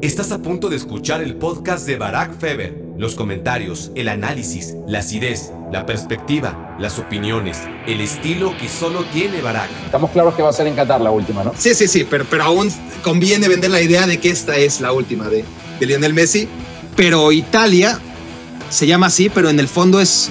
Estás a punto de escuchar el podcast de Barack Feber. Los comentarios, el análisis, la acidez, la perspectiva, las opiniones, el estilo que solo tiene Barack. Estamos claros que va a ser en Qatar la última, ¿no? Sí, sí, sí, pero, pero aún conviene vender la idea de que esta es la última de, de Lionel Messi. Pero Italia se llama así, pero en el fondo es.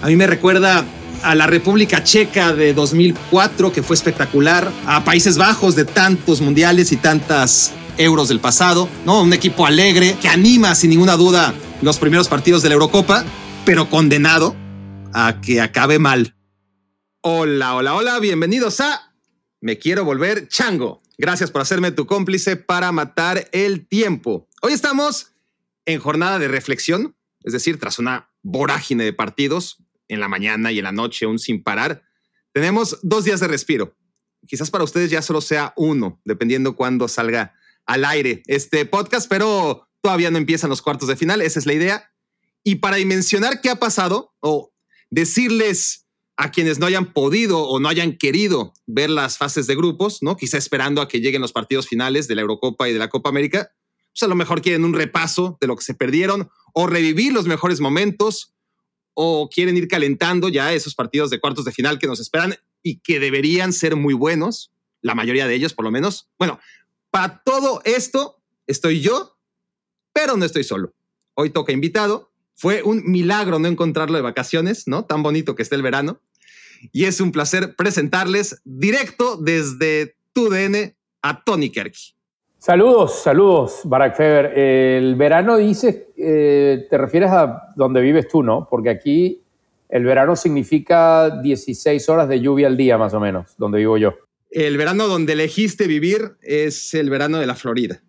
A mí me recuerda a la República Checa de 2004, que fue espectacular, a Países Bajos de tantos mundiales y tantas euros del pasado, ¿no? Un equipo alegre que anima sin ninguna duda los primeros partidos de la Eurocopa, pero condenado a que acabe mal. Hola, hola, hola, bienvenidos a Me quiero volver chango. Gracias por hacerme tu cómplice para matar el tiempo. Hoy estamos en jornada de reflexión, es decir, tras una vorágine de partidos en la mañana y en la noche, aún sin parar, tenemos dos días de respiro. Quizás para ustedes ya solo sea uno, dependiendo cuándo salga al aire este podcast, pero todavía no empiezan los cuartos de final, esa es la idea. Y para dimensionar qué ha pasado o decirles a quienes no hayan podido o no hayan querido ver las fases de grupos, ¿no? Quizá esperando a que lleguen los partidos finales de la Eurocopa y de la Copa América, pues a lo mejor quieren un repaso de lo que se perdieron o revivir los mejores momentos o quieren ir calentando ya esos partidos de cuartos de final que nos esperan y que deberían ser muy buenos, la mayoría de ellos por lo menos. Bueno, para todo esto estoy yo, pero no estoy solo. Hoy toca invitado. Fue un milagro no encontrarlo de vacaciones, ¿no? Tan bonito que esté el verano. Y es un placer presentarles directo desde tu DN a Tony Kerky. Saludos, saludos, Barack Feber. El verano dices, eh, te refieres a donde vives tú, ¿no? Porque aquí el verano significa 16 horas de lluvia al día, más o menos, donde vivo yo. El verano donde elegiste vivir es el verano de la Florida.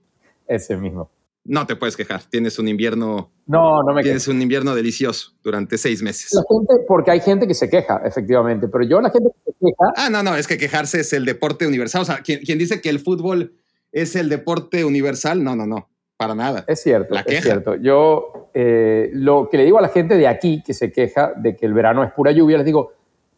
Ese mismo. No te puedes quejar. Tienes un invierno. No, no me Tienes un invierno delicioso durante seis meses. La gente, porque hay gente que se queja, efectivamente. Pero yo, la gente que se queja. Ah, no, no, es que quejarse es el deporte universal. O sea, quien, quien dice que el fútbol es el deporte universal, no, no, no, para nada. Es cierto, es cierto. Yo eh, lo que le digo a la gente de aquí que se queja de que el verano es pura lluvia, les digo,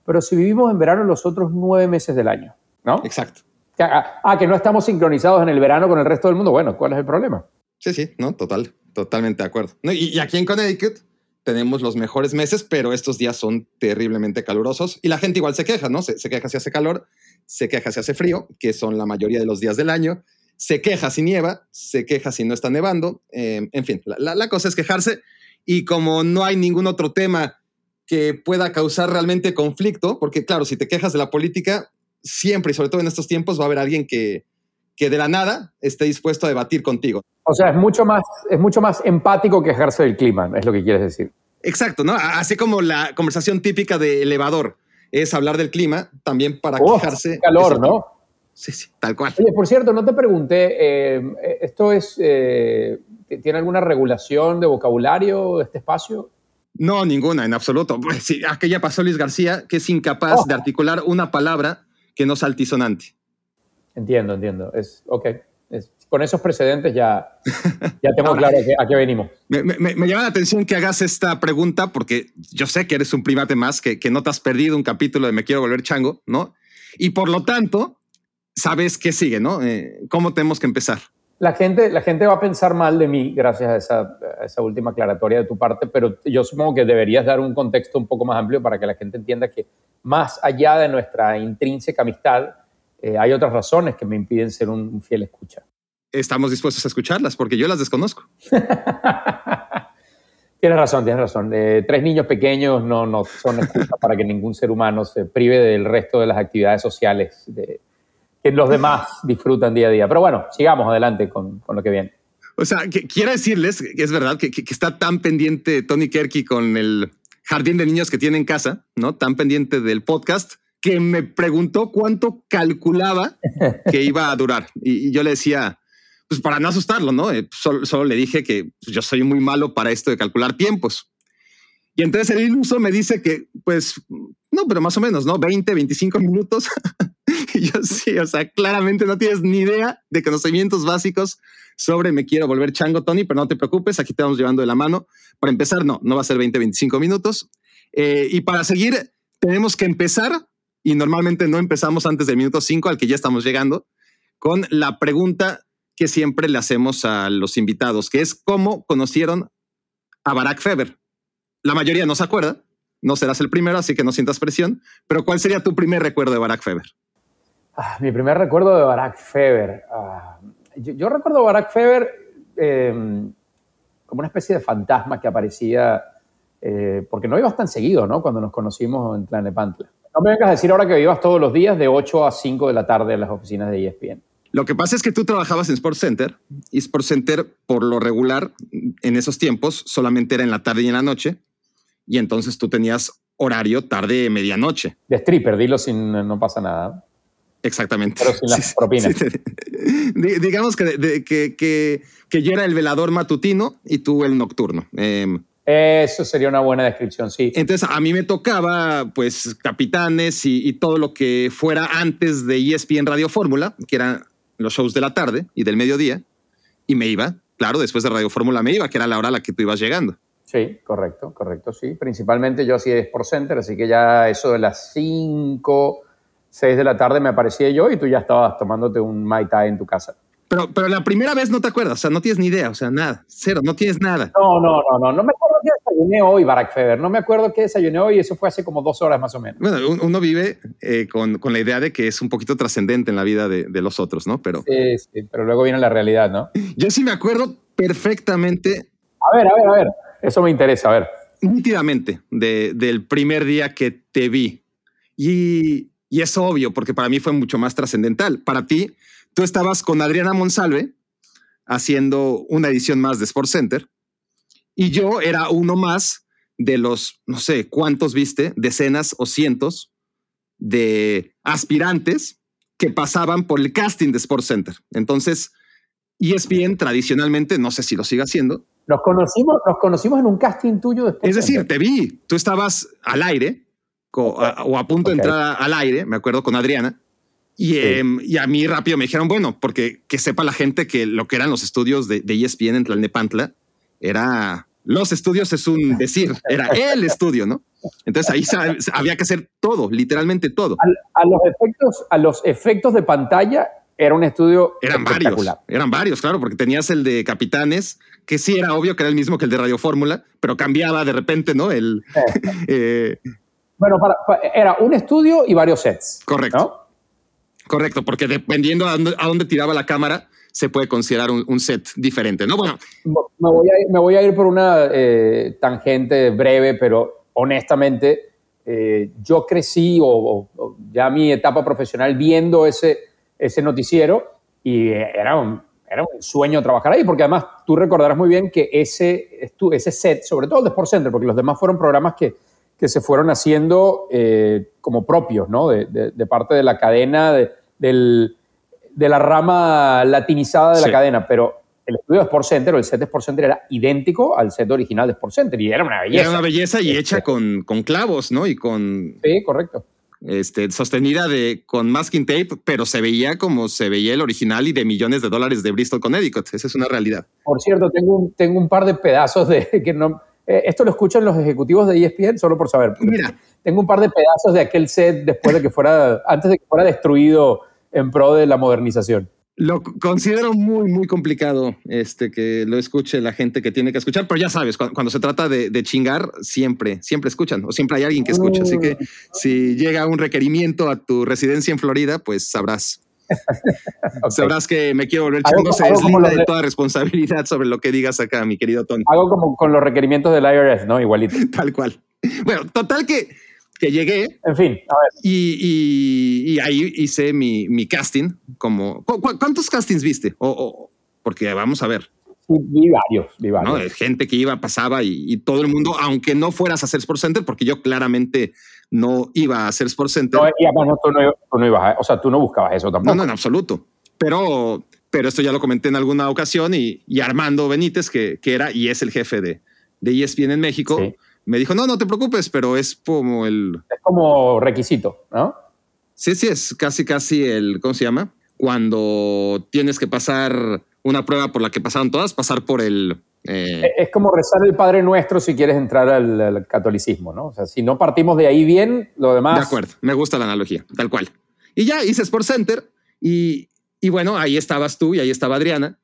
pero si vivimos en verano los otros nueve meses del año. ¿No? Exacto. Ah, que no estamos sincronizados en el verano con el resto del mundo. Bueno, ¿cuál es el problema? Sí, sí, no, total, totalmente de acuerdo. y, aquí en Connecticut tenemos los mejores meses, pero estos días son terriblemente calurosos y la gente igual se queja, ¿no? Se, queja si hace calor, se queja si hace frío, que son la mayoría de los días del año, se queja si nieva, se queja si no está nevando, eh, en fin, la, la cosa es quejarse y como no hay ningún otro tema que pueda causar realmente conflicto, porque claro, si te quejas de la política, siempre y sobre todo en estos tiempos va a haber alguien que, que de la nada esté dispuesto a debatir contigo. O sea, es mucho más, es mucho más empático quejarse del clima, es lo que quieres decir. Exacto, ¿no? Así como la conversación típica de elevador es hablar del clima, también para quejarse. calor, ¿no? Sí, sí, tal cual. Oye, por cierto, no te pregunté, eh, ¿esto es, eh, tiene alguna regulación de vocabulario este espacio? No, ninguna, en absoluto. Pues sí, aquella pasó Luis García, que es incapaz oh. de articular una palabra que no sea altisonante. Entiendo, entiendo. Es, ok. con esos precedentes ya, ya tengo claro a qué venimos. Me, llama la atención que hagas esta pregunta porque yo sé que eres un primate más, que, que no te has perdido un capítulo de Me Quiero Volver Chango, ¿no? Y por lo tanto, sabes qué sigue, ¿no? Eh, ¿Cómo tenemos que empezar? La gente, la gente va a pensar mal de mí gracias a esa, a esa, última aclaratoria de tu parte, pero yo supongo que deberías dar un contexto un poco más amplio para que la gente entienda que más allá de nuestra intrínseca amistad, eh, hay otras razones que me impiden ser un, fiel escucha. Estamos dispuestos a escucharlas porque yo las desconozco. tienes razón, tienes razón. Eh, tres niños pequeños no, no son excusa para que ningún ser humano se prive del resto de las actividades sociales de, que los demás disfrutan día a día. Pero bueno, sigamos adelante con, con lo que viene. O sea, quiero decirles que es verdad que, que, está tan pendiente Tony Kerky con el jardín de niños que tiene en casa, ¿no? Tan pendiente del podcast, que me preguntó cuánto calculaba que iba a durar. Y, yo le decía, pues para no asustarlo, ¿no? Eh, solo, le dije que yo soy muy malo para esto de calcular tiempos. Y entonces el iluso me dice que, pues, no, pero más o menos, ¿no? 20, 25 minutos. yo sí, o sea, claramente no tienes ni idea de conocimientos básicos sobre me quiero volver chango, Tony, pero no te preocupes, aquí te vamos llevando de la mano. Para empezar, no, no va a ser 20, 25 minutos. Eh, y para seguir, tenemos que empezar, y normalmente no empezamos antes del minuto 5 al que ya estamos llegando, con la pregunta que siempre le hacemos a los invitados, que es cómo conocieron a Barack Feber. La mayoría no se acuerda, no serás el primero, así que no sientas presión, pero ¿cuál sería tu primer recuerdo de Barack Feber? Ah, mi primer recuerdo de Barack Feber. Ah, yo, recuerdo a Barack Feber em, como una especie de fantasma que aparecía, eh, porque no ibas tan seguido, ¿no? Cuando nos conocimos en Tlanepantla. No me vengas a decir ahora que ibas todos los días de 8 a 5 de la tarde en las oficinas de ESPN. Lo que pasa es que tú trabajabas en Sports Center y Sports Center, por lo regular, en esos tiempos solamente era en la tarde y en la noche. Y entonces tú tenías horario tarde, medianoche. De stripper, dilo sin no pasa nada. Exactamente. Pero sin las propinas. digamos que, que, que, yo era el velador matutino y tú el nocturno. Em, eso sería una buena descripción, sí. Entonces a mí me tocaba pues capitanes y, y, todo lo que fuera antes de ESPN Radio Fórmula, que eran los shows de la tarde y del mediodía, y me iba, claro, después de Radio Fórmula me iba, que era la hora a la que tú ibas llegando. Sí, correcto, correcto, sí. Principalmente yo hacía Sport Center, así que ya eso de las 5, 6 de la tarde me aparecía yo y tú ya estabas tomándote un Mai Tai en tu casa. Pero, pero la primera vez no te acuerdas, o sea, no tienes ni idea, o sea, nada, cero, no tienes nada. No, no, no, no, no me acuerdo qué desayuné hoy, Barack Feber, no me acuerdo qué desayuné hoy, eso fue hace como dos horas más o menos. Bueno, uno vive eh, con, con, la idea de que es un poquito trascendente en la vida de, de, los otros, ¿no? Pero, sí, sí, pero luego viene la realidad, ¿no? Yo sí me acuerdo perfectamente. A ver, a ver, a ver, eso me interesa, a ver. Nítidamente, de, del primer día que te vi. Y, y es obvio, porque para mí fue mucho más trascendental. Para ti, tú estabas con Adriana Monsalve haciendo una edición más de Sports Center y yo era uno más de los, no sé, cuántos viste, decenas o cientos de aspirantes que pasaban por el casting de Sports Center. Entonces, ESPN tradicionalmente, no sé si lo sigue haciendo. Nos conocimos, nos conocimos en un casting tuyo de Es decir, te vi, tú estabas al aire o a, punto de entrar al aire, me acuerdo con Adriana, Em, y, a mí rápido me dijeron, bueno, porque que sepa la gente que lo que eran los estudios de, de ESPN en Tlalnepantla era los estudios es un decir, era el estudio, ¿no? Entonces ahí había que hacer todo, literalmente todo. A, los efectos, a los efectos de pantalla era un estudio eran varios, eran varios, claro, porque tenías el de Capitanes, que sí era obvio que era el mismo que el de Radio Fórmula, pero cambiaba de repente, ¿no? El, eh, bueno, era un estudio y varios sets. Correcto. Correcto, porque dependiendo a dónde, tiraba la cámara, se puede considerar un, set diferente, ¿no? Bueno. Me voy a ir, me voy a ir por una eh, tangente breve, pero honestamente, eh, yo crecí o, ya mi etapa profesional viendo ese, ese noticiero y era un, era un sueño trabajar ahí, porque además tú recordarás muy bien que ese, ese set, sobre todo el de Sport Center, porque los demás fueron programas que que se fueron haciendo eh, como propios, ¿no? De, parte de la cadena, de, de, la rama latinizada de la cadena, pero el estudio de Sport Center o el set de Sport Center era idéntico al set original de Sport Center y era una belleza. Era una belleza y hecha con, con clavos, ¿no? Y con... Sí, correcto. Este, sostenida de, con masking tape, pero se veía como se veía el original y de millones de dólares de Bristol, Connecticut. Esa es una realidad. Por cierto, tengo un, tengo un par de pedazos de que no eh, esto lo escuchan los ejecutivos de ESPN, solo por saber. Mira. Tengo un par de pedazos de aquel set después de que fuera, antes de que fuera destruido en pro de la modernización. Lo considero muy, muy complicado este, que lo escuche la gente que tiene que escuchar, pero ya sabes, cuando, se trata de, chingar, siempre, siempre escuchan o siempre hay alguien que escucha. Así que mm. si llega un requerimiento a tu residencia en Florida, pues sabrás. Sabrás que me quiero volver chingón, se deslinda de toda responsabilidad sobre lo que digas acá, mi querido Tony. Hago como con los requerimientos del IRS, ¿no? Igualito. Tal cual. Bueno, total que, que llegué. En fin, a ver. Y, y, ahí hice mi, mi, casting. Como, ¿Cuántos castings viste? O, porque vamos a ver. vi varios, vi varios. ¿no? Gente que iba, pasaba y, y, todo el mundo, aunque no fueras a hacer Sports Center, porque yo claramente no iba a hacer Sports Center. No, y además tú no, tú no ibas, o sea, tú no buscabas eso tampoco. No, no, en absoluto. Pero, pero esto ya lo comenté en alguna ocasión y, y Armando Benítez, que, que, era y es el jefe de, de ESPN en México, me dijo, no, no te preocupes, pero es como el... Es como requisito, ¿no? Sí, sí, es casi, casi el, ¿cómo se llama? Cuando tienes que pasar una prueba por la que pasaron todas, pasar por el eh, es como rezar el Padre Nuestro si quieres entrar al, catolicismo, ¿no? O sea, si no partimos de ahí bien, lo demás... De acuerdo, me gusta la analogía, tal cual. Y ya hice Sports Center y, Y bueno, ahí estabas tú y ahí estaba Adriana.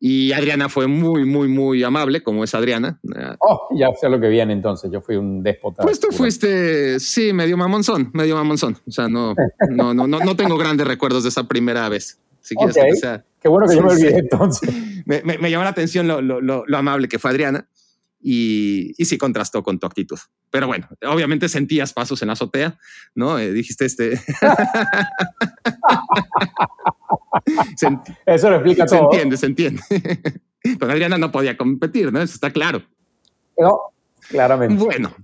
Y Adriana fue muy, muy, muy amable, como es Adriana. Oh, ya sé lo que viene entonces. Yo fui un déspota. Pues tú fuiste, sí, medio mamonzón, medio mamonzón. O sea, no, no, no, no, no tengo grandes recuerdos de esa primera vez. Si quieres que sea. Qué bueno que yo me olvidé entonces. Me, me, me, llamó la atención lo, lo, lo, amable que fue Adriana y, y sí contrastó con tu actitud. Pero bueno, obviamente sentías pasos en la azotea, ¿no? Eh, dijiste este. Eso lo explica se todo. Se entiende, se entiende. Con Adriana no podía competir, ¿no? Eso está claro. No, claramente. Bueno,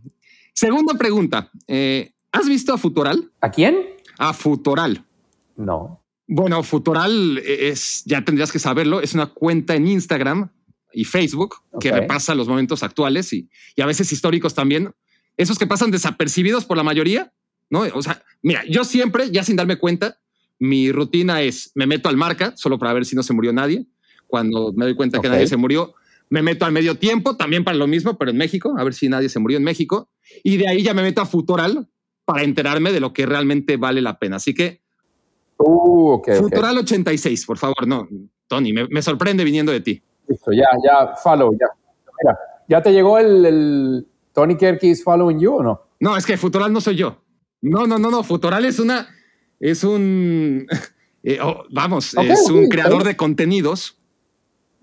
segunda pregunta. Eh, ¿Has visto a Futural? ¿A quién? A Futural. No. Bueno, Futural es, ya tendrías que saberlo, es una cuenta en Instagram y Facebook okay. que repasa los momentos actuales y, y, a veces históricos también. Esos que pasan desapercibidos por la mayoría, ¿no? O sea, mira, yo siempre, ya sin darme cuenta, mi rutina es, me meto al marca, solo para ver si no se murió nadie. Cuando me doy cuenta okay. que nadie se murió, me meto al medio tiempo, también para lo mismo, pero en México, a ver si nadie se murió en México. Y de ahí ya me meto a Futural para enterarme de lo que realmente vale la pena. Así que... Uh, okay, Futural 86, por favor, no. Tony, me, me sorprende viniendo de ti. Listo, ya, ya, follow, ya. Mira, ¿ya te llegó el, el Tony Kerkis following you o no? No, es que Futural no soy yo. No, no, no, no. Futural es una, es un, eh, oh, vamos, okay, es un okay, creador de contenidos.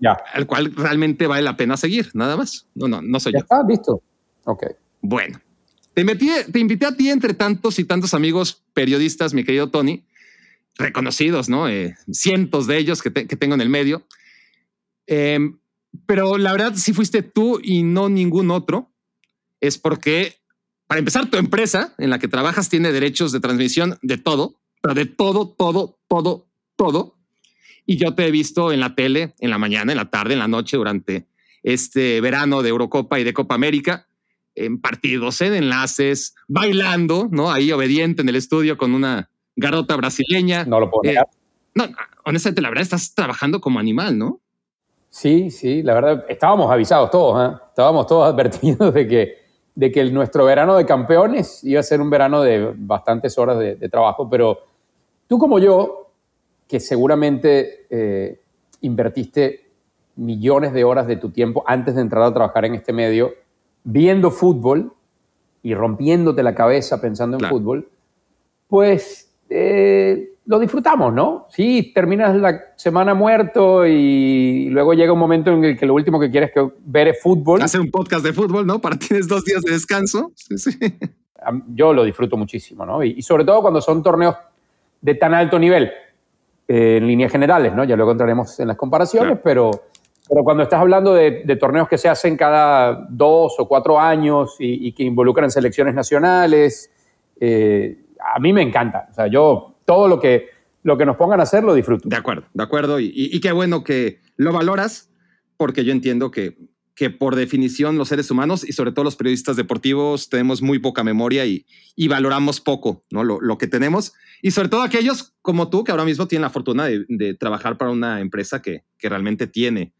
Ya. Al cual realmente vale la pena seguir, nada más. No, no, no soy ya yo. Está, listo. Ok. Bueno, te, metí, te invité a ti entre tantos y tantos amigos periodistas, mi querido Tony, reconocidos, ¿no? Eh, cientos de ellos que, te, que tengo en el medio. Eh, pero la verdad, si fuiste tú y no ningún otro, es porque, para empezar, tu empresa en la que trabajas tiene derechos de transmisión de todo, pero de todo, todo, todo, todo. Y yo te he visto en la tele, en la mañana, en la tarde, en la noche, durante este verano de Eurocopa y de Copa América, en partidos, en enlaces, bailando, ¿no? Ahí obediente en el estudio con una garota brasileña. No lo puedo negar. Eh, no, honestamente, la verdad, estás trabajando como animal, ¿no? Sí, sí, la verdad, estábamos avisados todos, ¿eh? estábamos todos advertidos de que, de que el, nuestro verano de campeones iba a ser un verano de bastantes horas de, de trabajo, pero tú como yo, que seguramente eh, invertiste millones de horas de tu tiempo antes de entrar a trabajar en este medio, viendo fútbol y rompiéndote la cabeza pensando en Claro. fútbol, pues eh, lo disfrutamos, ¿no? Sí, terminas la semana muerto y luego llega un momento en el que lo último que quieres que ver es fútbol. Hacer un podcast de fútbol, ¿no? Para tienes dos días de descanso. Sí, sí. Yo lo disfruto muchísimo, ¿no? Y, y sobre todo cuando son torneos de tan alto nivel, eh, en líneas generales, ¿no? Ya luego entraremos en las comparaciones, Claro. pero, pero cuando estás hablando de, de torneos que se hacen cada dos o cuatro años y, y que involucran selecciones nacionales, eh, a mí me encanta. O sea, yo todo lo que, lo que nos pongan a hacer lo disfruto. De acuerdo, de acuerdo. Y, y- qué bueno que lo valoras, porque yo entiendo que, que por definición los seres humanos y sobre todo los periodistas deportivos tenemos muy poca memoria y, y valoramos poco ¿no? lo, lo que tenemos. Y sobre todo aquellos como tú que ahora mismo tienen la fortuna de, trabajar para una empresa que, que realmente tiene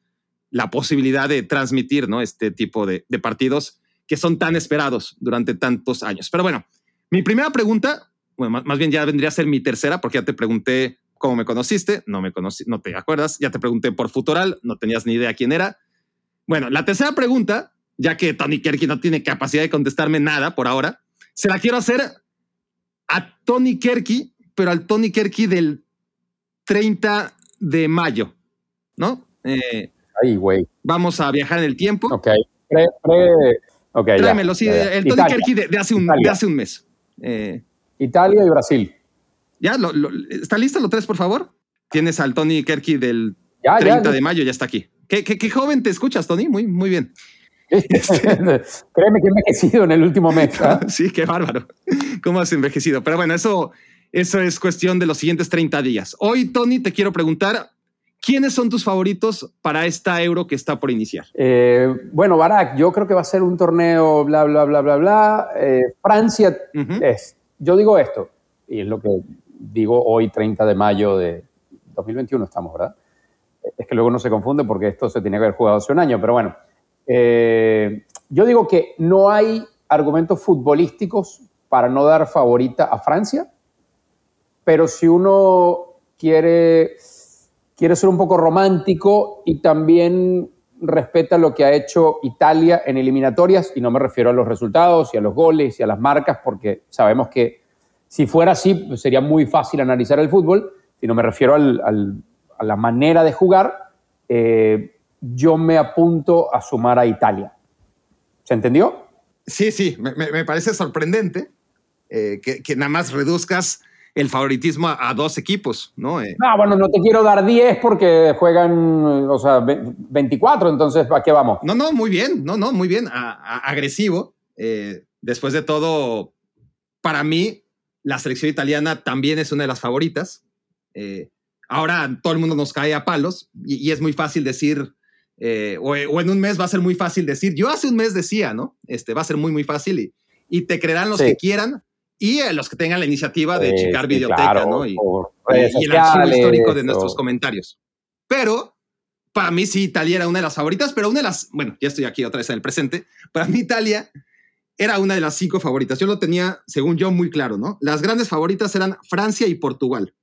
la posibilidad de transmitir ¿no? este tipo de partidos que son tan esperados durante tantos años. Pero bueno, mi primera pregunta, bueno, más, más bien ya vendría a ser mi tercera, porque ya te pregunté cómo me conociste, no me conocí, no te acuerdas, ya te pregunté por Futural, no tenías ni idea quién era. Bueno, la tercera pregunta, ya que Tony Kerky no tiene capacidad de contestarme nada por ahora, se la quiero hacer a Tony Kerky, pero al Tony Kerky del 30 de mayo, ¿no? Eh, Ay, güey. vamos a viajar en el tiempo. Ok. Pre, pre- ok, ya, Tráemelo, sí, ya, ya. el Tony Kerky de, de hace un, de hace un mes. Eh, Italia y Brasil. ¿Ya? Lo, lo- ¿Está listo lo tres, por favor? Tienes al Tony Kerky del Ya, ya, 30 ya. de mayo, ya está aquí. ¿Qué, qué, qué joven te escuchas, Tony? Muy, muy bien. Créeme que he envejecido en el último mes. ¿ah? Sí, qué bárbaro. ¿Cómo has envejecido? Pero bueno, eso, eso es cuestión de los siguientes 30 días. Hoy, Tony, te quiero preguntar, ¿quiénes son tus favoritos para esta euro que está por iniciar? Eh, bueno, Barak, yo creo que va a ser un torneo bla, bla, bla, bla, bla. Eh, Francia es, yo digo esto, y es lo que digo hoy, 30 de mayo de 2021 estamos, ¿verdad? Es que luego no se confunde porque esto se tenía que haber jugado hace un año, pero bueno. Eh, yo digo que no hay argumentos futbolísticos para no dar favorita a Francia, pero si uno quiere quiere ser un poco romántico y también respeta lo que ha hecho Italia en eliminatorias, y no me refiero a los resultados y a los goles y a las marcas, porque sabemos que si fuera así pues sería muy fácil analizar el fútbol, sino me refiero a la manera de jugar. Eh, yo me apunto a sumar a Italia. ¿Se entendió? Sí, sí, me, parece sorprendente eh, que, nada más reduzcas el favoritismo a, dos equipos, ¿no? Eh, no, bueno, no te quiero dar 10 porque juegan, o sea, 24, entonces, ¿a qué vamos? No, no, muy bien, no, no, muy bien, agresivo. Eh, después de todo, para mí, la selección italiana también es una de las favoritas. ahora todo el mundo nos cae a palos y es muy fácil decir, eh, o, en un mes va a ser muy fácil decir, yo hace un mes decía, ¿no? Este, va a ser muy, muy fácil y, y te creerán los que quieran y eh, los que tengan la iniciativa de checar videoteca, ¿no? Y, el archivo histórico de nuestros comentarios. Pero para mí sí, Italia era una de las favoritas, pero una de las, bueno, ya estoy aquí otra vez en el presente, para mí Italia era una de las cinco favoritas. Yo lo tenía, según yo, muy claro, ¿no? Las grandes favoritas eran Francia y Portugal,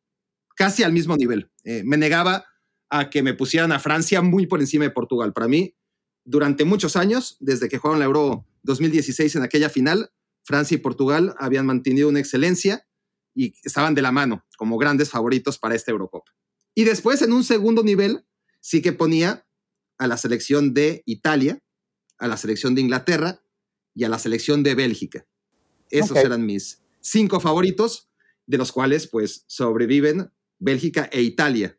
casi al mismo nivel. Eh, me negaba a que me pusieran a Francia muy por encima de Portugal. Para mí, durante muchos años, desde que jugaron la Euro 2016 en aquella final, Francia y Portugal habían mantenido una excelencia y estaban de la mano como grandes favoritos para esta Eurocopa. Y después, en un segundo nivel, sí que ponía a la selección de Italia, a la selección de Inglaterra y a la selección de Bélgica. Esos eran mis cinco favoritos, de los cuales pues sobreviven Bélgica e Italia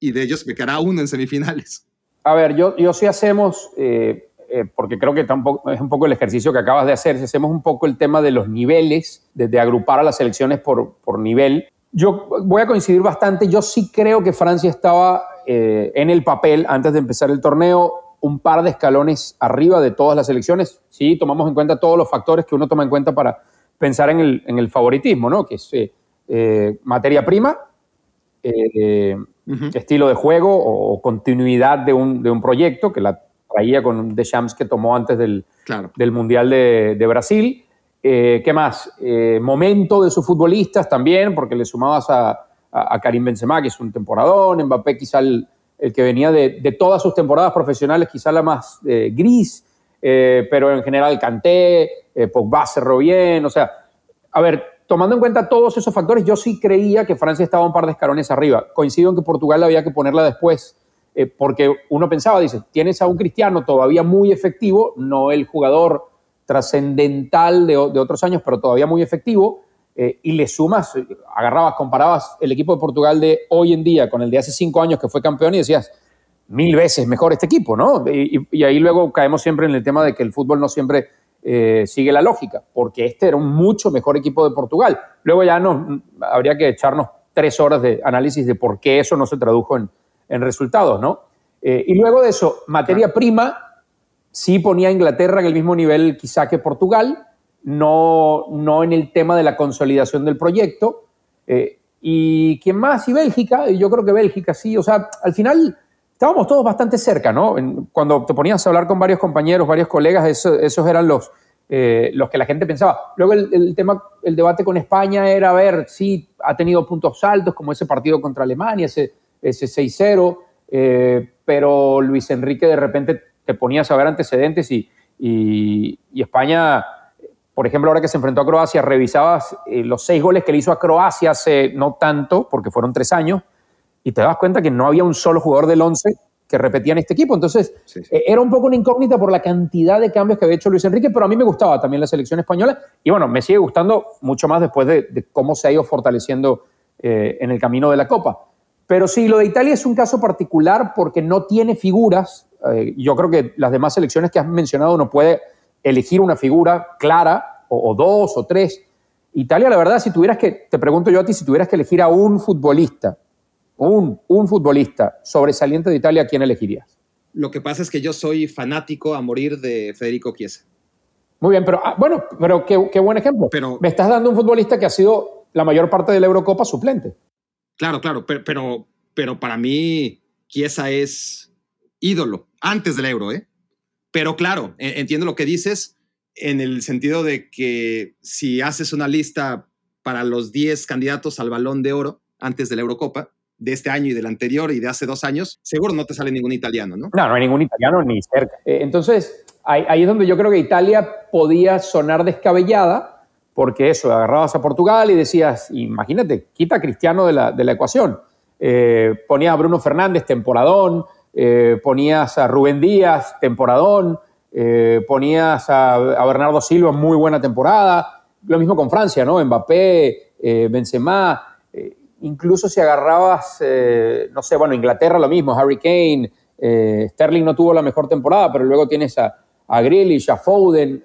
y de ellos me quedará uno en semifinales. A ver, yo, yo sí hacemos, eh, eh, porque creo que tampoco, es un poco el ejercicio que acabas de hacer, si hacemos un poco el tema de los niveles, de, agrupar a las selecciones por, por, nivel, yo voy a coincidir bastante, yo sí creo que Francia estaba eh, en el papel antes de empezar el torneo un par de escalones arriba de todas las selecciones, sí, tomamos en cuenta todos los factores que uno toma en cuenta para pensar en el, en el favoritismo, ¿no? Que es materia prima, estilo de juego o continuidad de un, de un, proyecto que la traía con Deschamps que tomó antes del, del Mundial de, de Brasil. Eh, ¿Qué más? Eh, momento de sus futbolistas también, porque le sumabas a, a, Karim Benzema, que es un temporadón, Mbappé quizá el, el que venía de, de, todas sus temporadas profesionales, quizá la más eh, gris, pero en general Kanté, Pogba cerró bien, o sea, a ver, tomando en cuenta todos esos factores, yo sí creía que Francia estaba un par de escalones arriba. Coincido en que Portugal había que ponerla después, eh, porque uno pensaba, dice, tienes a un cristiano todavía muy efectivo, no el jugador trascendental de, otros años, pero todavía muy efectivo, eh, y le sumas, agarrabas, comparabas el equipo de Portugal de hoy en día con el de hace cinco años que fue campeón y decías, mil veces mejor este equipo, ¿no? y ahí luego caemos siempre en el tema de que el fútbol no siempre eh, sigue la lógica, porque este era un mucho mejor equipo de Portugal. Luego ya no, habría que echarnos tres horas de análisis de por qué eso no se tradujo en, resultados, ¿no? Eh, y luego de eso, materia prima, sí ponía a Inglaterra en el mismo nivel quizá que Portugal, no, no en el tema de la consolidación del proyecto. Eh, y quién más, y Bélgica, yo creo que Bélgica sí, o sea, al final estábamos todos bastante cerca, ¿no? Cuando te ponías a hablar con varios compañeros, varios colegas, esos eran los, eh, los que la gente pensaba. Luego el, tema, el debate con España era ver si ha tenido puntos altos, como ese partido contra Alemania, ese, ese 6-0, eh, pero Luis Enrique de repente te ponías a ver antecedentes y, y, España, por ejemplo, ahora que se enfrentó a Croacia, revisabas eh, los seis goles que le hizo a Croacia hace no tanto, porque fueron tres años, y te das cuenta que no había un solo jugador del 11 que repetía en este equipo. Entonces, eh, era un poco una incógnita por la cantidad de cambios que había hecho Luis Enrique, pero a mí me gustaba también la selección española y bueno, me sigue gustando mucho más después de, cómo se ha ido fortaleciendo eh, en el camino de la Copa. Pero sí, lo de Italia es un caso particular porque no tiene figuras. Eh, yo creo que las demás selecciones que has mencionado no puede elegir una figura clara o, o dos o tres. Italia, la verdad, si tuvieras que, te pregunto yo a ti, si tuvieras que elegir a un futbolista un, un futbolista sobresaliente de Italia, ¿a quién elegirías? Lo que pasa es que yo soy fanático a morir de Federico Chiesa. Muy bien, pero ah, bueno, pero qué, qué, buen ejemplo. Pero, Me estás dando un futbolista que ha sido la mayor parte de la Eurocopa suplente. Claro, claro, pero, pero, pero para mí Chiesa es ídolo antes del Euro, ¿eh? Pero claro, e, entiendo lo que dices en el sentido de que si haces una lista para los 10 candidatos al balón de oro antes de la Eurocopa, de este año y del anterior y de hace dos años, seguro no te sale ningún italiano, ¿no? No, no hay ningún italiano ni cerca. Eh, entonces, ahí, es donde yo creo que Italia podía sonar descabellada, porque eso, agarrabas a Portugal y decías, imagínate, quita a Cristiano de la, de la ecuación. Eh, ponías a Bruno Fernández, temporadón, eh, ponías a Rubén Díaz, temporadón, eh, ponías a, Bernardo Silva, muy buena temporada. Lo mismo con Francia, ¿no? Mbappé, Benzema, incluso si agarrabas, no sé, bueno, Inglaterra lo mismo, Harry Kane, Sterling no tuvo la mejor temporada, pero luego tienes a, a Grealish, a Foden.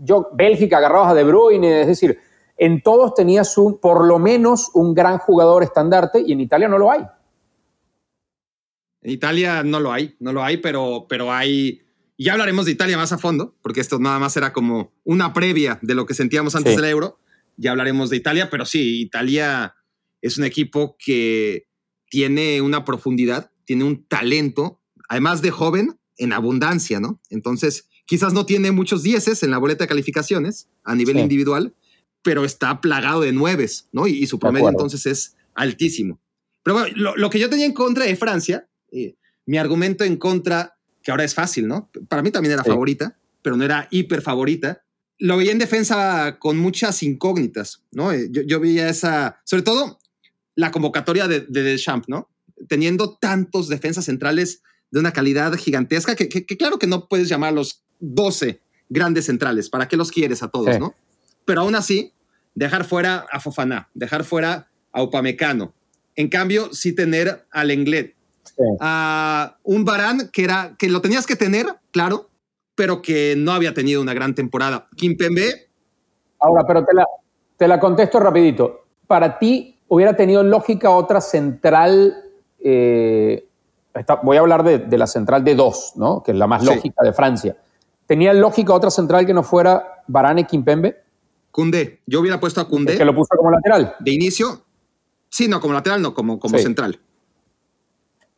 Yo, Bélgica agarrabas a De Bruyne, es decir, en todos tenías un, por lo menos un gran jugador estandarte y en Italia no lo hay. En Italia no lo hay, no lo hay, pero, pero hay... Ya hablaremos de Italia más a fondo, porque esto nada más era como una previa de lo que sentíamos antes del euro. Ya hablaremos de Italia, pero sí, Italia es un equipo que tiene una profundidad, tiene un talento, además de joven, en abundancia, ¿no? Entonces, quizás no tiene muchos dieces en la boleta de calificaciones a nivel individual, pero está plagado de nueves, ¿no? Y, su promedio entonces es altísimo. Pero bueno, lo, que yo tenía en contra de Francia, eh, mi argumento en contra, que ahora es fácil, ¿no? Para mí también era favorita, pero no era hiper favorita. Lo veía en defensa con muchas incógnitas, ¿no? Eh, yo, yo veía esa, sobre todo la convocatoria de, de Deschamps, ¿no? Teniendo tantos defensas centrales de una calidad gigantesca que, claro que no puedes llamar a los 12 grandes centrales. ¿Para qué los quieres a todos, no? Pero aún así, dejar fuera a Fofana, dejar fuera a Upamecano. En cambio, sí tener al Englet, a un Barán que, era, que lo tenías que tener, claro, pero que no había tenido una gran temporada. Kimpembe. Ahora, pero te la, te la contesto rapidito. Para ti, ¿hubiera tenido lógica otra central? Eh, voy a hablar de, la central de dos, ¿no? que es la más lógica de Francia. ¿Tenía lógica otra central que no fuera Barán y Kimpembe? Cundé. Yo hubiera puesto a Cundé. que lo puso como lateral. De inicio. Sí, no, como lateral, no, como, como central.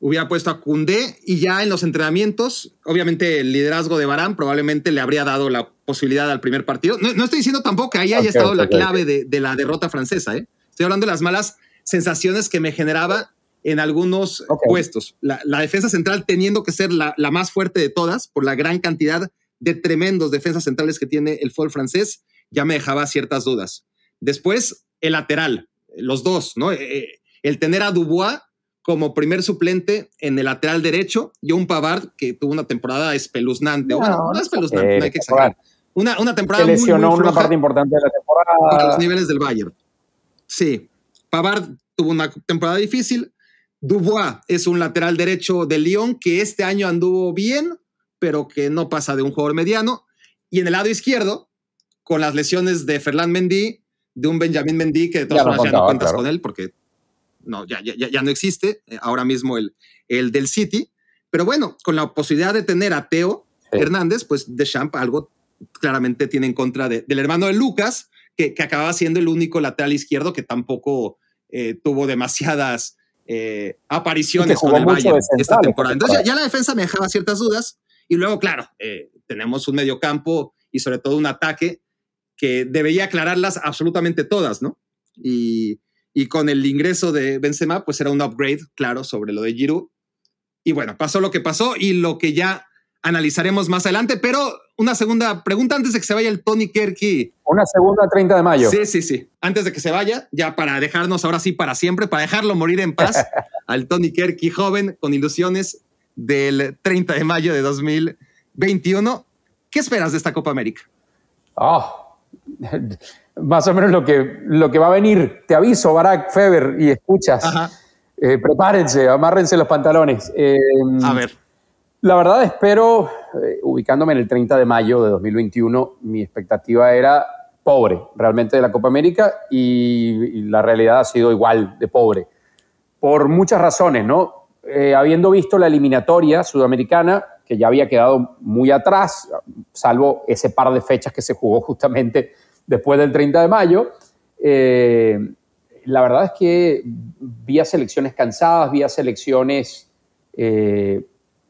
Hubiera puesto a Cundé y ya en los entrenamientos, obviamente el liderazgo de Barán probablemente le habría dado la posibilidad al primer partido. No, estoy diciendo tampoco que ahí haya estado la clave de, la derrota francesa. ¿eh? Estoy hablando de las malas sensaciones que me generaba en algunos puestos. La, defensa central teniendo que ser la, la, más fuerte de todas por la gran cantidad de tremendos defensas centrales que tiene el fútbol francés ya me dejaba ciertas dudas. Después, el lateral, los dos, ¿no? Eh, eh, el tener a Dubois como primer suplente en el lateral derecho y un Pavard que tuvo una temporada espeluznante. No, bueno, no espeluznante, no hay que exagerar. Una, una temporada Se lesionó una parte importante de la temporada. A los niveles del Bayern. Sí. Pavard tuvo una temporada difícil. Dubois es un lateral derecho de Lyon que este año anduvo bien, pero que no pasa de un jugador mediano. Y en el lado izquierdo, con las lesiones de Ferland Mendy, de un Benjamín Mendy que de todas formas ya no cuentas con él porque no, ya, ya, ya no existe eh, ahora mismo el, el del City. Pero bueno, con la posibilidad de tener a Teo Hernández, pues Deschamps algo claramente tiene en contra del hermano de Lucas, que, que, acababa siendo el único lateral izquierdo que tampoco eh, tuvo demasiadas eh, apariciones con el Bayern esta temporada. Entonces ya, la defensa me dejaba ciertas dudas. Y luego, claro, tenemos un mediocampo y sobre todo un ataque que debería aclararlas absolutamente todas, ¿no? Y, con el ingreso de Benzema, pues era un upgrade, claro, sobre lo de Giroud. Y bueno, pasó lo que pasó y lo que ya analizaremos más adelante, pero una segunda pregunta antes de que se vaya el Tony Kerky. Una segunda 30 de mayo. Sí, sí, sí. Antes de que se vaya, ya para dejarnos ahora sí para siempre, para dejarlo morir en paz, al Tony Kerky joven con ilusiones del 30 de mayo de 2021. ¿Qué esperas de esta Copa América? Oh, más o menos lo que, lo que va a venir. Te aviso, Barack Feber, y escuchas. Eh, prepárense, amárrense los pantalones. Eh, a ver. La verdad, espero, eh, ubicándome en el 30 de mayo de 2021, mi expectativa era pobre realmente de la Copa América y, la realidad ha sido igual de pobre. Por muchas razones, ¿no? Habiendo visto la eliminatoria sudamericana, que ya había quedado muy atrás, salvo ese par de fechas que se jugó justamente después del 30 de mayo. Eh, la verdad es que vía selecciones cansadas, vía selecciones eh,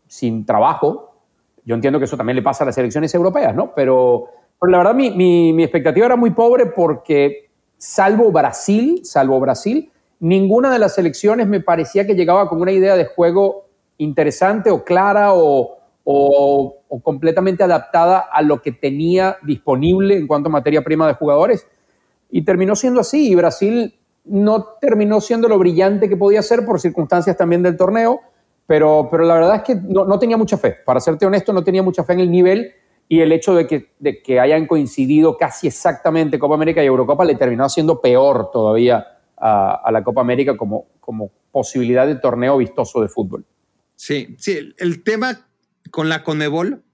sin trabajo. Yo entiendo que eso también le pasa a las selecciones europeas, ¿no? Pero, la verdad mi, mi, mi expectativa era muy pobre porque salvo Brasil, salvo Brasil, ninguna de las selecciones me parecía que llegaba con una idea de juego interesante o clara o, o, completamente adaptada a lo que tenía disponible en cuanto a materia prima de jugadores. Y terminó siendo así. Y Brasil no terminó siendo lo brillante que podía ser por circunstancias también del torneo, pero, pero la verdad es que no, tenía mucha fe. Para serte honesto, no tenía mucha fe en el nivel y el hecho de que, de que hayan coincidido casi exactamente Copa América y Eurocopa le terminó haciendo peor todavía a, la Copa América como, como posibilidad de torneo vistoso de fútbol. Sí, sí, el tema con la Conebol,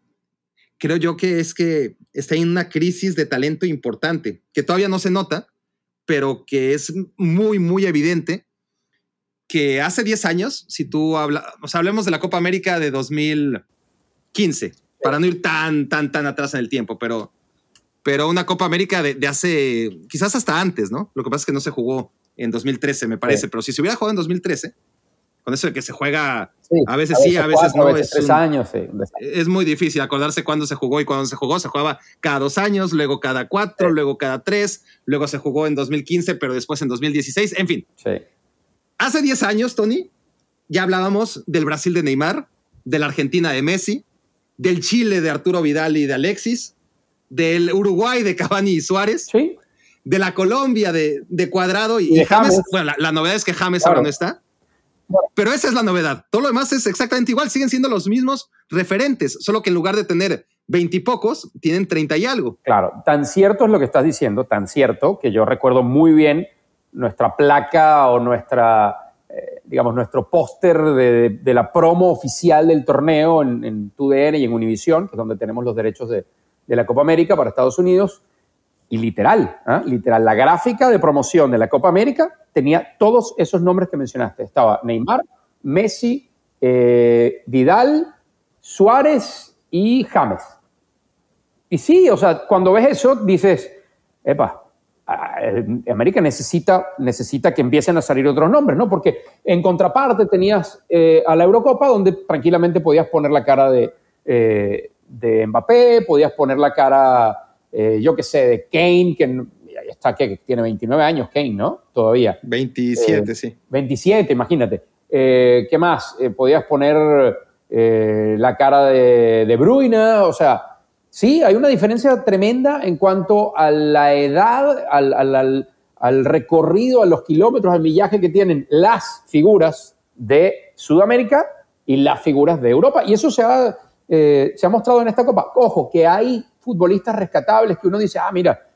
creo yo que es que está en una crisis de talento importante, que todavía no se nota, pero que es muy, muy evidente que hace 10 años, si tú hablas, o sea, hablemos de la Copa América de 2015, para no ir tan, tan, tan atrás en el tiempo, pero, pero una Copa América de, hace, quizás hasta antes, ¿no? Lo que pasa es que no se jugó en 2013, me parece, pero si se hubiera jugado en 2013, con eso de que se juega a veces sí, a veces no. es tres años, Es muy difícil acordarse cuándo se jugó y cuándo se jugó. Se jugaba cada dos años, luego cada cuatro, luego cada tres, luego se jugó en 2015, pero después en 2016, en fin. Hace 10 años, Tony, ya hablábamos del Brasil de Neymar, de la Argentina de Messi, del Chile de Arturo Vidal y de Alexis, del Uruguay de Cavani y Suárez, de la Colombia de, Cuadrado y, James. Bueno, la, novedad es que James ahora no está. Pero esa es la novedad. Todo lo demás es exactamente igual. Siguen siendo los mismos referentes, solo que en lugar de tener veintipocos, tienen treinta y algo. Claro, tan cierto es lo que estás diciendo, tan cierto que yo recuerdo muy bien nuestra placa o nuestra, eh, digamos, nuestro póster de, la promo oficial del torneo en, en TUDN y en Univision, que es donde tenemos los derechos de, de la Copa América para Estados Unidos. Y literal, ¿ah? literal, la gráfica de promoción de la Copa América tenía todos esos nombres que mencionaste. Estaba Neymar, Messi, eh, Vidal, Suárez y James. Y sí, o sea, cuando ves eso, dices, epa, América necesita, necesita que empiecen a salir otros nombres, ¿no? Porque en contraparte tenías eh, a la Eurocopa donde tranquilamente podías poner la cara de, eh, de Mbappé, podías poner la cara eh, yo qué sé, de Kane, que está que tiene 29 años, Kane, ¿no? Todavía. 27, eh, sí. 27, imagínate. Eh, ¿Qué más? podías poner la cara de, de Bruyne, o sea, sí, hay una diferencia tremenda en cuanto a la edad, al, al, al recorrido, a los kilómetros, al millaje que tienen las figuras de Sudamérica y las figuras de Europa. Y eso se ha, se ha mostrado en esta Copa. Ojo, que hay futbolistas rescatables que uno dice, ah, mira,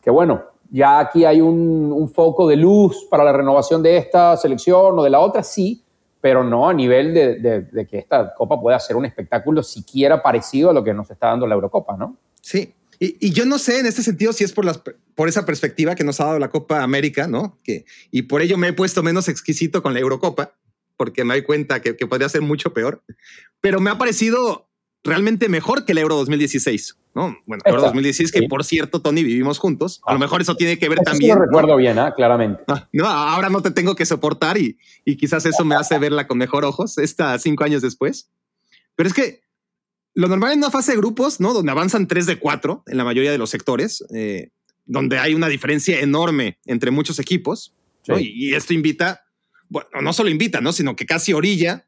que bueno, ya aquí hay un, foco de luz para la renovación de esta selección o de la otra, sí, pero no a nivel de, que esta Copa pueda ser un espectáculo siquiera parecido a lo que nos está dando la Eurocopa, ¿no? Sí, y, yo no sé en este sentido si es por, las, por esa perspectiva que nos ha dado la Copa América, ¿no? Que, y por ello me he puesto menos exquisito con la Eurocopa, porque me doy cuenta que, que podría ser mucho peor, pero me ha parecido realmente mejor que el Euro 2016. ¿no? Bueno, Euro 2016, que por cierto, Tony, vivimos juntos. A lo mejor eso tiene que ver también. lo recuerdo bien, ¿eh? claramente. Ah, no, ahora no te tengo que soportar y, y quizás eso me hace verla con mejor ojos, esta cinco años después. Pero es que lo normal en una fase de grupos, ¿no? Donde avanzan tres de cuatro en la mayoría de los sectores, eh, donde hay una diferencia enorme entre muchos equipos. Y, y, esto invita, bueno, no solo invita, ¿no? Sino que casi orilla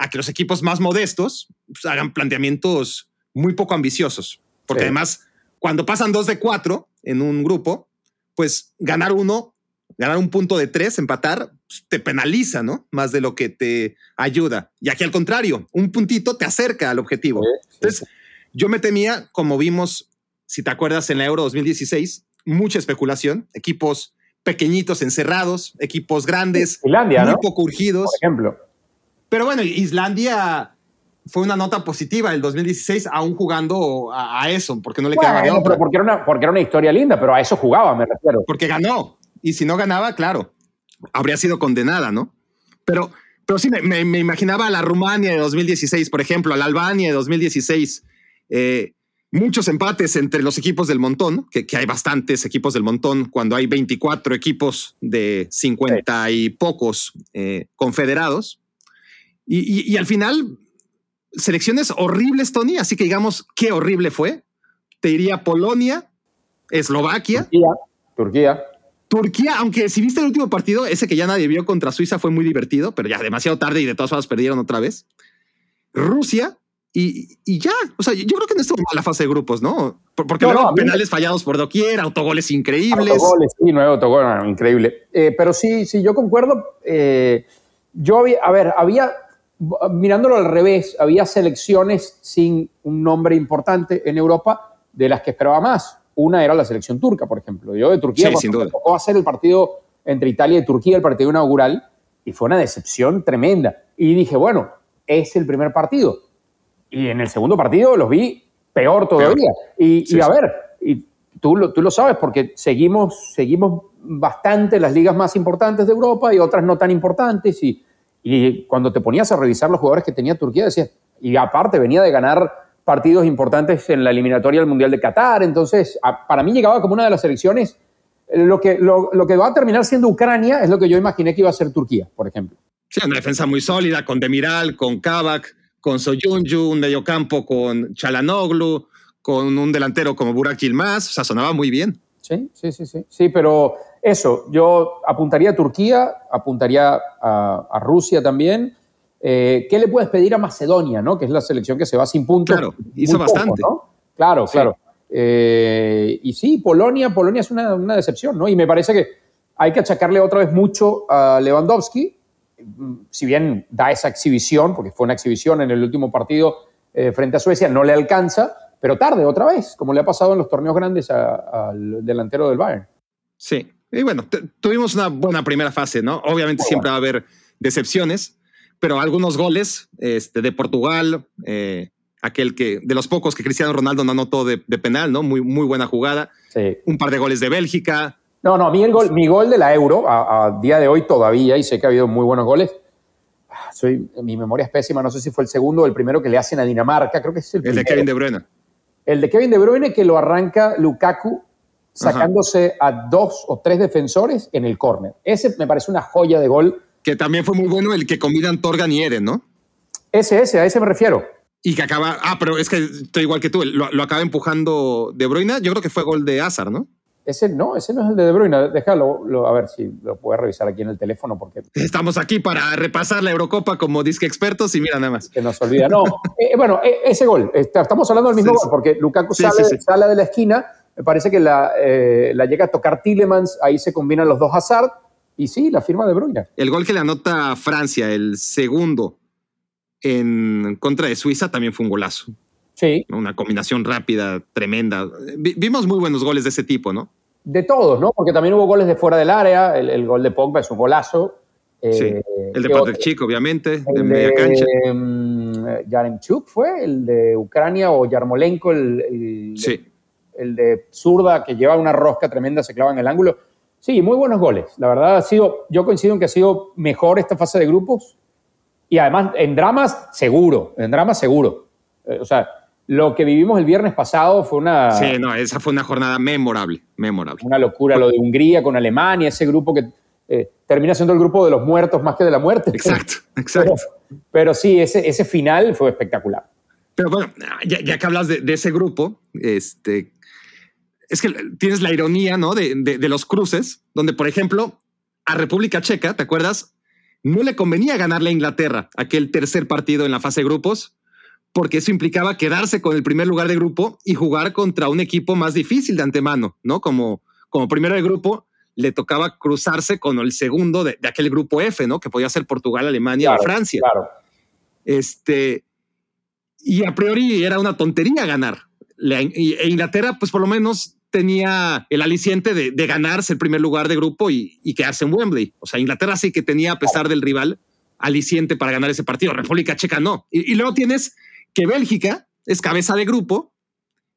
a que los equipos más modestos pues, hagan planteamientos muy poco ambiciosos. Porque además, cuando pasan dos de cuatro en un grupo, pues ganar uno, ganar un punto de tres, empatar, pues, te penaliza, ¿no? Más de lo que te ayuda. Y aquí al contrario, un puntito te acerca al objetivo. Entonces, yo me temía, como vimos, si te acuerdas, en la Euro 2016, mucha especulación, equipos pequeñitos encerrados, equipos grandes, muy poco urgidos. Por ejemplo. Pero bueno, Islandia fue una nota positiva el 2016, aún jugando a, eso, porque no le quedaba de otra. Porque era, una, porque era una historia linda, pero a eso jugaba, me refiero. Porque ganó. Y si no ganaba, claro, habría sido condenada, ¿no? Pero, pero sí, me, imaginaba a la Rumania de 2016, por ejemplo, a la Albania de 2016. Eh, muchos empates entre los equipos del montón, que, hay bastantes equipos del montón, cuando hay 24 equipos de 50 y pocos eh, confederados. Y, al final, selecciones horribles, Tony, así que digamos qué horrible fue. Te diría Polonia, Eslovaquia. Turquía. Turquía. Turquía, aunque si viste el último partido, ese que ya nadie vio contra Suiza fue muy divertido, pero ya demasiado tarde y de todas formas perdieron otra vez. Rusia y, ya, o sea, yo creo que no estuvo la fase de grupos, ¿no? Porque luego penales fallados por doquier, autogoles increíbles. Autogoles, sí, nuevo autogol, increíble. Eh, pero sí, sí, yo concuerdo. Eh, yo había, a ver, había, mirándolo al revés, había selecciones sin un nombre importante en Europa de las que esperaba más. Una era la selección turca, por ejemplo. Yo de Turquía, sí, me tocó hacer el partido entre Italia y Turquía, el partido inaugural, y fue una decepción tremenda. Y dije, bueno, es el primer partido y en el segundo partido los vi peor todavía. Y, a ver, y tú, lo, tú lo sabes porque seguimos, seguimos bastante las ligas más importantes de Europa y otras no tan importantes. Y, y cuando te ponías a revisar los jugadores que tenía Turquía, decías, y aparte venía de ganar partidos importantes en la eliminatoria del Mundial de Qatar. Entonces, para mí llegaba como una de las selecciones. Lo que, lo, lo, que va a terminar siendo Ucrania es lo que yo imaginé que iba a ser Turquía, por ejemplo. Sí, una defensa muy sólida, con Demiral, con Kavak, con Soyunju, un mediocampo con Chalanoglu, con un delantero como Burak Yilmaz, o sea, sonaba muy bien. Sí, sí, sí, sí, sí, pero eso, yo apuntaría a Turquía, apuntaría a, Rusia también. Eh, ¿Qué le puedes pedir a Macedonia, ¿no? que es la selección que se va sin puntos? Claro, hizo bastante. Claro, claro. Eh, y sí, Polonia, Polonia es una, una, decepción, ¿no? Y me parece que hay que achacarle otra vez mucho a Lewandowski, si bien da esa exhibición, porque fue una exhibición en el último partido eh, frente a Suecia, no le alcanza, pero tarde otra vez, como le ha pasado en los torneos grandes al delantero del Bayern. Sí, y bueno, tuvimos una buena primera fase, ¿no? Obviamente siempre va a haber decepciones, pero algunos goles este, de Portugal, eh, aquel que de los pocos que Cristiano Ronaldo no anotó de, penal, ¿no? Muy, muy buena jugada. Un par de goles de Bélgica, no, no, mi gol, mi gol de la Euro, a, día de hoy todavía, y sé que ha habido muy buenos goles, ah, soy, mi memoria es pésima, no sé si fue el segundo o el primero que le hacen a Dinamarca, creo que es el, el de Kevin De Bruyne. El de Kevin De Bruyne que lo arranca Lukaku sacándose a dos o tres defensores en el córner. Ese me parece una joya de gol. Que también fue muy bueno el que combinan Torgan y Eden, ¿no? Ese, ese, a ese me refiero. Y que acaba, ah, pero es que estoy igual que tú, lo, lo acaba empujando De Bruyne, yo creo que fue gol de Hazard, ¿no? Ese no, ese no es el de De Bruyne. Déjalo, a ver si lo puedes revisar aquí en el teléfono. porque Estamos aquí para repasar la Eurocopa como disque expertos y mira nada más. Que nos olvida. No, eh, bueno, eh, ese gol. Estamos hablando del mismo gol porque Lukaku sale, de la esquina. Me parece que la, eh, la llega a tocar Tillemans. Ahí se combinan los dos Hazard. Y sí, la firma de Bruyne. El gol que le anota Francia, el segundo en contra de Suiza, también fue un golazo. Sí. Una combinación rápida, tremenda. Vimos muy buenos goles de ese tipo, ¿no? De todos, ¿no? Porque también hubo goles de fuera del área. El, gol de Pogba es un golazo. sí. Eh, el de Patrick Chico, obviamente, de media cancha. Yaremchuk fue, el de Ucrania, o Yarmolenko, el, sí. El de zurda que lleva una rosca tremenda, se clava en el ángulo. Sí, muy buenos goles. La verdad, ha sido, yo coincido en que ha sido mejor esta fase de grupos. Y además, en dramas, seguro. En dramas, seguro. Eh, o sea, lo que vivimos el viernes pasado fue una... Sí, no, esa fue una jornada memorable, memorable. Una locura lo de Hungría con Alemania, ese grupo que eh, termina siendo el grupo de los muertos más que de la muerte. Exacto, exacto. Pero, sí, ese, ese final fue espectacular. Pero bueno, ya, que hablas de, ese grupo, este, es que tienes la ironía, ¿no? De, de los cruces, donde, por ejemplo, a República Checa, ¿te acuerdas? No le convenía ganarle a Inglaterra aquel tercer partido en la fase de grupos, porque eso implicaba quedarse con el primer lugar de grupo y jugar contra un equipo más difícil de antemano, ¿no? Como, como primero de grupo, le tocaba cruzarse con el segundo de, aquel grupo F, ¿no? Que podía ser Portugal, Alemania o Francia. Claro. Este, y a priori era una tontería ganar. e Inglaterra, pues por lo menos tenía el aliciente de, ganarse el primer lugar de grupo y, quedarse en Wembley. O sea, Inglaterra sí que tenía, a pesar del rival, aliciente para ganar ese partido. República Checa no. y luego tienes que Bélgica es cabeza de grupo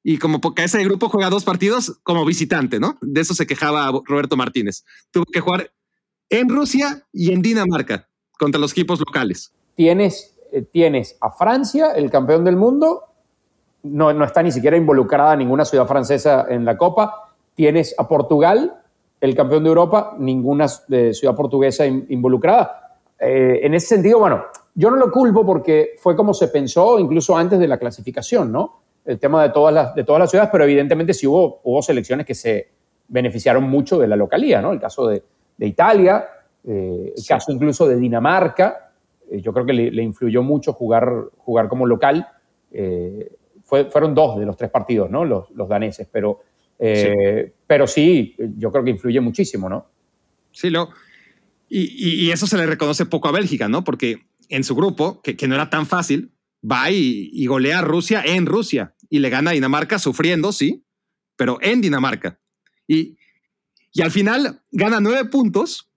y como cabeza de grupo juega dos partidos como visitante, ¿no? De eso se quejaba Roberto Martínez. Tuvo que jugar en Rusia y en Dinamarca contra los equipos locales. Tienes, eh, tienes a Francia, el campeón del mundo, no, no está ni siquiera involucrada ninguna ciudad francesa en la Copa. Tienes a Portugal, el campeón de Europa, ninguna eh, ciudad portuguesa involucrada. Eh, en ese sentido, bueno, yo no lo culpo porque fue como se pensó incluso antes de la clasificación, ¿no? El tema de todas las, de todas las ciudades, pero evidentemente sí hubo, hubo selecciones que se beneficiaron mucho de la localía, ¿no? El caso de, Italia, eh, el caso incluso de Dinamarca, yo creo que le, influyó mucho jugar, jugar como local. Fueron dos de los tres partidos, ¿no? Los, daneses, pero sí. pero sí, yo creo que influye muchísimo, ¿no? Sí, lo, y, eso se le reconoce poco a Bélgica, ¿no? Porque en su grupo, que, no era tan fácil, va y, golea a Rusia en Rusia y le gana a Dinamarca sufriendo, sí, pero en Dinamarca. Y, y al final gana nueve puntos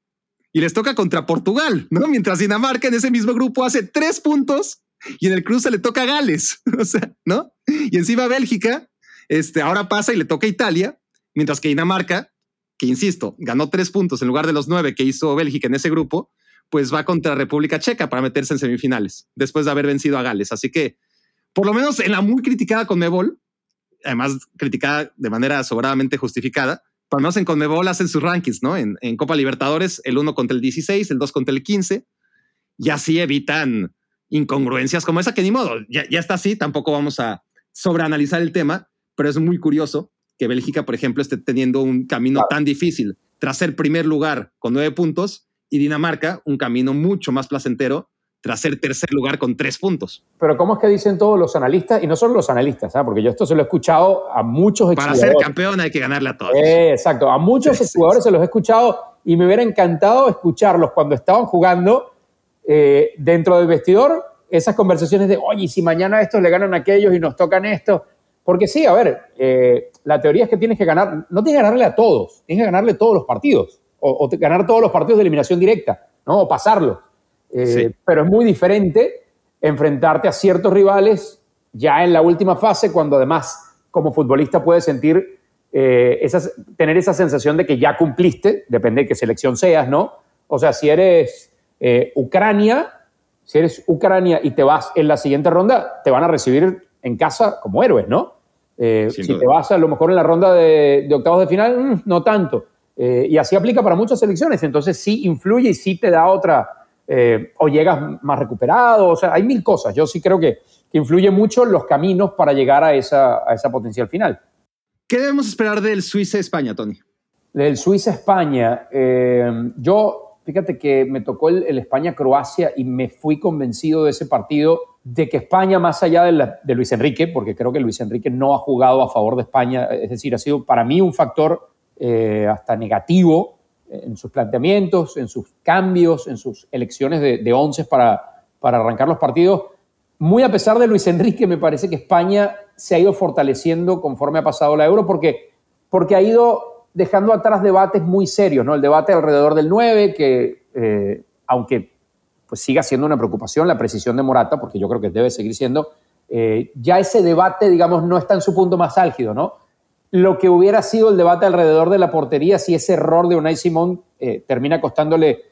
y les toca contra Portugal, ¿no? Mientras Dinamarca en ese mismo grupo hace tres puntos y en el cruce le toca a Gales, o sea, ¿no? Y encima Bélgica, este, ahora pasa y le toca a Italia, mientras que Dinamarca que insisto, ganó tres puntos en lugar de los nueve que hizo Bélgica en ese grupo, pues va contra República Checa para meterse en semifinales, después de haber vencido a Gales. Así que, por lo menos en la muy criticada Conmebol, además criticada de manera sobradamente justificada, por lo menos en Conmebol hacen sus rankings, ¿no? En, Copa Libertadores, el 1 contra el 16, el 2 contra el 15, y así evitan incongruencias como esa que ni modo, ya, ya está así, tampoco vamos a sobreanalizar el tema, pero es muy curioso que Bélgica, por ejemplo, esté teniendo un camino tan difícil tras ser primer lugar con nueve puntos y Dinamarca un camino mucho más placentero tras ser tercer lugar con tres puntos. Pero ¿cómo es que dicen todos los analistas? Y no solo los analistas, ¿sabes? porque yo esto se lo he escuchado a muchos Para ser campeón hay que ganarle a todos. Eh, exacto, a muchos jugadores se los he escuchado y me hubiera encantado escucharlos cuando estaban jugando eh, dentro del vestidor, esas conversaciones de, oye, si mañana estos le ganan a aquellos y nos tocan esto. Porque sí, a ver, eh, la teoría es que tienes que ganar, no tienes que ganarle a todos, tienes que ganarle todos los partidos, o, ganar todos los partidos de eliminación directa, ¿no? o pasarlos. Eh, pero es muy diferente enfrentarte a ciertos rivales ya en la última fase, cuando además como futbolista puedes sentir, eh, esas, tener esa sensación de que ya cumpliste, depende de qué selección seas, ¿no? O sea, si eres Ucrania, si eres Ucrania y te vas en la siguiente ronda, te van a recibir en casa como héroes, ¿no? Eh, si te vas a lo mejor en la ronda de, octavos de final, mm, no tanto. Eh, y así aplica para muchas selecciones. Entonces sí influye y sí te da otra, eh, o llegas más recuperado. O sea, hay mil cosas. Yo sí creo que, que influye mucho los caminos para llegar a esa, a esa potencial final. ¿Qué debemos esperar del Suiza-España, Tony? Del Suiza-España. yo Fíjate que me tocó el, España-Croacia y me fui convencido de ese partido de que España, más allá de, Luis Enrique, porque creo que Luis Enrique no ha jugado a favor de España, es decir, ha sido para mí un factor eh, hasta negativo en sus planteamientos, en sus cambios, en sus elecciones de, de once para, para arrancar los partidos. Muy a pesar de Luis Enrique, me parece que España se ha ido fortaleciendo conforme ha pasado la Euro, porque, porque ha ido dejando atrás debates muy serios, ¿no? El debate alrededor del 9, que eh, aunque pues siga siendo una preocupación la precisión de Morata, porque yo creo que debe seguir siendo, eh, ya ese debate, digamos, no está en su punto más álgido, ¿no? Lo que hubiera sido el debate alrededor de la portería si ese error de Unai Simón eh, termina costándole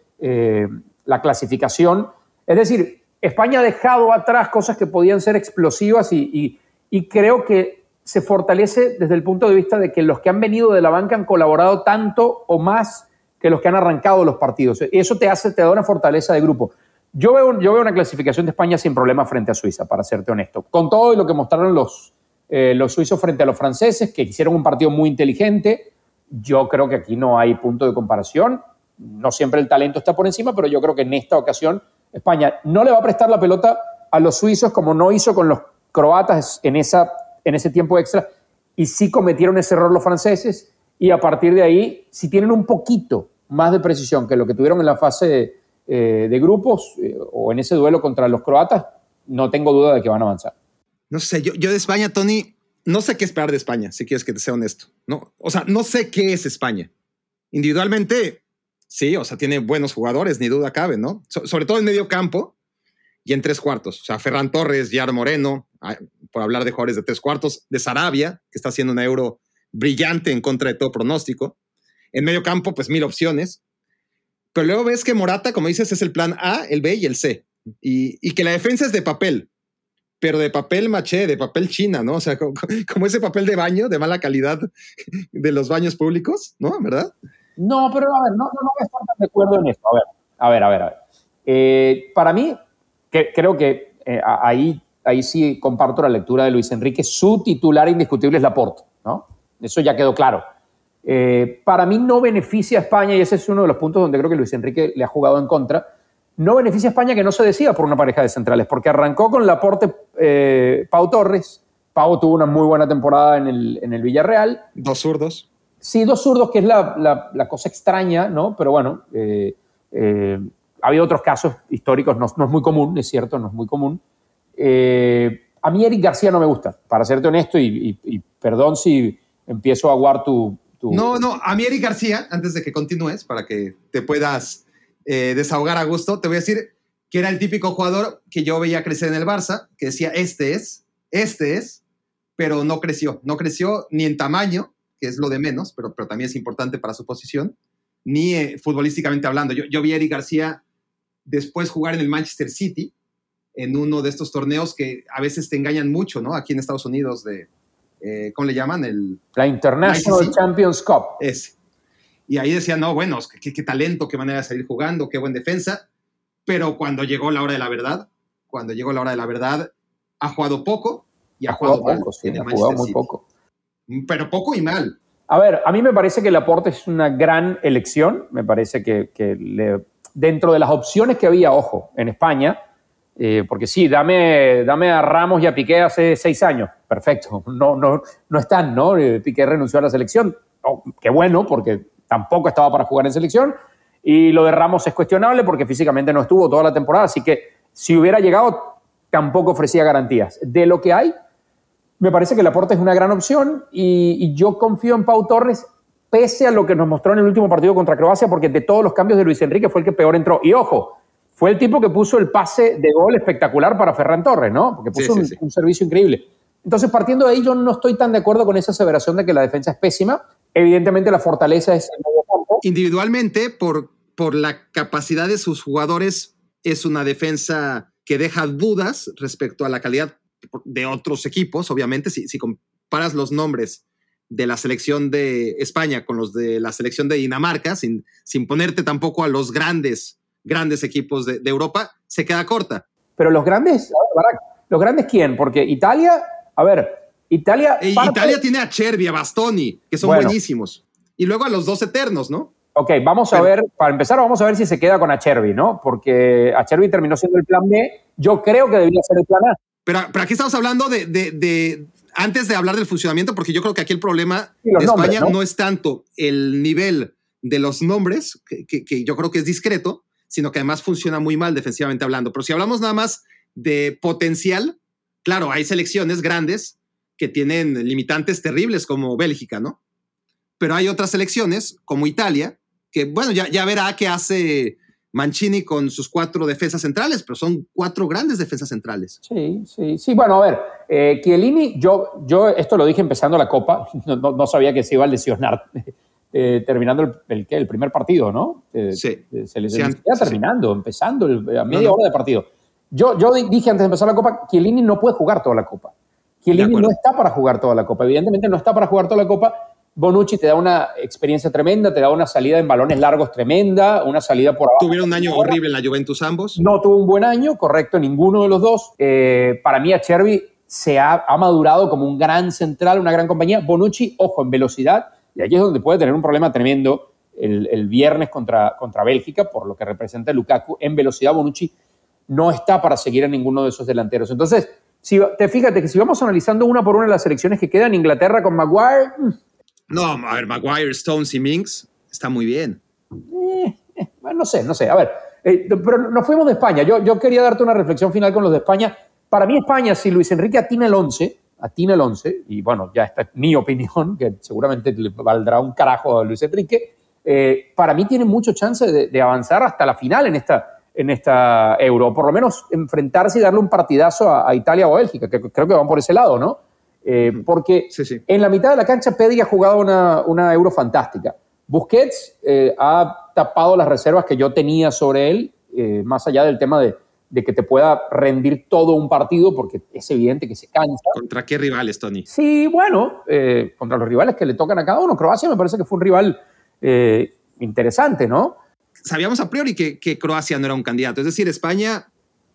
la clasificación. Es decir, España ha dejado atrás cosas que podían ser explosivas y, y creo que se fortalece desde el punto de vista de que los que han venido de la banca han colaborado tanto o más que los que han arrancado los partidos. Eso te hace, te da una fortaleza de grupo. Yo veo, yo veo una clasificación de España sin problema frente a Suiza, para serte honesto. Con todo lo que mostraron los, eh, los suizos frente a los franceses, que hicieron un partido muy inteligente, yo creo que aquí no hay punto de comparación. No siempre el talento está por encima, pero yo creo que en esta ocasión España no le va a prestar la pelota a los suizos como no hizo con los croatas en esa en ese tiempo extra y sí cometieron ese error los franceses y a partir de ahí, si tienen un poquito más de precisión que lo que tuvieron en la fase de, eh, grupos eh, o en ese duelo contra los croatas, no tengo duda de que van a avanzar. No sé, yo, yo de España, Tony, no sé qué esperar de España, si quieres que te sea honesto. No, o sea, no sé qué es España. Individualmente, sí, o sea, tiene buenos jugadores, ni duda cabe, ¿no? sobre todo en medio campo y en tres cuartos. O sea, Ferran Torres, Yar Moreno, por hablar de jugadores de tres cuartos, de Sarabia, que está haciendo un euro brillante en contra de todo pronóstico. En medio campo, pues mil opciones. Pero luego ves que Morata, como dices, es el plan A, el B y el C. Y, que la defensa es de papel, pero de papel maché, de papel china, ¿no? O sea, como, ese papel de baño de mala calidad de los baños públicos, ¿no? ¿Verdad? No, pero a ver, no, no, a estar tan de acuerdo en esto. A ver, a ver, a ver. Eh, para mí, creo que eh, ahí ahí sí comparto la lectura de Luis Enrique, su titular indiscutible es Laporte, ¿no? Eso ya quedó claro. Eh, para mí no beneficia a España, y ese es uno de los puntos donde creo que Luis Enrique le ha jugado en contra, no beneficia a España que no se decida por una pareja de centrales, porque arrancó con Laporte eh, Pau Torres, Pau tuvo una muy buena temporada en el, en el Villarreal. Dos zurdos. Sí, dos zurdos, que es la, la, cosa extraña, ¿no? Pero bueno, eh, eh, ha habido otros casos históricos, no, no, es muy común, es cierto, no es muy común. A mí Eric García no me gusta, para serte honesto, y, perdón si empiezo a aguar tu, no, no, a mí Eric García, antes de que continúes, para que te puedas eh, desahogar a gusto, te voy a decir que era el típico jugador que yo veía crecer en el Barça, que decía, este es, este es, pero no creció, no creció ni en tamaño, que es lo de menos, pero, pero también es importante para su posición, ni eh, futbolísticamente hablando. Yo, yo vi a Eric García después jugar en el Manchester City, en uno de estos torneos que a veces te engañan mucho, ¿no? Aquí en Estados Unidos de eh, ¿cómo le llaman? El, la International Champions Cup. Ese. Y ahí decían, no, bueno, qué, qué, talento, qué manera de salir jugando, qué buen defensa. Pero cuando llegó la hora de la verdad, cuando llegó la hora de la verdad, ha jugado poco y ha, jugado, poco. Sí, ha jugado muy poco. Pero poco y mal. A ver, a mí me parece que el aporte es una gran elección. Me parece que, que le, dentro de las opciones que había, ojo, en España, eh, porque sí, dame, dame a Ramos y a Piqué hace seis años. Perfecto. No, no, no están, ¿no? Eh, Piqué renunció a la selección. Oh, qué bueno, porque tampoco estaba para jugar en selección. Y lo de Ramos es cuestionable porque físicamente no estuvo toda la temporada. Así que si hubiera llegado, tampoco ofrecía garantías. De lo que hay, me parece que el aporte es una gran opción y, y yo confío en Pau Torres pese a lo que nos mostró en el último partido contra Croacia, porque de todos los cambios de Luis Enrique fue el que peor entró. Y ojo, fue el tipo que puso el pase de gol espectacular para Ferran Torres, ¿no? Porque puso un, servicio increíble. Entonces, partiendo de ahí, yo no estoy tan de acuerdo con esa aseveración de que la defensa es pésima. Evidentemente, la fortaleza es el medio campo. Individualmente, por, por la capacidad de sus jugadores, es una defensa que deja dudas respecto a la calidad de otros equipos, obviamente. Si, si comparas los nombres de la selección de España con los de la selección de Dinamarca, sin, sin ponerte tampoco a los grandes grandes equipos de, Europa, se queda corta. Pero los grandes, ¿los grandes quién? Porque Italia, a ver, Italia... Eh, Italia tiene a Chervi, a Bastoni, que son buenísimos. Y luego a los dos eternos, ¿no? Ok, vamos a ver, para empezar vamos a ver si se queda con Achervi, ¿no? Porque Achervi terminó siendo el plan B, yo creo que debería ser el plan A. Pero, pero aquí estamos hablando de, de, antes de hablar del funcionamiento, porque yo creo que aquí el problema de España ¿no? es tanto el nivel de los nombres, que, que, yo creo que es discreto, sino que además funciona muy mal defensivamente hablando. Pero si hablamos nada más de potencial, claro, hay selecciones grandes que tienen limitantes terribles como Bélgica, ¿no? Pero hay otras selecciones como Italia, que bueno, ya, verá qué hace Mancini con sus cuatro defensas centrales, pero son cuatro grandes defensas centrales. Sí, sí, sí. Bueno, a ver, eh, Chiellini, yo, yo esto lo dije empezando la Copa, no, no sabía que se iba a lesionar eh, terminando el, el, primer partido, ¿no? Eh, sí. Se les terminando, empezando a media hora de partido. Yo, yo dije antes de empezar la Copa, Chiellini no puede jugar toda la Copa. Chiellini no está para jugar toda la Copa. Evidentemente no está para jugar toda la Copa. Bonucci te da una experiencia tremenda, te da una salida en balones largos tremenda, una salida por abajo. ¿Tuvieron un año horrible en la Juventus ambos? No tuvo un buen año, correcto, ninguno de los dos. Eh, para mí, a Chervi se ha, ha, madurado como un gran central, una gran compañía. Bonucci, ojo, en velocidad, y aquí es donde puede tener un problema tremendo el, viernes contra, contra Bélgica, por lo que representa Lukaku. En velocidad, Bonucci no está para seguir a ninguno de esos delanteros. Entonces, si, te fíjate que si vamos analizando una por una las selecciones que quedan, Inglaterra con Maguire. Mm. No, a ver, Maguire, Stones y Minks está muy bien. Eh, eh, no sé, no sé. A ver, eh, pero nos fuimos de España. Yo, yo quería darte una reflexión final con los de España. Para mí, España, si Luis Enrique atina el 11, atina el 11, y bueno, ya esta es mi opinión, que seguramente le valdrá un carajo a Luis Enrique, eh, para mí tiene mucho chance de, avanzar hasta la final en esta, en esta Euro, por lo menos enfrentarse y darle un partidazo a, Italia o a Bélgica, que creo que van por ese lado, ¿no? Eh, porque en la mitad de la cancha Pedri ha jugado una, una Euro fantástica. Busquets eh, ha tapado las reservas que yo tenía sobre él, más allá del tema de, de que te pueda rendir todo un partido, porque es evidente que se cansa. ¿Contra qué rivales, Tony? Sí, bueno, eh, contra los rivales que le tocan a cada uno. Croacia me parece que fue un rival eh, interesante, ¿no? Sabíamos a priori que, que, Croacia no era un candidato, es decir, España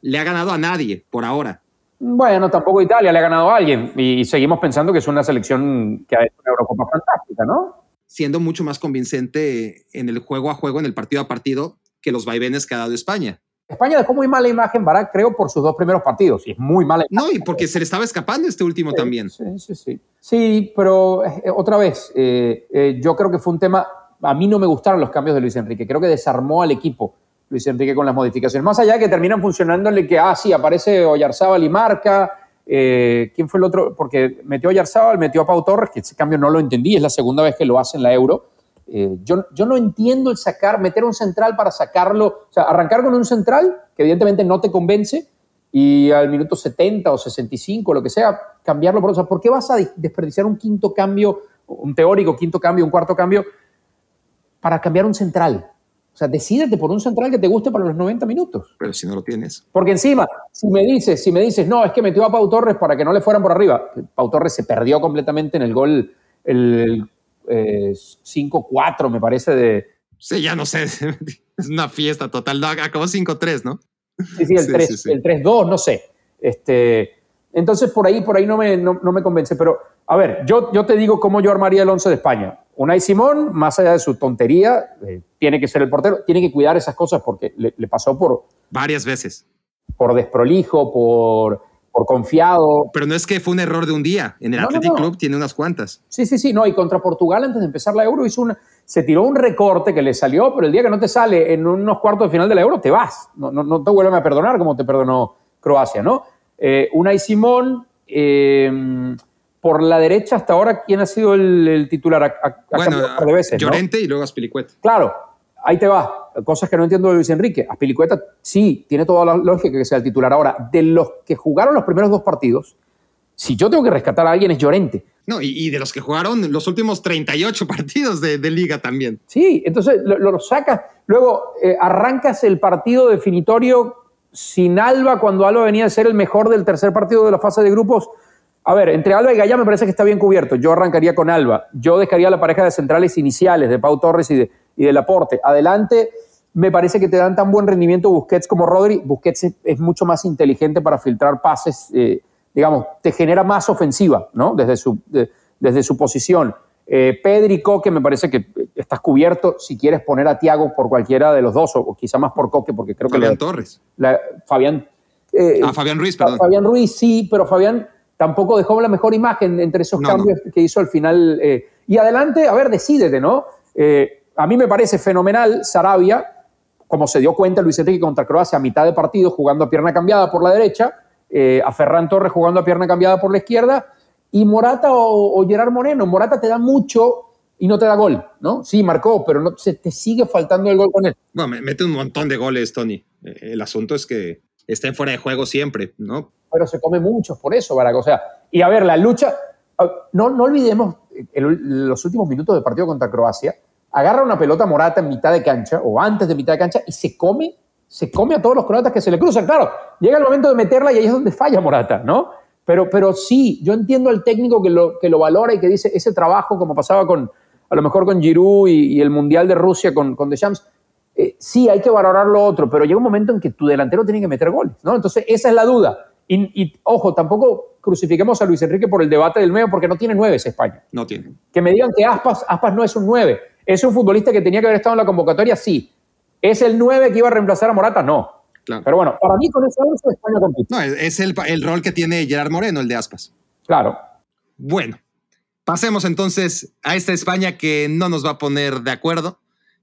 le ha ganado a nadie por ahora. Bueno, tampoco Italia le ha ganado a alguien y seguimos pensando que es una selección que ha hecho una Eurocopa fantástica, ¿no? siendo mucho más convincente en el juego a juego, en el partido a partido, que los vaivenes que ha dado España. España dejó muy mala imagen, Barak, creo, por sus dos primeros partidos. Y es muy mala No, y porque se le estaba escapando este último también. Sí, sí, sí. Sí, pero eh, otra vez, eh, eh, yo creo que fue un tema. A mí no me gustaron los cambios de Luis Enrique. Creo que desarmó al equipo Luis Enrique con las modificaciones. Más allá de que terminan funcionándole que, ah, sí, aparece Oyarzábal y marca. ¿Quién fue el otro? Porque metió a Oyarzábal, metió a Pau Torres, que ese cambio no lo entendí. Es la segunda vez que lo hace en la Euro eh, yo, yo no entiendo el sacar, meter un central para sacarlo, o sea, arrancar con un central que evidentemente no te convence y al minuto 70 o 65, lo que sea, cambiarlo por otro. ¿Por qué vas a desperdiciar un quinto cambio, un teórico quinto cambio, un cuarto cambio, para cambiar un central? O sea, decídete por un central que te guste para los 90 minutos. Pero si no lo tienes. Porque encima, si me dices, si me dices, no, es que metió a Pau Torres para que no le fueran por arriba. Pau Torres se perdió completamente en el gol, el 5-4, eh, me parece, de... Sí, ya no sé, es una fiesta total. No, acabó 5-3, ¿no? Sí, sí, el 3-2, no sé. Este, entonces, por ahí, por ahí no me, no, me convence. Pero, a ver, yo, yo te digo cómo yo armaría el 11 de España. Unai Simón, más allá de su tontería, eh, tiene que ser el portero, tiene que cuidar esas cosas porque le, le pasó por... Varias veces. Por desprolijo, por por confiado. Pero no es que fue un error de un día. En el Athletic Club tiene unas cuantas. Sí, sí, sí. No, y contra Portugal antes de empezar la Euro hizo una, se tiró un recorte que le salió, pero el día que no te sale en unos cuartos de final de la Euro, te vas. No, no, no te vuelven a perdonar como te perdonó Croacia, ¿no? Eh, Unai Simón, eh, por la derecha hasta ahora, ¿quién ha sido el, titular? A, bueno, de veces, Llorente y luego Aspilicueta. Claro, ahí te va. Cosas que no entiendo de Luis Enrique. Aspilicueta sí, tiene toda la lógica que sea el titular. Ahora, de los que jugaron los primeros dos partidos, si yo tengo que rescatar a alguien es Llorente. No, y, de los que jugaron los últimos 38 partidos de, liga también. Sí, entonces lo, sacas, luego eh, arrancas el partido definitorio sin Alba cuando Alba venía a ser el mejor del tercer partido de la fase de grupos. A ver, entre Alba y Gallá me parece que está bien cubierto. Yo arrancaría con Alba. Yo dejaría la pareja de centrales iniciales de Pau Torres y de, y del aporte. Adelante, me parece que te dan tan buen rendimiento Busquets como Rodri. Busquets es, mucho más inteligente para filtrar pases, eh, digamos, te genera más ofensiva, ¿no? Desde su, desde su posición. Eh, Pedri Coque, me parece que estás cubierto si quieres poner a Tiago por cualquiera de los dos, o, quizá más por Coque, porque creo que. Fabián Torres. Fabián. Eh, ah, Fabián Ruiz, perdón. Fabián Ruiz, sí, pero Fabián tampoco dejó la mejor imagen entre esos cambios que hizo al final. y adelante, a ver, decídete, ¿no? A mí me parece fenomenal Sarabia, como se dio cuenta Luis Enrique contra Croacia a mitad de partido jugando a pierna cambiada por la derecha, eh, a Ferran Torres jugando a pierna cambiada por la izquierda, y Morata o, Gerard Moreno. Morata te da mucho y no te da gol, ¿no? Sí, marcó, pero no, se te sigue faltando el gol con él. No, mete un montón de goles, Tony. Eh, el asunto es que está fuera de juego siempre, ¿no? Pero se come muchos por eso, Barack. O sea, y a ver, la lucha, ah, no, no olvidemos los últimos minutos del partido contra Croacia, agarra una pelota morata en mitad de cancha o antes de mitad de cancha y se come, se come a todos los croatas que se le cruzan. Claro, llega el momento de meterla y ahí es donde falla Morata, ¿no? Pero, pero sí, yo entiendo al técnico que lo, que lo valora y que dice ese trabajo, como pasaba con, a lo mejor con Giroud y, el Mundial de Rusia con, con Deschamps, eh, sí, hay que valorar lo otro, pero llega un momento en que tu delantero tiene que meter goles, ¿no? Entonces, esa es la duda. Y, ojo, tampoco crucifiquemos a Luis Enrique por el debate del medio porque no tiene nueve España. No tiene. Que me digan que Aspas, Aspas no es un nueve. ¿Es un futbolista que tenía que haber estado en la convocatoria? Sí. ¿Es el 9 que iba a reemplazar a Morata? No. Pero bueno, para mí con ese 11 España compite. No, es el, el, rol que tiene Gerard Moreno, el de Aspas. Claro. Bueno, pasemos entonces a esta España que no nos va a poner de acuerdo.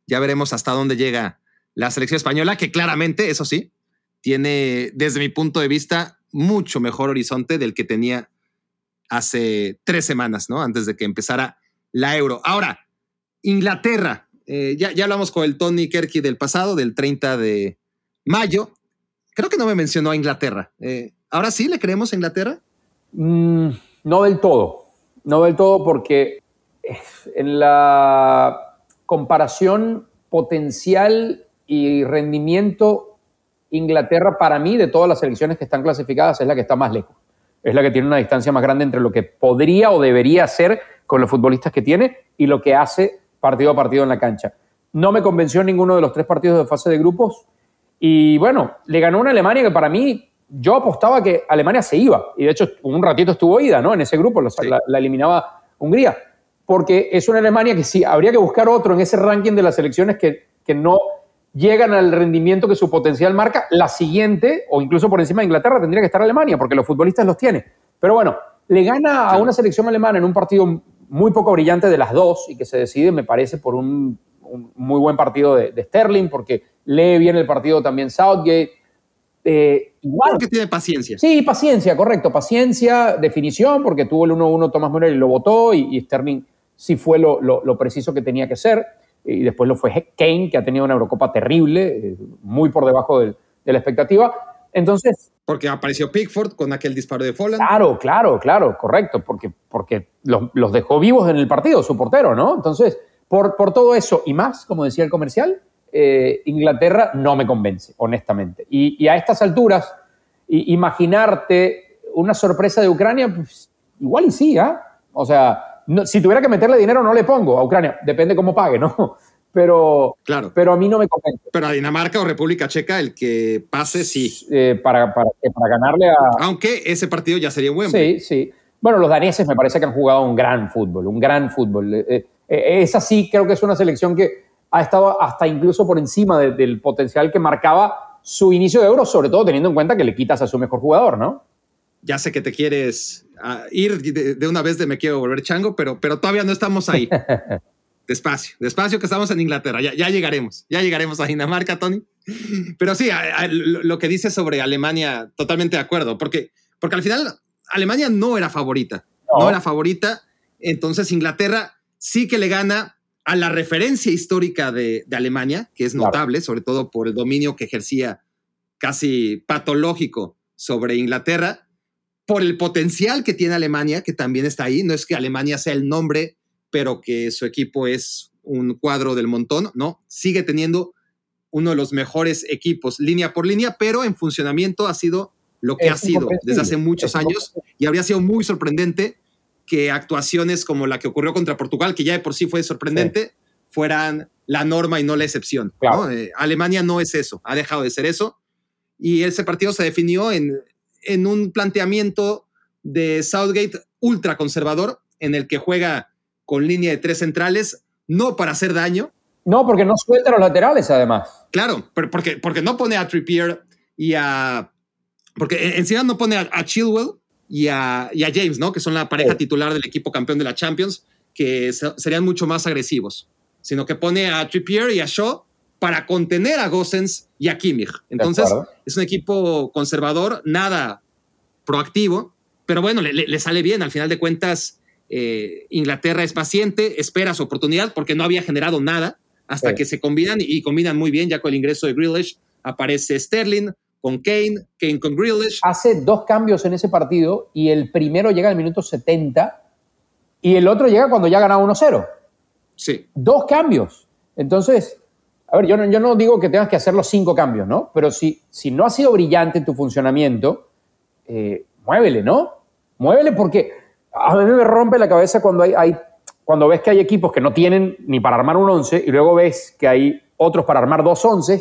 Ya veremos hasta dónde llega la selección española, que claramente, eso sí, tiene, desde mi punto de vista, mucho mejor horizonte del que tenía hace tres semanas, ¿no? Antes de que empezara la Euro. Ahora, Inglaterra, eh, ya, ya hablamos con el Tony Kerky del pasado, del 30 de mayo. Creo que no me mencionó a Inglaterra. Eh, ¿Ahora sí le creemos a Inglaterra? Mm, no del todo. No del todo porque en la comparación potencial y rendimiento, Inglaterra para mí de todas las selecciones que están clasificadas es la que está más lejos. Es la que tiene una distancia más grande entre lo que podría o debería hacer con los futbolistas que tiene y lo que hace partido a partido en la cancha. No me convenció ninguno de los tres partidos de fase de grupos y bueno, le ganó una Alemania que para mí yo apostaba que Alemania se iba y de hecho un ratito estuvo ida ¿no? en ese grupo, la, eliminaba Hungría. porque es una Alemania que sí, habría que buscar otro en ese ranking de las selecciones que, que no llegan al rendimiento que su potencial marca. La siguiente, o incluso por encima de Inglaterra, tendría que estar Alemania, porque los futbolistas los tiene. Pero bueno, le gana a una selección alemana en un partido muy poco brillante de las dos y que se decide, me parece, por un, muy buen partido de, Sterling, porque lee bien el partido también Southgate. Eh, igual. que tiene paciencia. Sí, paciencia, correcto. Paciencia, definición, porque tuvo el 1-1 Thomas Müller y lo votó, y, Sterling sí fue lo, lo, preciso que tenía que ser. Y después lo fue Kane, que ha tenido una Eurocopa terrible, eh, muy por debajo de la expectativa. Entonces. Porque apareció Pickford con aquel disparo de Folland. Claro, claro, claro, correcto, porque, porque los, dejó vivos en el partido, su portero, ¿no? Entonces, por, por todo eso y más, como decía el comercial, eh, Inglaterra no me convence, honestamente. Y, a estas alturas, imaginarte una sorpresa de Ucrania, pues igual y sí, ¿ah? O sea, si tuviera que meterle dinero, no le pongo a Ucrania, depende cómo pague, ¿no? Pero, claro. pero a mí no me convence. Pero a Dinamarca o República Checa, el que pase, sí. Eh, para, para, para, ganarle a... Aunque ese partido ya sería bueno. Sí, sí. Bueno, los daneses me parece que han jugado un gran fútbol, un gran fútbol. Eh, eh, esa sí creo que es una selección que ha estado hasta incluso por encima del potencial que marcaba su inicio de Euro, sobre todo teniendo en cuenta que le quitas a su mejor jugador, ¿no? Ya sé que te quieres ah, ir de, una vez de me quiero volver chango, pero, pero todavía no estamos ahí. Despacio, despacio que estamos en Inglaterra, ya, ya llegaremos, ya llegaremos a Dinamarca, Tony. Pero sí, lo que dice sobre Alemania, totalmente de acuerdo, porque, porque al final Alemania no era favorita, no, era favorita, entonces Inglaterra sí que le gana a la referencia histórica de, Alemania, que es notable, sobre todo por el dominio que ejercía casi patológico sobre Inglaterra, por el potencial que tiene Alemania, que también está ahí, no es que Alemania sea el nombre pero que su equipo es un cuadro del montón, ¿no? Sigue teniendo uno de los mejores equipos línea por línea, pero en funcionamiento ha sido lo que ha sido desde hace muchos años y habría sido muy sorprendente que actuaciones como la que ocurrió contra Portugal, que ya de por sí fue sorprendente, fueran la norma y no la excepción. Eh, Alemania no es eso, ha dejado de ser eso. Y ese partido se definió en, en un planteamiento de Southgate ultra conservador, en el que juega con línea de tres centrales, no para hacer daño. No, porque no suelta los laterales, además. Claro, pero porque, porque no pone a Trippier y a. Porque encima no pone a, Chilwell y a, James, ¿no? Que son la pareja titular del equipo campeón de la Champions, que serían mucho más agresivos. Sino que pone a Trippier y a Shaw para contener a Gossens y a Kimmich. Entonces, es un equipo conservador, nada proactivo, pero bueno, le, le, sale bien. Al final de cuentas, eh, Inglaterra es paciente, espera su oportunidad porque no había generado nada hasta que se combinan y, combinan muy bien. Ya con el ingreso de Grealish aparece Sterling con Kane, Kane con Grealish. Hace dos cambios en ese partido y el primero llega al minuto 70 y el otro llega cuando ya ganaba 1-0. Sí. Dos cambios. Entonces, a ver, yo no, yo no digo que tengas que hacer los cinco cambios, ¿no? Pero si, si no ha sido brillante tu funcionamiento, eh, muévele, ¿no? Muévele porque a mí me rompe la cabeza cuando, hay, cuando ves que hay equipos que no tienen ni para armar un 11 y luego ves que hay otros para armar dos 11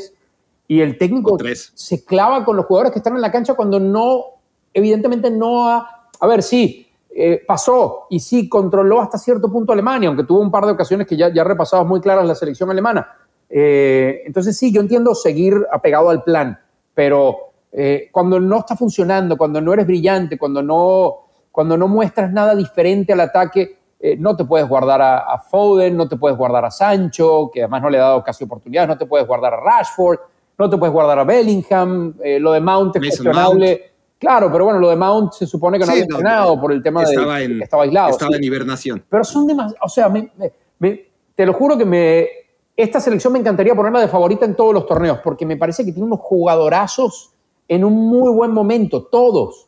y el técnico se clava con los jugadores que están en la cancha cuando no, evidentemente no ha... A ver, sí, eh, pasó y sí controló hasta cierto punto Alemania, aunque tuvo un par de ocasiones que ya, ya muy claras la selección alemana. Eh, entonces sí, yo entiendo seguir apegado al plan, pero eh, cuando no está funcionando, cuando no eres brillante, cuando no cuando no muestras nada diferente al ataque, eh, no te puedes guardar a, Foden, no te puedes guardar a Sancho, que además no le ha dado casi oportunidades, no te puedes guardar a Rashford, no te puedes guardar a Bellingham, eh, lo de Mount es cuestionable. Claro, pero bueno, lo de Mount se supone que no había entrenado por el tema de que estaba aislado. Estaba en hibernación. Pero son demasiado, o sea, te lo juro que me, esta selección me encantaría ponerla de favorita en todos los torneos, porque me parece que tiene unos jugadorazos en un muy buen momento, todos.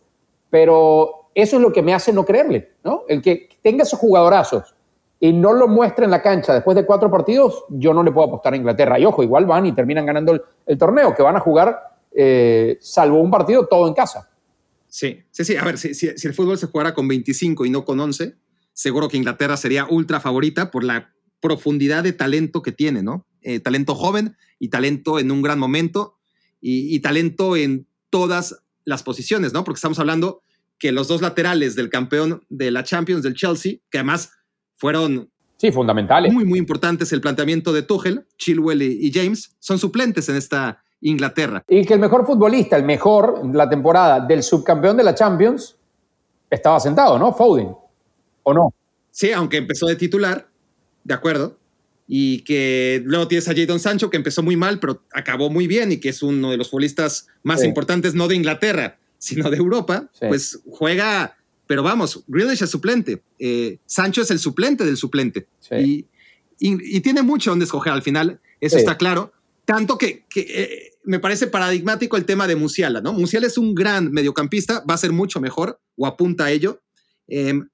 Pero eso es lo que me hace no creerle, ¿no? El que tenga esos jugadorazos y no lo muestre en la cancha después de cuatro partidos, yo no le puedo apostar a Inglaterra. Y ojo, igual van y terminan ganando el, torneo, que van a jugar, eh, salvo un partido, todo en casa. Sí, sí, sí. A ver, si, el fútbol se jugara con 25 y no con 11, seguro que Inglaterra sería ultra favorita por la profundidad de talento que tiene, ¿no? Eh, talento joven y talento en un gran momento y talento en todas las posiciones, ¿no? Porque estamos hablando que los dos laterales del campeón de la Champions del Chelsea, que además fueron sí, fundamentales. muy, muy importantes el planteamiento de Tuchel, Chilwell y, James, son suplentes en esta Inglaterra. Y que el mejor futbolista, el mejor en la temporada del subcampeón de la Champions, estaba sentado, ¿no? Foden. ¿O no? Sí, aunque empezó de titular, de acuerdo. Y que luego tienes a Jadon Sancho, que empezó muy mal, pero acabó muy bien y que es uno de los futbolistas más Sí. importantes, no de Inglaterra, sino de Europa. Sí. Pues juega, pero vamos, Grealish es suplente. eh, Sancho es el suplente del suplente. Sí. Y, y- y tiene mucho donde escoger al final, eso Sí. está claro. Tanto que, que, eh, me parece paradigmático el tema de Musiala, ¿no? Musiala es un gran mediocampista, va a ser mucho mejor, o apunta a ello. Em,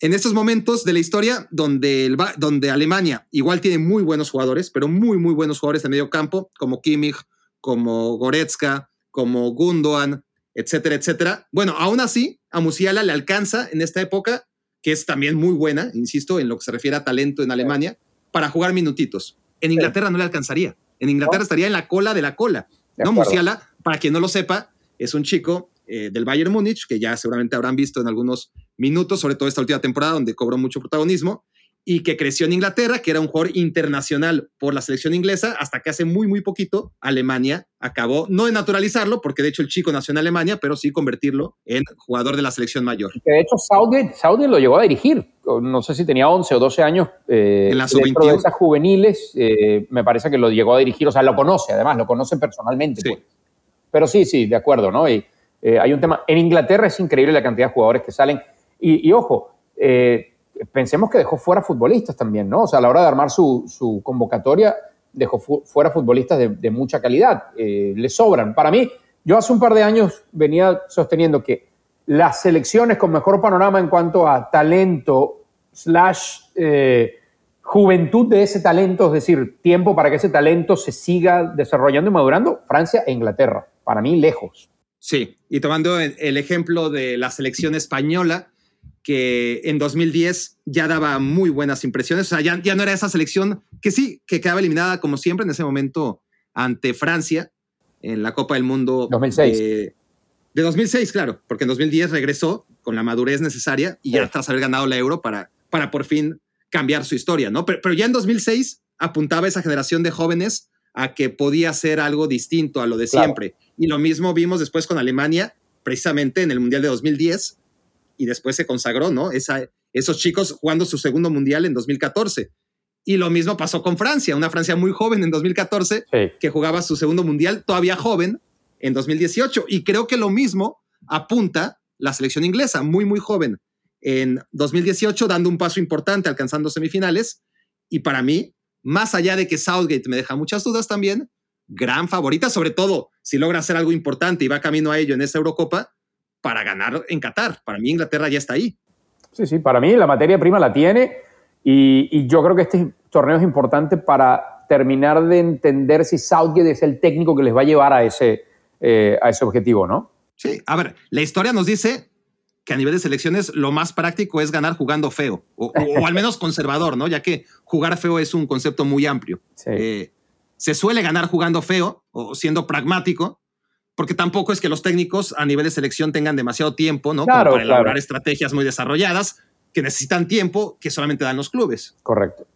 en estos momentos de la historia donde, el, donde Alemania igual tiene muy buenos jugadores, pero muy, muy buenos jugadores de medio campo, como Kimmich, como Goretzka, como Gundogan, etcétera, etcétera. Bueno, aún así, a Musiala le alcanza en esta época, que es también muy buena, insisto, en lo que se refiere a talento en Alemania, para jugar minutitos. En Inglaterra no le alcanzaría. En Inglaterra estaría en la cola de la cola. De ¿no? Musiala, para quien no lo sepa, es un chico eh, del Bayern Múnich, que ya seguramente habrán visto en algunos minutos, sobre todo esta última temporada, donde cobró mucho protagonismo, y que creció en Inglaterra, que era un jugador internacional por la selección inglesa, hasta que hace muy, muy poquito Alemania acabó, no de naturalizarlo, porque de hecho el chico nació en Alemania, pero sí convertirlo en jugador de la selección mayor. De hecho Southgate, Southgate lo llegó a dirigir. No sé si tenía 11 o 12 años. eh, En la dentro sub-21. de esas juveniles, eh, me parece que lo llegó a dirigir. O sea, lo conoce, además, lo conoce personalmente. Sí. pues. Pero sí, sí, de acuerdo, ¿no? Y eh, hay un tema. En Inglaterra es increíble la cantidad de jugadores que salen. Y, y ojo, eh, pensemos que dejó fuera futbolistas también, ¿no? O sea, a la hora de armar su, su convocatoria, dejó fu- fuera futbolistas de, de mucha calidad. Eh, le sobran. Para mí, yo hace un par de años venía sosteniendo que las selecciones con mejor panorama en cuanto a talento slash eh, juventud de ese talento, es decir, tiempo para que ese talento se siga desarrollando y madurando, Francia e Inglaterra. Para mí, lejos. Sí, y tomando el ejemplo de la selección española, que en 2010 ya daba muy buenas impresiones, o sea, ya, ya no era esa selección que sí, que quedaba eliminada como siempre en ese momento ante Francia en la Copa del Mundo 2006. De, de 2006, claro, porque en 2010 regresó con la madurez necesaria y ya tras haber ganado la Euro para, para por fin cambiar su historia, ¿no? Pero, pero ya en 2006 apuntaba esa generación de jóvenes a que podía ser algo distinto a lo de Claro. siempre. Y lo mismo vimos después con Alemania, precisamente en el Mundial de 2010, y después se consagró, ¿no? Esa, esos chicos jugando su segundo Mundial en 2014. Y lo mismo pasó con Francia, una Francia muy joven en 2014, Sí. que jugaba su segundo Mundial todavía joven en 2018. Y creo que lo mismo apunta la selección inglesa, muy, muy joven, en 2018, dando un paso importante, alcanzando semifinales. Y para mí, más allá de que Southgate me deja muchas dudas también, gran favorita, sobre todo si logra hacer algo importante y va camino a ello en esta Eurocopa para ganar en Qatar. Para mí Inglaterra ya está ahí. Sí, sí, para mí la materia prima la tiene y, y yo creo que este torneo es importante para terminar de entender si Southgate es el técnico que les va a llevar a ese, eh, a ese objetivo, ¿no? Sí, a ver, la historia nos dice que a nivel de selecciones lo más práctico es ganar jugando feo, o, o- o al menos conservador, ¿no? Ya que jugar feo es un concepto muy amplio. Sí. Eh, se suele ganar jugando feo o siendo pragmático, porque tampoco es que los técnicos a nivel de selección tengan demasiado tiempo, ¿no? Como Claro, para elaborar claro. estrategias muy desarrolladas que necesitan tiempo que solamente dan los clubes. Correcto.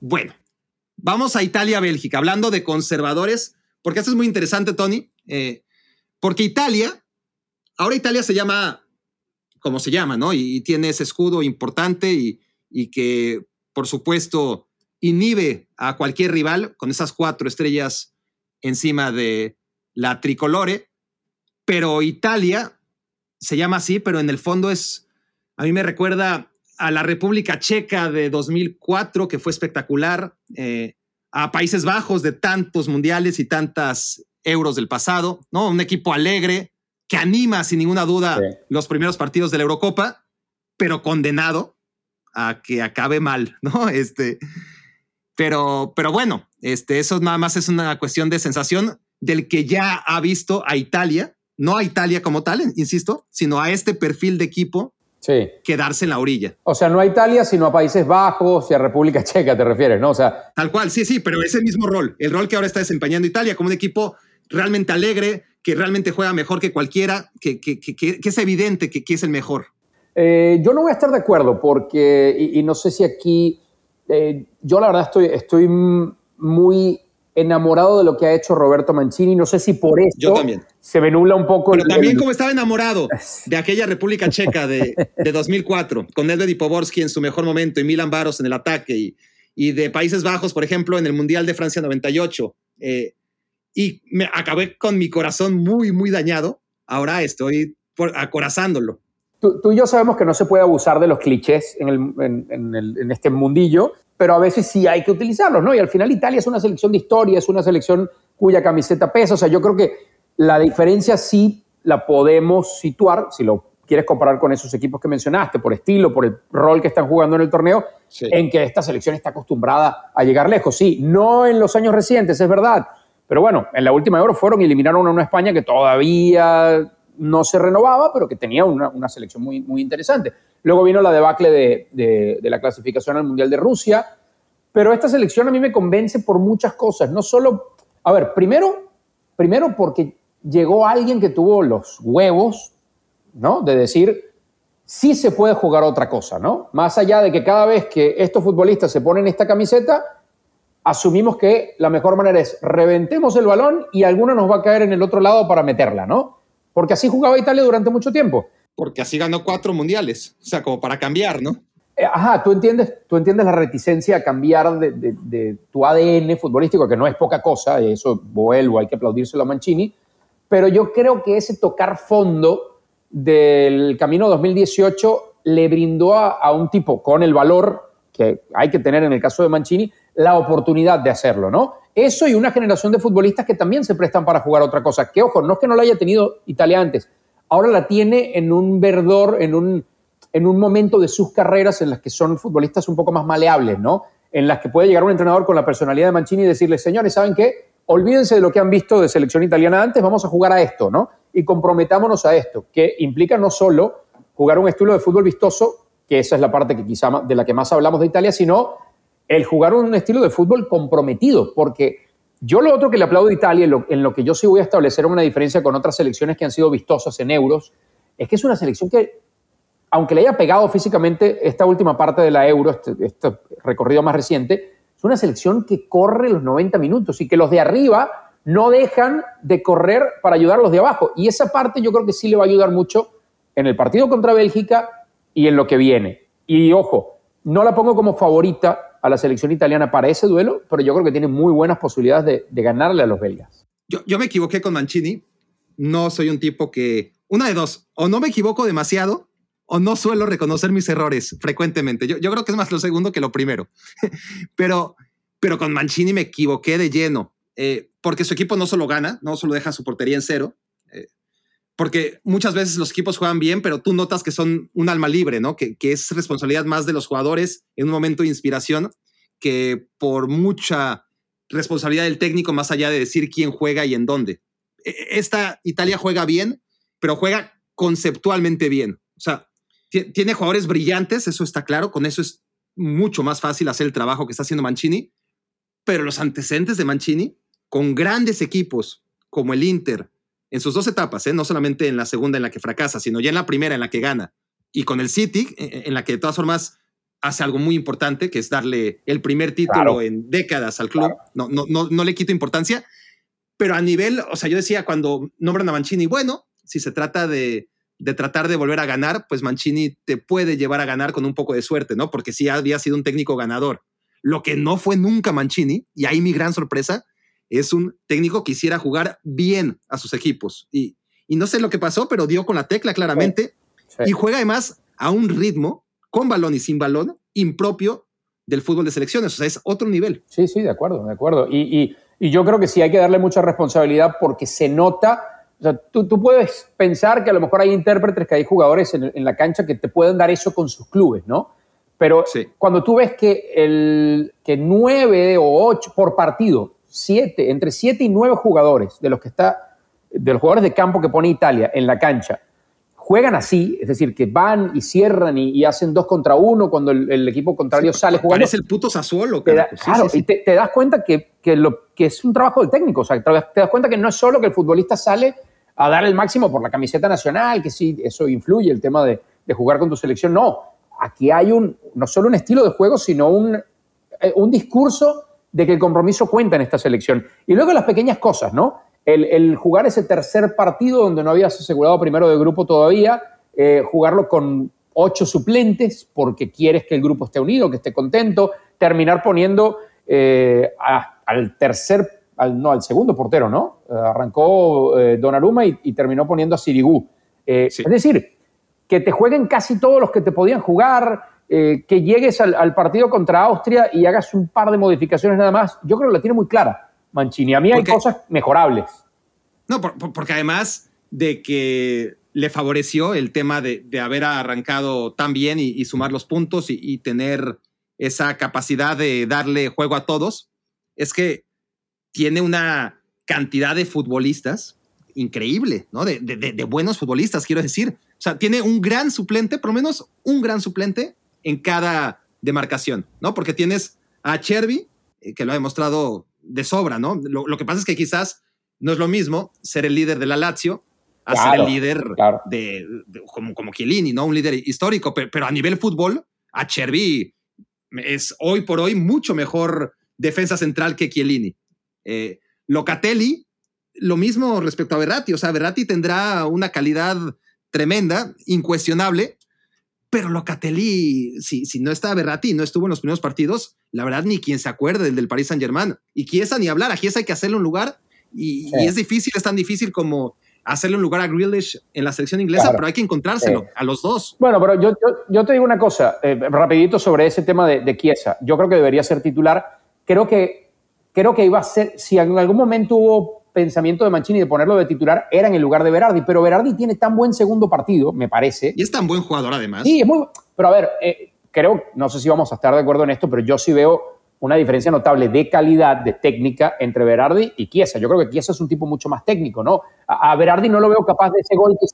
Bueno, vamos a Italia-Bélgica, hablando de conservadores, porque esto es muy interesante, Tony, eh, porque Italia, ahora Italia se llama como se llama, ¿no? Y, y tiene ese escudo importante y, y que, por supuesto, inhibe a cualquier rival con esas cuatro estrellas encima de la tricolore, pero Italia se llama así, pero en el fondo es, a mí me recuerda a la República Checa de 2004, que fue espectacular, eh, a Países Bajos de tantos mundiales y tantas euros del pasado, ¿no? Un equipo alegre que anima sin ninguna duda Sí. los primeros partidos de la Eurocopa, pero condenado a que acabe mal, ¿no? Este, pero, pero bueno, este, eso nada más es una cuestión de sensación del que ya ha visto a Italia, no a Italia como tal, insisto, sino a este perfil de equipo Sí. quedarse en la orilla. O sea, no a Italia, sino a Países Bajos y a República Checa, te refieres, ¿no? O sea, Tal cual, sí, sí, pero ese mismo rol, el rol que ahora está desempeñando Italia como un equipo realmente alegre, que realmente juega mejor que cualquiera, que, que, que, es evidente que, que es el mejor. Eh, yo no voy a estar de acuerdo porque, y, no sé si aquí, eh, yo la verdad estoy, estoy muy enamorado de lo que ha hecho Roberto Mancini. No sé si por eso se me nubla un poco. Pero también como estaba enamorado de aquella República Checa de, de 2004, con Nedved y Poborski en su mejor momento y Milan Baros en el ataque y, y, de Países Bajos, por ejemplo, en el Mundial de Francia 98. Eh, y me acabé con mi corazón muy, muy dañado. Ahora estoy por, acorazándolo. Tú, y yo sabemos que no se puede abusar de los clichés en, el, en, este mundillo, pero a veces sí hay que utilizarlos, ¿no? Y al final Italia es una selección de historia, es una selección cuya camiseta pesa. O sea, yo creo que la diferencia sí la podemos situar, si lo quieres comparar con esos equipos que mencionaste, por estilo, por el rol que están jugando en el torneo, en que esta selección está acostumbrada a llegar lejos. Sí, no en los años recientes, es verdad. Pero bueno, en la última Euro fueron y eliminaron a una España que todavía no se renovaba, pero que tenía una, selección muy, muy interesante. Luego vino la debacle de, la clasificación al Mundial de Rusia, pero esta selección a mí me convence por muchas cosas, no solo, a ver, primero, primero porque llegó alguien que tuvo los huevos, ¿no? De decir, sí se puede jugar otra cosa, ¿no? Más allá de que cada vez que estos futbolistas se ponen esta camiseta, asumimos que la mejor manera es reventemos el balón y alguno nos va a caer en el otro lado para meterla, ¿no? Porque así jugaba Italia durante mucho tiempo. Porque así ganó cuatro mundiales. O sea, como para cambiar, ¿no? Eh, ajá, tú entiendes, tú entiendes la reticencia a cambiar de, tu ADN futbolístico, que no es poca cosa, y eso vuelvo, hay que aplaudírselo a Mancini, pero yo creo que ese tocar fondo del camino 2018 le brindó a un tipo con el valor que hay que tener en el caso de Mancini, la oportunidad de hacerlo, ¿no? Eso y una generación de futbolistas que también se prestan para jugar otra cosa. Que ojo, no es que no la haya tenido Italia antes, ahora la tiene en un verdor, en un, en un momento de sus carreras en las que son futbolistas un poco más maleables, ¿no? En las que puede llegar un entrenador con la personalidad de Mancini y decirle, señores, ¿saben qué? Olvídense de lo que han visto de selección italiana antes, vamos a jugar a esto, ¿no? Y comprometámonos a esto, que implica no solo jugar un estilo de fútbol vistoso, que esa es la parte que quizá de la que más hablamos de Italia, sino el jugar un estilo de fútbol comprometido, porque yo lo otro que le aplaudo a Italia, en lo, que yo sí voy a establecer una diferencia con otras selecciones que han sido vistosas en euros, es que es una selección que, aunque le haya pegado físicamente esta última parte de la euro, este, este recorrido más reciente, es una selección que corre los 90 minutos y que los de arriba no dejan de correr para ayudar a los de abajo. Y esa parte yo creo que sí le va a ayudar mucho en el partido contra Bélgica y en lo que viene. Y ojo, no la pongo como favorita a la selección italiana para ese duelo, pero yo creo que tiene muy buenas posibilidades de, ganarle a los belgas. Yo, yo, me equivoqué con Mancini. No soy un tipo que, una de dos, o no me equivoco demasiado, o no suelo reconocer mis errores frecuentemente. Yo, yo creo que es más lo segundo que lo primero. pero, pero con Mancini me equivoqué de lleno, eh, porque su equipo no solo gana, no solo deja su portería en cero, porque muchas veces los equipos juegan bien, pero tú notas que son un alma libre, ¿no? Que, es responsabilidad más de los jugadores en un momento de inspiración que por mucha responsabilidad del técnico más allá de decir quién juega y en dónde. E, e, esta Italia juega bien, pero juega conceptualmente bien. O sea, tiene jugadores brillantes, eso está claro, con eso es mucho más fácil hacer el trabajo que está haciendo Mancini, pero los antecedentes de Mancini, con grandes equipos como el Inter, en sus dos etapas, ¿eh? no solamente en la segunda en la que fracasa, sino ya en la primera en la que gana. Y con el City, e, e, en la que de todas formas hace algo muy importante, que es darle el primer título en décadas al club. No, no, no, no le quito importancia, pero a nivel, o sea, yo decía cuando nombran a Mancini, bueno, si se trata de, de tratar de volver a ganar, pues Mancini te puede llevar a ganar con un poco de suerte, ¿no? Porque sí había sido un técnico ganador. Lo que no fue nunca Mancini, y ahí mi gran sorpresa, es un técnico que quisiera jugar bien a sus equipos. Y, y no sé lo que pasó, pero dio con la tecla claramente. Y juega además a un ritmo, con balón y sin balón, impropio del fútbol de selecciones. O sea, es otro nivel. Sí, sí, de acuerdo, de acuerdo. Y, y, yo creo que sí hay que darle mucha responsabilidad porque se nota. O sea, tú, tú, puedes pensar que a lo mejor hay intérpretes, que hay jugadores en, en, la cancha que te pueden dar eso con sus clubes, ¿no? Pero cuando tú ves que, el, que nueve o ocho por partido siete, entre siete y nueve jugadores de los que está, de los jugadores de campo que pone Italia en la cancha, juegan así, es decir, que van y cierran y, hacen dos contra uno cuando el, equipo contrario sale jugando. Parece el puto Sassuolo. claro, y te, das cuenta que, lo, que es un trabajo del técnico, o sea, te, das cuenta que no es solo que el futbolista sale a dar el máximo por la camiseta nacional, que sí, eso influye, el tema de, de jugar con tu selección. No, aquí hay un, no solo un estilo de juego, sino un, eh, un discurso de que el compromiso cuenta en esta selección. Y luego las pequeñas cosas, ¿no? El, jugar ese tercer partido donde no habías asegurado primero de grupo todavía, eh, jugarlo con ocho suplentes porque quieres que el grupo esté unido, que esté contento, terminar poniendo eh, al tercer, al, no, al segundo portero, ¿no? arrancó eh, Donnarumma y, terminó poniendo a Sirigu. Es decir, que te jueguen casi todos los que te podían jugar, que llegues al, partido contra Austria y hagas un par de modificaciones nada más, yo creo que la tiene muy clara. Mancini. A mí hay cosas mejorables. No, porque además de que le favoreció el tema de, haber arrancado tan bien y, sumar los puntos y, tener esa capacidad de darle juego a todos, es que tiene una cantidad de futbolistas increíble, ¿no? De, de, buenos futbolistas, quiero decir. O sea, tiene un gran suplente, por lo menos un gran suplente en cada demarcación, ¿no? Porque tienes a Cherby, eh, que lo ha demostrado de sobra, ¿no? Lo, que pasa es que quizás no es lo mismo ser el líder de la Lazio a ser el líder de, como, como Chiellini, ¿no? Un líder histórico, pero, a nivel fútbol, a Chervi es hoy por hoy mucho mejor defensa central que Chiellini. Eh, Locatelli, lo mismo respecto a Berratti, o sea, Berratti tendrá una calidad tremenda, incuestionable, pero Locatelli, si, si no está Berratti y no estuvo en los primeros partidos, la verdad ni quien se acuerde del, del Paris Saint Germain. Y Chiesa ni hablar, a Chiesa hay que hacerle un lugar y, es difícil, es tan difícil como hacerle un lugar a Grealish en la selección inglesa, pero hay que encontrárselo a los dos. Bueno, pero yo, yo, te digo una cosa, eh, rapidito sobre ese tema de, de Chiesa. Yo creo que debería ser titular. Creo que, creo que iba a ser, si en algún momento hubo pensamiento de Mancini de ponerlo de titular era en el lugar de Berardi, pero Berardi tiene tan buen segundo partido, me parece. Y es tan buen jugador además. Sí, es muy... Pero a ver, eh, creo, no sé si vamos a estar de acuerdo en esto, pero yo sí veo una diferencia notable de calidad, de técnica entre Berardi y Chiesa. Yo creo que Chiesa es un tipo mucho más técnico, ¿no? A, Berardi no lo veo capaz de ese gol que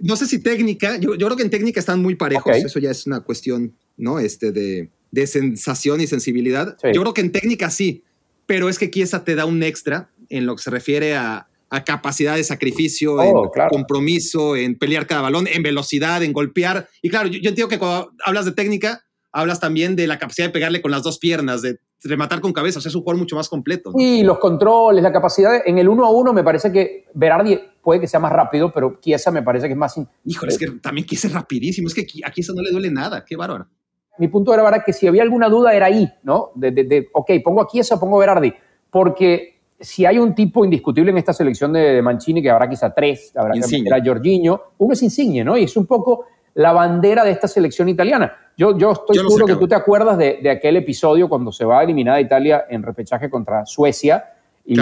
no sé si técnica, yo, creo que en técnica están muy parejos, eso ya es una cuestión, ¿no? Este de, de sensación y sensibilidad. Yo creo que en técnica sí, pero es que Chiesa te da un extra en lo que se refiere a, capacidad de sacrificio, oh, en compromiso, en pelear cada balón, en velocidad, en golpear. Y claro, yo, entiendo que cuando hablas de técnica, hablas también de la capacidad de pegarle con las dos piernas, de rematar con cabeza. O sea, es un jugador mucho más completo. Y los controles, la capacidad. en el uno a uno me parece que Berardi puede que sea más rápido, pero Chiesa me parece que es más. Híjole, es que también Chiesa es rapidísimo. Es que a Chiesa no le duele nada. Qué bárbaro. Mi punto era que si había alguna duda era ahí, ¿no? De, de, ok, pongo a Chiesa pongo a Berardi. Porque si hay un tipo indiscutible en esta selección de, Mancini, que habrá quizá tres, habrá Insigne. que Jorginho, uno es Insigne, ¿no? Y es un poco la bandera de esta selección italiana. Yo, yo estoy seguro que tú te acuerdas de, aquel episodio cuando se va a eliminar a Italia en repechaje contra Suecia y,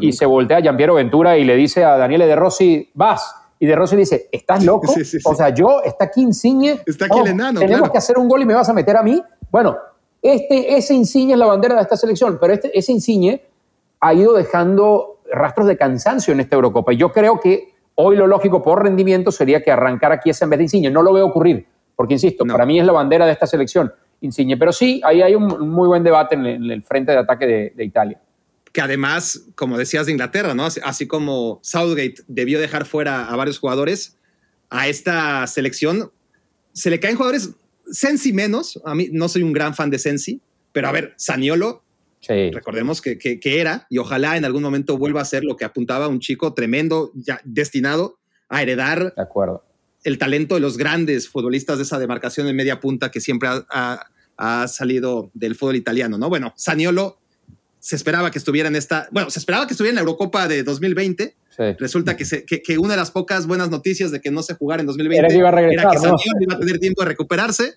y se voltea a Giampiero Ventura y le dice a Daniele De Rossi, vas. Y De Rossi dice, ¿estás loco? O sea, yo, está aquí Insigne. Está aquí el enano, Tenemos que hacer un gol y me vas a meter a mí. Bueno, este, ese Insigne es la bandera de esta selección, pero este, ese Insigne ha ido dejando rastros de cansancio en esta Eurocopa. Y yo creo que hoy lo lógico por rendimiento sería que arrancara Chiesa en vez de Insigne. No lo veo ocurrir, porque insisto, para mí es la bandera de esta selección, Insigne. Pero sí, ahí hay un muy buen debate en el, frente de ataque de, Italia. Que además, como decías de Inglaterra, ¿no? Así, como Southgate debió dejar fuera a varios jugadores, a esta selección se le caen jugadores Sensi menos. A mí no soy un gran fan de Sensi, pero a ver, Saniolo Recordemos que, era, y ojalá en algún momento vuelva a ser lo que apuntaba un chico tremendo, ya destinado a heredar de acuerdo. el talento de los grandes futbolistas de esa demarcación en media punta que siempre ha, salido del fútbol italiano, ¿no? Bueno, Saniolo se esperaba que estuviera en esta, bueno, se esperaba que estuviera en la Eurocopa de 2020. Resulta que, que, una de las pocas buenas noticias de que no se jugara en 2020 era que, Saniolo iba a tener tiempo de recuperarse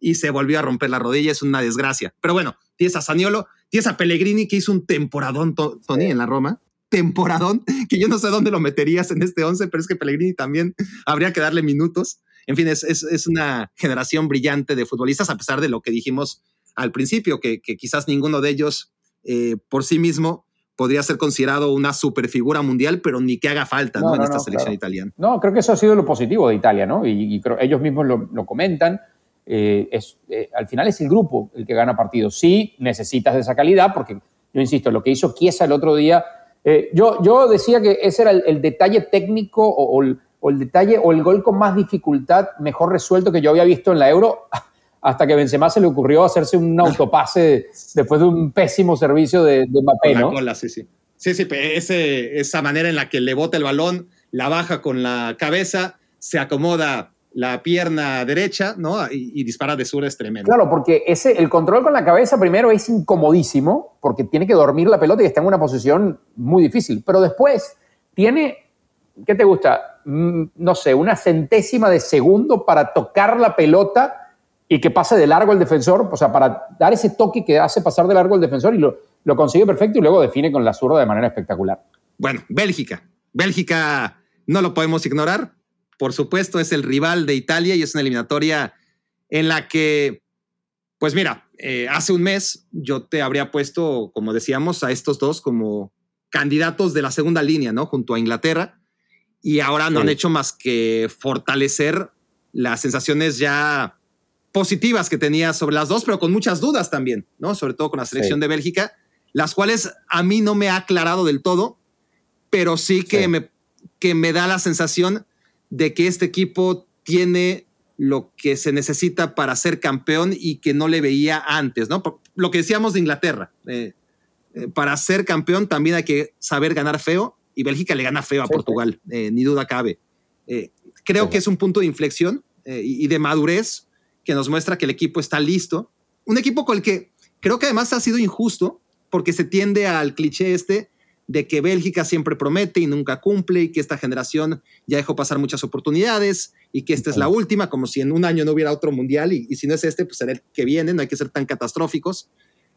y se volvió a romper la rodilla. Es una desgracia. Pero bueno, tienes a Saniolo, tienes a Pellegrini que hizo un temporadón, Tony, en la Roma. Temporadón, que yo no sé dónde lo meterías en este 11, pero es que Pellegrini también habría que darle minutos. En fin, es, es, una generación brillante de futbolistas, a pesar de lo que dijimos al principio, que, que quizás ninguno de ellos eh, por sí mismo podría ser considerado una superfigura mundial, pero ni que haga falta ¿no? en esta selección italiana. No, creo que eso ha sido lo positivo de Italia, ¿no? Y, y creo, ellos mismos lo, lo comentan. Eh, es, eh, al final es el grupo el que gana partidos. Sí, necesitas de esa calidad, porque yo insisto, lo que hizo Chiesa el otro día, eh, yo, yo decía que ese era el, detalle técnico o, o el detalle o el gol con más dificultad, mejor resuelto que yo había visto en la Euro, hasta que Benzema se le ocurrió hacerse un autopase después de un pésimo servicio de, de Mbappé, ¿no? sí, sí. Sí, sí, esa manera en la que le bota el balón, la baja con la cabeza, se acomoda la pierna derecha, ¿no? Y, dispara de sur es tremendo. Claro, porque ese, el control con la cabeza primero es incomodísimo, porque tiene que dormir la pelota y está en una posición muy difícil. Pero después tiene, ¿qué te gusta? Mm, no sé, una centésima de segundo para tocar la pelota y que pase de largo el defensor, o sea, para dar ese toque que hace pasar de largo el defensor y lo, lo consigue perfecto y luego define con la zurda de manera espectacular. Bueno, Bélgica. Bélgica no lo podemos ignorar por supuesto, es el rival de Italia y es una eliminatoria en la que, pues mira, eh, hace un mes yo te habría puesto, como decíamos, a estos dos como candidatos de la segunda línea, ¿no? Junto a Inglaterra. Y ahora no han hecho más que fortalecer las sensaciones ya positivas que tenía sobre las dos, pero con muchas dudas también, ¿no? Sobre todo con la selección de Bélgica, las cuales a mí no me ha aclarado del todo, pero sí que, Me, que me da la sensación de que este equipo tiene lo que se necesita para ser campeón y que no le veía antes, ¿no? Lo que decíamos de Inglaterra. Eh, eh, para ser campeón también hay que saber ganar feo y Bélgica le gana feo a Portugal, eh, ni duda cabe. creo que es un punto de inflexión y, de madurez que nos muestra que el equipo está listo. Un equipo con el que creo que además ha sido injusto porque se tiende al cliché este de que Bélgica siempre promete y nunca cumple y que esta generación ya dejó pasar muchas oportunidades y que esta es la última, como si en un año no hubiera otro mundial y, si no es este, pues será el que viene, no hay que ser tan catastróficos.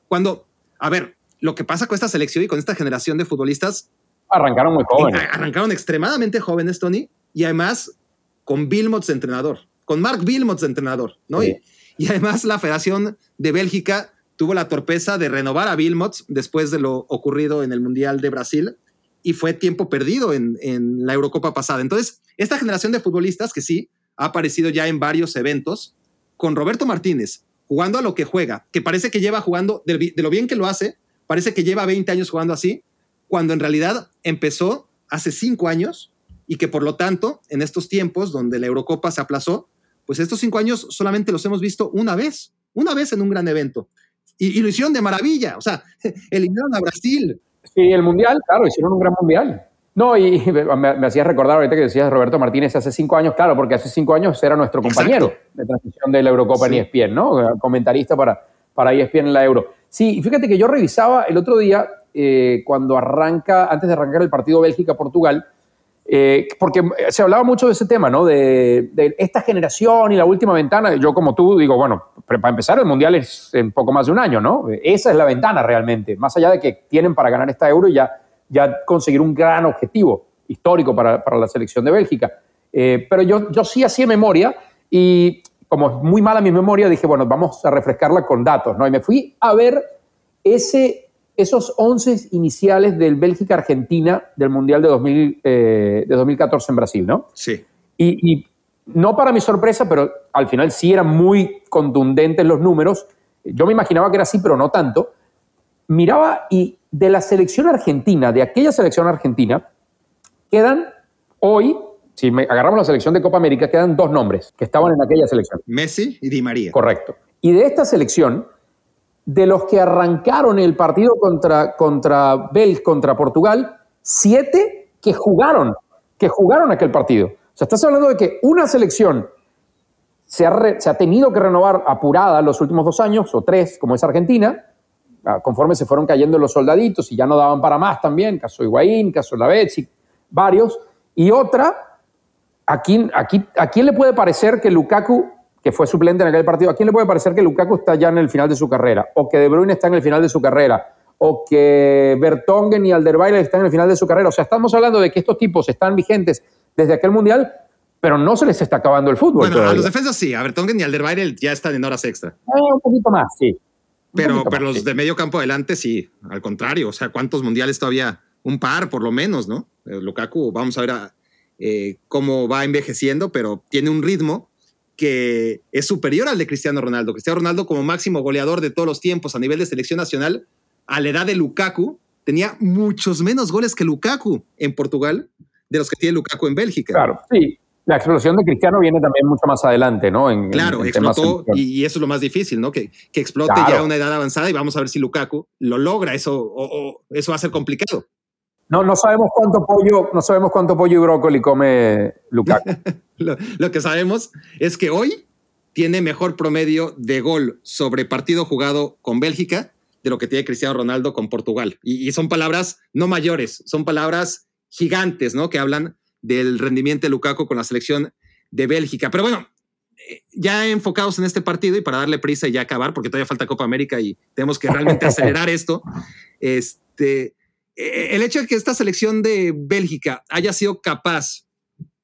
Cuando, a ver, lo que pasa con esta selección y con esta generación de futbolistas... Arrancaron muy jóvenes. Arrancaron extremadamente jóvenes, Tony, y además con Wilmots de entrenador, con Mark Wilmots de entrenador, ¿no? Y, y además la Federación de Bélgica tuvo la torpeza de renovar a Wilmots después de lo ocurrido en el Mundial de Brasil y fue tiempo perdido en, la Eurocopa pasada. Entonces, esta generación de futbolistas que sí ha aparecido ya en varios eventos, con Roberto Martínez jugando a lo que juega, que parece que lleva jugando, de, lo bien que lo hace, parece que lleva 20 años jugando así, cuando en realidad empezó hace 5 años y que por lo tanto, en estos tiempos donde la Eurocopa se aplazó, pues estos 5 años solamente los hemos visto una vez, una vez en un gran evento. Y, lo hicieron de maravilla. O sea, eliminaron a Brasil. Sí, el Mundial, claro, hicieron un gran Mundial. No, y me, me hacías recordar ahorita que decías Roberto Martínez hace cinco años, claro, porque hace cinco años era nuestro compañero de transición de la Eurocopa en ESPN, ¿no? Comentarista para, para ESPN en la Euro. Sí, fíjate que yo revisaba el otro día, eh, cuando arranca, antes de arrancar el partido Bélgica-Portugal, eh, porque se hablaba mucho de ese tema, ¿no? De, esta generación y la última ventana. Yo, como tú, digo, bueno, para empezar, el Mundial es en poco más de un año, ¿no? Esa es la ventana realmente, más allá de que tienen para ganar esta euro y ya, conseguir un gran objetivo histórico para, para la selección de Bélgica. Eh, pero yo, yo sí hacía memoria y como es muy mala mi memoria, dije, bueno, vamos a refrescarla con datos, ¿no? Y me fui a ver ese esos 11 iniciales del Bélgica-Argentina del Mundial de, 2000, eh, de 2014 en Brasil, ¿no? Sí. Y, no para mi sorpresa, pero al final sí eran muy contundentes los números. Yo me imaginaba que era así, pero no tanto. Miraba y de la selección argentina, de aquella selección argentina, quedan hoy, si agarramos la selección de Copa América, quedan dos nombres que estaban en aquella selección. Messi y Di María. Correcto. Y de esta selección de los que arrancaron el partido contra, contra contra Portugal, siete que jugaron, que jugaron aquel partido. O sea, estás hablando de que una selección se ha, se ha tenido que renovar apurada los últimos dos años, o tres, como es Argentina, ah, conforme se fueron cayendo los soldaditos y ya no daban para más también, caso Higuaín, caso Lavezzi, varios, y otra, aquí, ¿a quién le puede parecer que Lukaku que fue suplente en aquel partido, ¿a quién le puede parecer que Lukaku está ya en el final de su carrera? O que De Bruyne está en el final de su carrera. O que Bertongen y Alderweireld están en el final de su carrera. O sea, estamos hablando de que estos tipos están vigentes desde aquel mundial, pero no se les está acabando el fútbol. Bueno, a los defensas sí, a Bertongen y Alderweireld ya están en horas extra. Eh, un poquito más, sí. Pero, pero los de medio campo adelante sí, al contrario. O sea, ¿cuántos mundiales todavía? Un par, por lo menos, ¿no? Eh, Lukaku, vamos a ver eh, cómo va envejeciendo, pero tiene un ritmo que es superior al de Cristiano Ronaldo. Cristiano Ronaldo como máximo goleador de todos los tiempos a nivel de selección nacional, a la edad de Lukaku, tenía muchos menos goles que Lukaku en Portugal de los que tiene Lukaku en Bélgica. Claro, sí. La explosión de Cristiano viene también mucho más adelante, ¿no? En, claro, explotó y, eso es lo más difícil, ¿no? Que, que explote ya a una edad avanzada y vamos a ver si Lukaku lo logra. Eso, o, eso va a ser complicado. No, no sabemos cuánto pollo, no sabemos cuánto pollo y brócoli come Lukaku. lo, que sabemos es que hoy tiene mejor promedio de gol sobre partido jugado con Bélgica de lo que tiene Cristiano Ronaldo con Portugal. Y, y son palabras no mayores, son palabras gigantes, ¿no? Que hablan del rendimiento de Lukaku con la selección de Bélgica. Pero bueno, eh, ya enfocados en este partido y para darle prisa y ya acabar, porque todavía falta Copa América y tenemos que realmente acelerar esto, este, el hecho de que esta selección de Bélgica haya sido capaz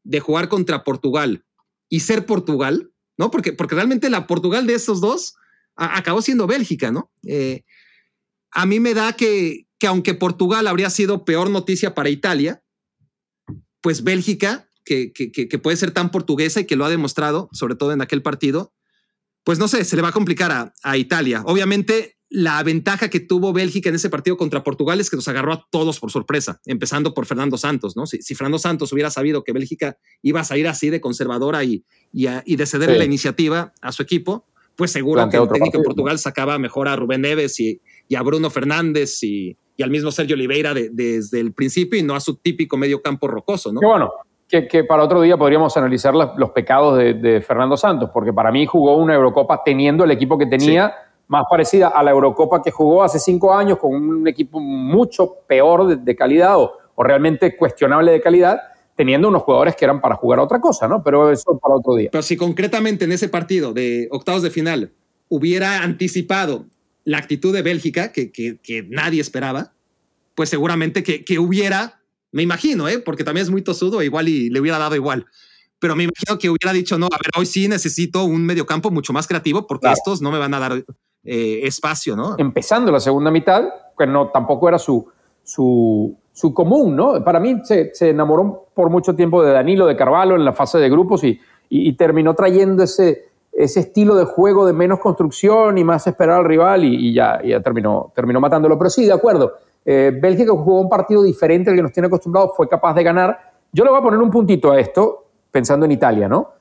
de jugar contra Portugal y ser Portugal, ¿no? Porque, porque realmente la Portugal de estos dos acabó siendo Bélgica, ¿no? Eh, a mí me da que, que aunque Portugal habría sido peor noticia para Italia, pues Bélgica, que, que, puede ser tan portuguesa y que lo ha demostrado, sobre todo en aquel partido, pues no sé, se le va a complicar a, Italia. Obviamente, la ventaja que tuvo Bélgica en ese partido contra Portugal es que nos agarró a todos por sorpresa, empezando por Fernando Santos, ¿no? Si, Fernando Santos hubiera sabido que Bélgica iba a salir así de conservadora y, y, de ceder la iniciativa a su equipo, pues seguro que el técnico Portugal sacaba mejor a Rubén Neves y, y a Bruno Fernández y, y al mismo Sergio Oliveira desde el principio y no a su típico medio campo rocoso, ¿no? Qué bueno, que, para otro día podríamos analizar los pecados de, Fernando Santos, porque para mí jugó una Eurocopa teniendo el equipo que tenía, más parecida a la Eurocopa que jugó hace cinco años con un equipo mucho peor de, calidad o, realmente cuestionable de calidad, teniendo unos jugadores que eran para jugar a otra cosa, ¿no? Pero eso para otro día. Pero si concretamente en ese partido de octavos de final hubiera anticipado la actitud de Bélgica, que, que, nadie esperaba, pues seguramente que, que, hubiera, me imagino, ¿eh? porque también es muy tosudo, igual y le hubiera dado igual. Pero me imagino que hubiera dicho, no, a ver, hoy sí necesito un mediocampo mucho más creativo porque estos no me van a dar eh, espacio, ¿no? Empezando la segunda mitad, que no, tampoco era su, su, su común, ¿no? Para mí se, se, enamoró por mucho tiempo de Danilo, de Carvalho en la fase de grupos y, y terminó trayendo ese, ese estilo de juego de menos construcción y más esperar al rival y, ya, ya terminó, terminó matándolo. Pero sí, de acuerdo. Eh, Bélgica jugó un partido diferente al que nos tiene acostumbrados, fue capaz de ganar. Yo le voy a poner un puntito a esto, pensando en Italia, ¿no?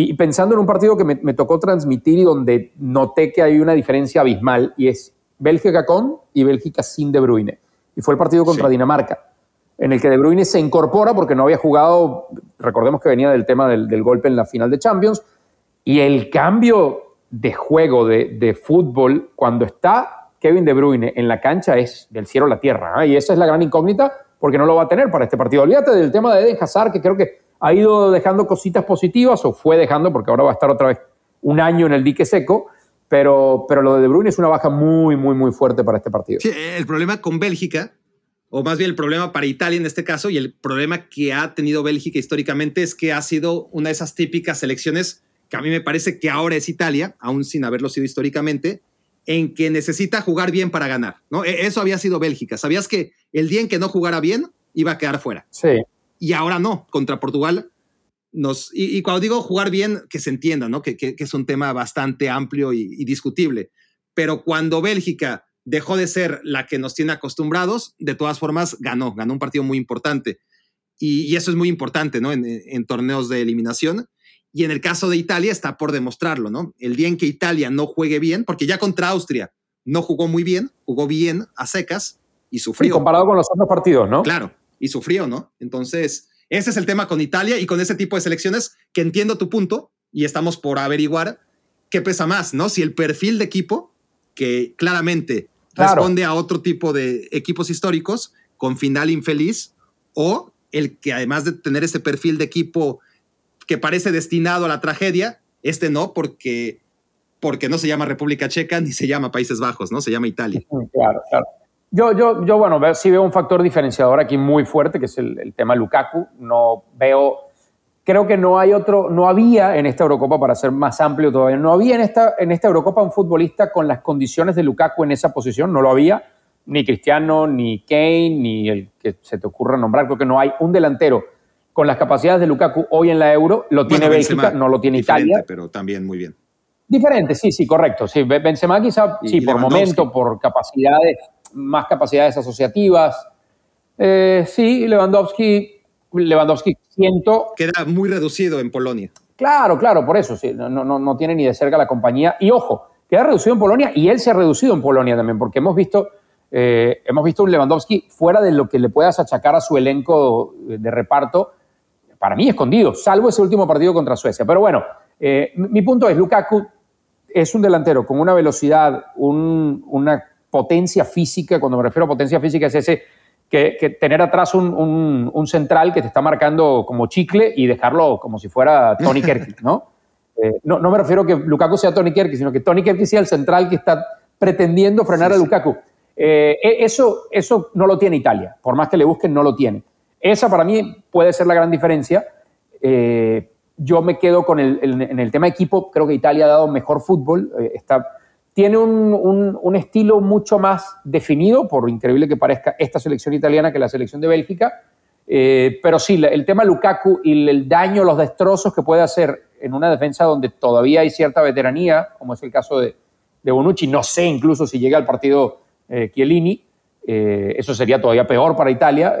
Y pensando en un partido que me, tocó transmitir y donde noté que hay una diferencia abismal, y es Bélgica con y Bélgica sin De Bruyne. Y fue el partido contra Dinamarca, en el que De Bruyne se incorpora porque no había jugado, recordemos que venía del tema del, del golpe en la final de Champions, y el cambio de juego de, fútbol cuando está Kevin De Bruyne en la cancha es del cielo a la tierra. ¿ah? Y esa es la gran incógnita porque no lo va a tener para este partido. Olvídate del tema de Eden Hazard, que creo que ha ido dejando cositas positivas o fue dejando porque ahora va a estar otra vez un año en el dique seco. Pero, pero lo de De Bruyne es una baja muy, muy, muy fuerte para este partido. Sí, el problema con Bélgica, o más bien el problema para Italia en este caso, y el problema que ha tenido Bélgica históricamente es que ha sido una de esas típicas selecciones que a mí me parece que ahora es Italia, aún sin haberlo sido históricamente, en que necesita jugar bien para ganar, ¿no? E, eso había sido Bélgica. Sabías que el día en que no jugara bien iba a quedar fuera. Sí. Y ahora no, contra Portugal. Nos, y, cuando digo jugar bien, que se entienda, ¿no? Que, es un tema bastante amplio y, discutible. Pero cuando Bélgica dejó de ser la que nos tiene acostumbrados, de todas formas ganó, ganó un partido muy importante. Y, eso es muy importante, ¿no? en torneos de eliminación. Y en el caso de Italia está por demostrarlo, ¿no? El día en que Italia no juegue bien, porque ya contra Austria no jugó muy bien, jugó bien a secas y sufrió. Y comparado con los otros partidos, ¿no? Claro, y sufrió, ¿no? Entonces, ese es el tema con Italia y con ese tipo de selecciones que entiendo tu punto y estamos por averiguar qué pesa más, ¿no? Si el perfil de equipo, que claramente responde a otro tipo de equipos históricos con final infeliz, o el que además de tener ese perfil de equipo que parece destinado a la tragedia, este no, porque, porque no se llama República Checa ni se llama Países Bajos, ¿no? Se llama Italia. Claro, claro. Yo, yo, yo bueno, sí veo un factor diferenciador aquí muy fuerte, que es el, tema Lukaku. No veo, creo que no hay otro, no había en esta Eurocopa, para ser más amplio todavía, no había en esta, en esta Eurocopa un futbolista con las condiciones de Lukaku en esa posición, no lo había, ni Cristiano, ni Kane, ni el que se te ocurra nombrar, creo que no hay un delantero con las capacidades de Lukaku hoy en la Euro, lo tiene Bélgica, no lo tiene Italia. Pero también muy bien. Diferente, sí, sí, correcto. Sí, Benzema quizá, sí, por momento, por capacidades, más capacidades asociativas. Eh, sí, Lewandowski Lewandowski siento... Queda muy reducido en Polonia. Claro, claro, por eso, sí, no, no, no tiene ni de cerca la compañía. Y ojo, queda reducido en Polonia y él se ha reducido en Polonia también, porque hemos visto, eh, hemos visto un Lewandowski fuera de lo que le puedas achacar a su elenco de reparto, para mí escondido, salvo ese último partido contra Suecia. Pero bueno, eh, mi punto es, Lukaku es un delantero con una velocidad, una potencia física, cuando me refiero a potencia física es ese que, tener atrás un, central que te está marcando como chicle y dejarlo como si fuera Tony Kerk, ¿no? Eh, ¿no? ¿no? me refiero a que Lukaku sea Tony Kerk, sino que Tony Kerk sea el central que está pretendiendo frenar a Lukaku. Eh, e, eso, eso no lo tiene Italia, por más que le busquen, no lo tiene. Esa para mí puede ser la gran diferencia. Eh, yo me quedo con el, en el tema equipo, creo que Italia ha dado mejor fútbol, está tiene un, estilo mucho más definido, por increíble que parezca esta selección italiana que la selección de Bélgica. Eh, pero sí, el tema Lukaku y el daño, los destrozos que puede hacer en una defensa donde todavía hay cierta veteranía, como es el caso de, de Bonucci, no sé incluso si llega al partido eh, Chiellini, eh, eso sería todavía peor para Italia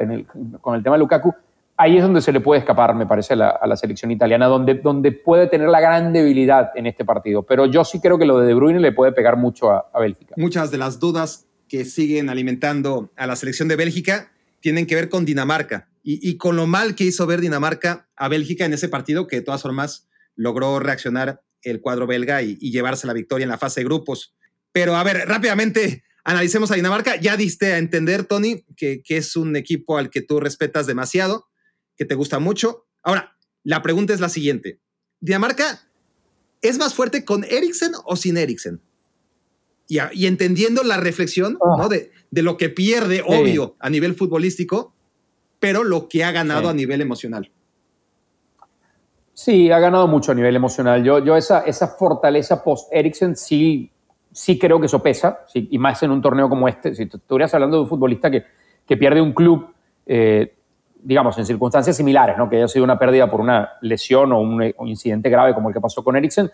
con el tema Lukaku ahí es donde se le puede escapar, me parece, a la, selección italiana, donde, donde puede tener la gran debilidad en este partido. Pero yo sí creo que lo de De Bruyne le puede pegar mucho a, Bélgica. Muchas de las dudas que siguen alimentando a la selección de Bélgica tienen que ver con Dinamarca y, con lo mal que hizo ver Dinamarca a Bélgica en ese partido, que de todas formas logró reaccionar el cuadro belga y, llevarse la victoria en la fase de grupos. Pero a ver, rápidamente analicemos a Dinamarca. Ya diste a entender, Tony, que, que es un equipo al que tú respetas demasiado que te gusta mucho. Ahora, la pregunta es la siguiente. ¿Dinamarca es más fuerte con Eriksen o sin Eriksen? Y, y entendiendo la reflexión ah. de, lo que pierde, obvio, a nivel futbolístico, pero lo que ha ganado a nivel emocional. Sí, ha ganado mucho a nivel emocional. Yo, yo esa, esa fortaleza post-Eriksen sí, sí creo que eso pesa, y más en un torneo como este. Si tú estuvieras hablando de un futbolista que, que pierde un club, eh, digamos, en circunstancias similares, ¿no? que haya sido una pérdida por una lesión o un, incidente grave como el que pasó con Eriksen,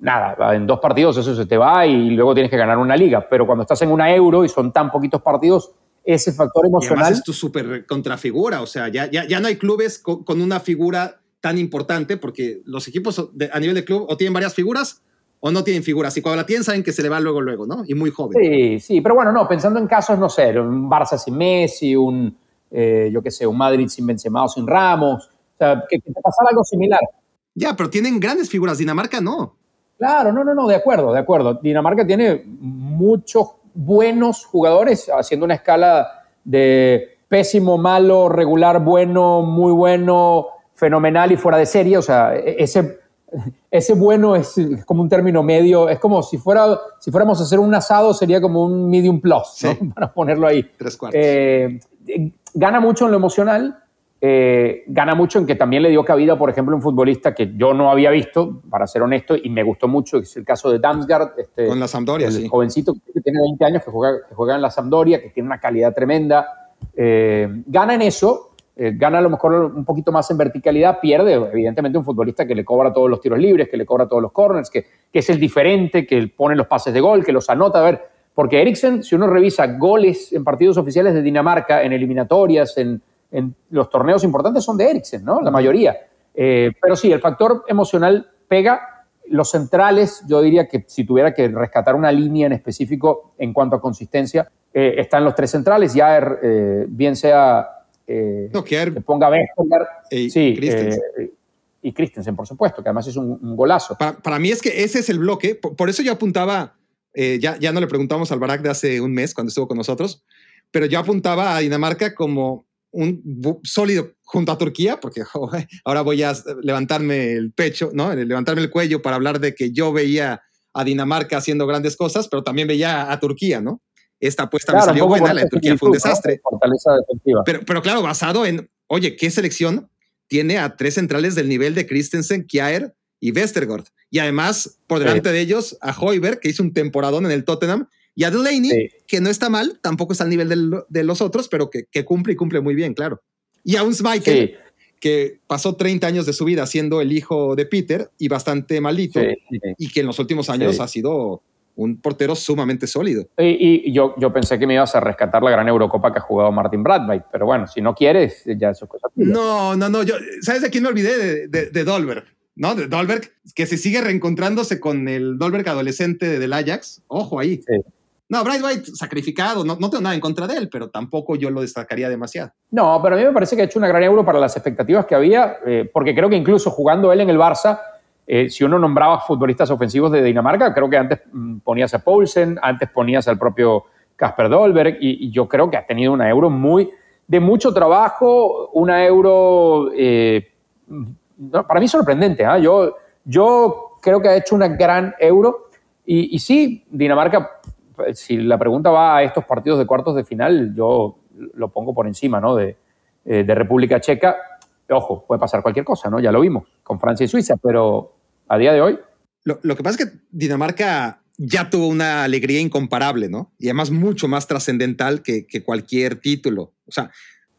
nada, en dos partidos eso se te va y luego tienes que ganar una liga. Pero cuando estás en una euro y son tan poquitos partidos, ese factor emocional. Y además es tu súper contrafigura, o sea, ya, ya, ya no hay clubes con, una figura tan importante porque los equipos a nivel de club o tienen varias figuras o no tienen figuras. Y cuando la tienen, saben que se le va luego, luego, ¿no? Y muy joven. Sí, sí, pero bueno, no, pensando en casos, no sé, un Barça sin Messi, un eh, yo qué sé, un Madrid sin Benzema o sin Ramos, o sea, que, te pasara algo similar. Ya, pero tienen grandes figuras, Dinamarca no. Claro, no, no, no, de acuerdo, de acuerdo. Dinamarca tiene muchos buenos jugadores, haciendo una escala de pésimo, malo, regular, bueno, muy bueno, fenomenal y fuera de serie. O sea, e, ese, ese bueno es, como un término medio, es como si, fuera, si fuéramos a hacer un asado, sería como un medium plus, ¿no? para ponerlo ahí. Tres cuartos. Eh, gana mucho en lo emocional, eh, gana mucho en que también le dio cabida, por ejemplo, un futbolista que yo no había visto, para ser honesto, y me gustó mucho, es el caso de Damsgaard. Este, Con la Sampdoria, el jovencito que tiene 20 años, que juega, que juega en la Sampdoria, que tiene una calidad tremenda. Eh, gana en eso, eh, gana a lo mejor un poquito más en verticalidad, pierde, evidentemente, un futbolista que le cobra todos los tiros libres, que le cobra todos los corners, que, que es el diferente, que pone los pases de gol, que los anota. A ver, porque Eriksen, si uno revisa goles en partidos oficiales de Dinamarca, en eliminatorias, en, los torneos importantes, son de Eriksen, ¿no? La mayoría. Eh, pero sí, el factor emocional pega. Los centrales, yo diría que si tuviera que rescatar una línea en específico en cuanto a consistencia, eh, están los tres centrales, ya eh, bien sea no, que ponga Westergaard sí, Christensen. y Christensen, por supuesto, que además es un, golazo. Para, mí es que ese es el bloque, por eso yo apuntaba eh, ya, ya no le preguntamos al Barak de hace un mes cuando estuvo con nosotros, pero yo apuntaba a Dinamarca como un sólido junto a Turquía, porque ahora voy a levantarme el pecho, ¿no? Levantarme el cuello para hablar de que yo veía a Dinamarca haciendo grandes cosas, pero también veía a Turquía, ¿no? Esta apuesta me salió buena, la de Turquía fue un desastre. Pero, pero claro, basado en, oye, ¿qué selección tiene a tres centrales del nivel de Christensen, Kjaer y Westergaard? Y además, por delante de ellos, a Hoiberg, que hizo un temporadón en el Tottenham, y a Delaney, que no está mal, tampoco está al nivel de los otros, pero que, cumple y cumple muy bien, claro. Y a un Schmeichel, que pasó 30 años de su vida siendo el hijo de Peter y bastante malito, y que en los últimos años ha sido un portero sumamente sólido. Y, yo, yo pensé que me ibas a rescatar la gran Eurocopa que ha jugado Martin Bradby, pero bueno, si no quieres, ya eso es cosa No, no, no, yo, ¿sabes de quién me olvidé? De, de, Dolberg, ¿no? De Dolberg, que se sigue reencontrándose con el Dolberg adolescente del Ajax. Ojo ahí. Sí. No, Bright White sacrificado, no, no, tengo nada en contra de él, pero tampoco yo lo destacaría demasiado. No, pero a mí me parece que ha hecho una gran euro para las expectativas que había, eh, porque creo que incluso jugando él en el Barça, eh, si uno nombraba futbolistas ofensivos de Dinamarca, creo que antes mm, ponías a Poulsen, antes ponías al propio Casper Dolberg, y, yo creo que ha tenido una euro muy de mucho trabajo, una euro eh, para mí sorprendente. ¿ah? Yo, yo creo que ha hecho una gran euro, y, y sí, Dinamarca si la pregunta va a estos partidos de cuartos de final, yo lo pongo por encima ¿no? de, eh, de República Checa. Ojo, puede pasar cualquier cosa, ¿no? Ya lo vimos con Francia y Suiza, pero a día de hoy. Lo, lo que pasa es que Dinamarca ya tuvo una alegría incomparable, ¿no? Y además mucho más trascendental que, que, cualquier título. O sea,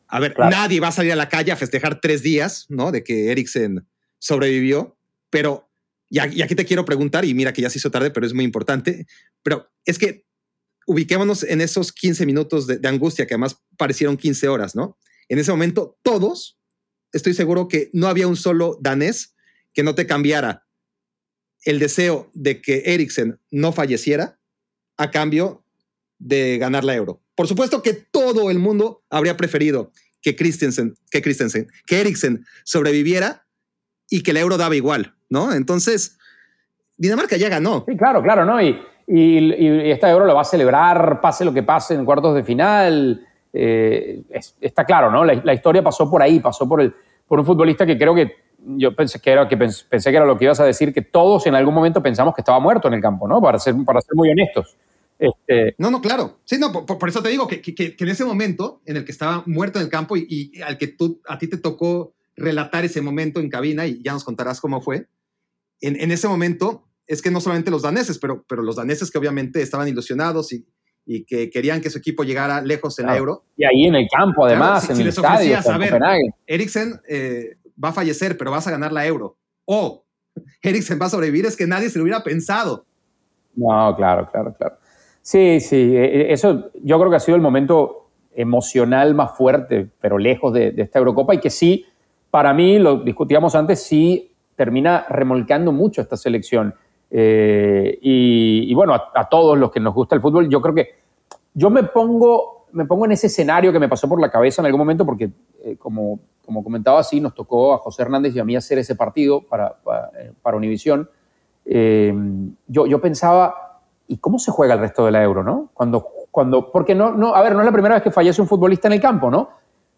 a ver, nadie va a salir a la calle a festejar tres días, ¿no? De que Eriksen sobrevivió, pero y aquí te quiero preguntar, y mira que ya se hizo tarde, pero es muy importante, pero es que ubiquémonos en esos 15 minutos de, angustia que además parecieron 15 horas, ¿no? En ese momento, todos, estoy seguro que no había un solo danés que no te cambiara el deseo de que Eriksen no falleciera a cambio de ganar la euro. Por supuesto que todo el mundo habría preferido que Christensen, que Christensen, que Eriksen sobreviviera y que la euro daba igual, ¿no? Entonces, Dinamarca ya ganó. Sí, claro, claro, ¿no? Y, y, esta Euro lo va a celebrar, pase lo que pase en cuartos de final. Eh, está claro, ¿no? La, historia pasó por ahí, pasó por, el, por un futbolista que creo que yo pensé que, era, que pensé que era lo que ibas a decir, que todos en algún momento pensamos que estaba muerto en el campo, ¿no? Para ser, para ser muy honestos. Este... No, no, claro. Sí, no, por, eso te digo que, que, en ese momento en el que estaba muerto en el campo y, al que tú, a ti te tocó relatar ese momento en cabina y ya nos contarás cómo fue, en, en ese momento es que no solamente los daneses, pero, pero los daneses que obviamente estaban ilusionados y, y que querían que su equipo llegara lejos en el Euro. Y ahí en el campo, además, en si el les estadio. a ver, Eriksen eh, va a fallecer, pero vas a ganar la Euro. O Eriksen va a sobrevivir, es que nadie se lo hubiera pensado. No, claro, claro, claro. Sí, sí, e, e, eso yo creo que ha sido el momento emocional más fuerte, pero lejos de, de esta Eurocopa y que sí, para mí, lo discutíamos antes, sí termina remolcando mucho esta selección. Eh, y, bueno, a, todos los que nos gusta el fútbol, yo creo que yo me pongo, me pongo en ese escenario que me pasó por la cabeza en algún momento, porque eh, como, como comentaba así, nos tocó a José Hernández y a mí hacer ese partido para, para, eh, para Univisión. yo, yo pensaba, ¿y cómo se juega el resto de la Euro, no? Cuando, cuando, porque no, no, a ver, no es la primera vez que fallece un futbolista en el campo, ¿no?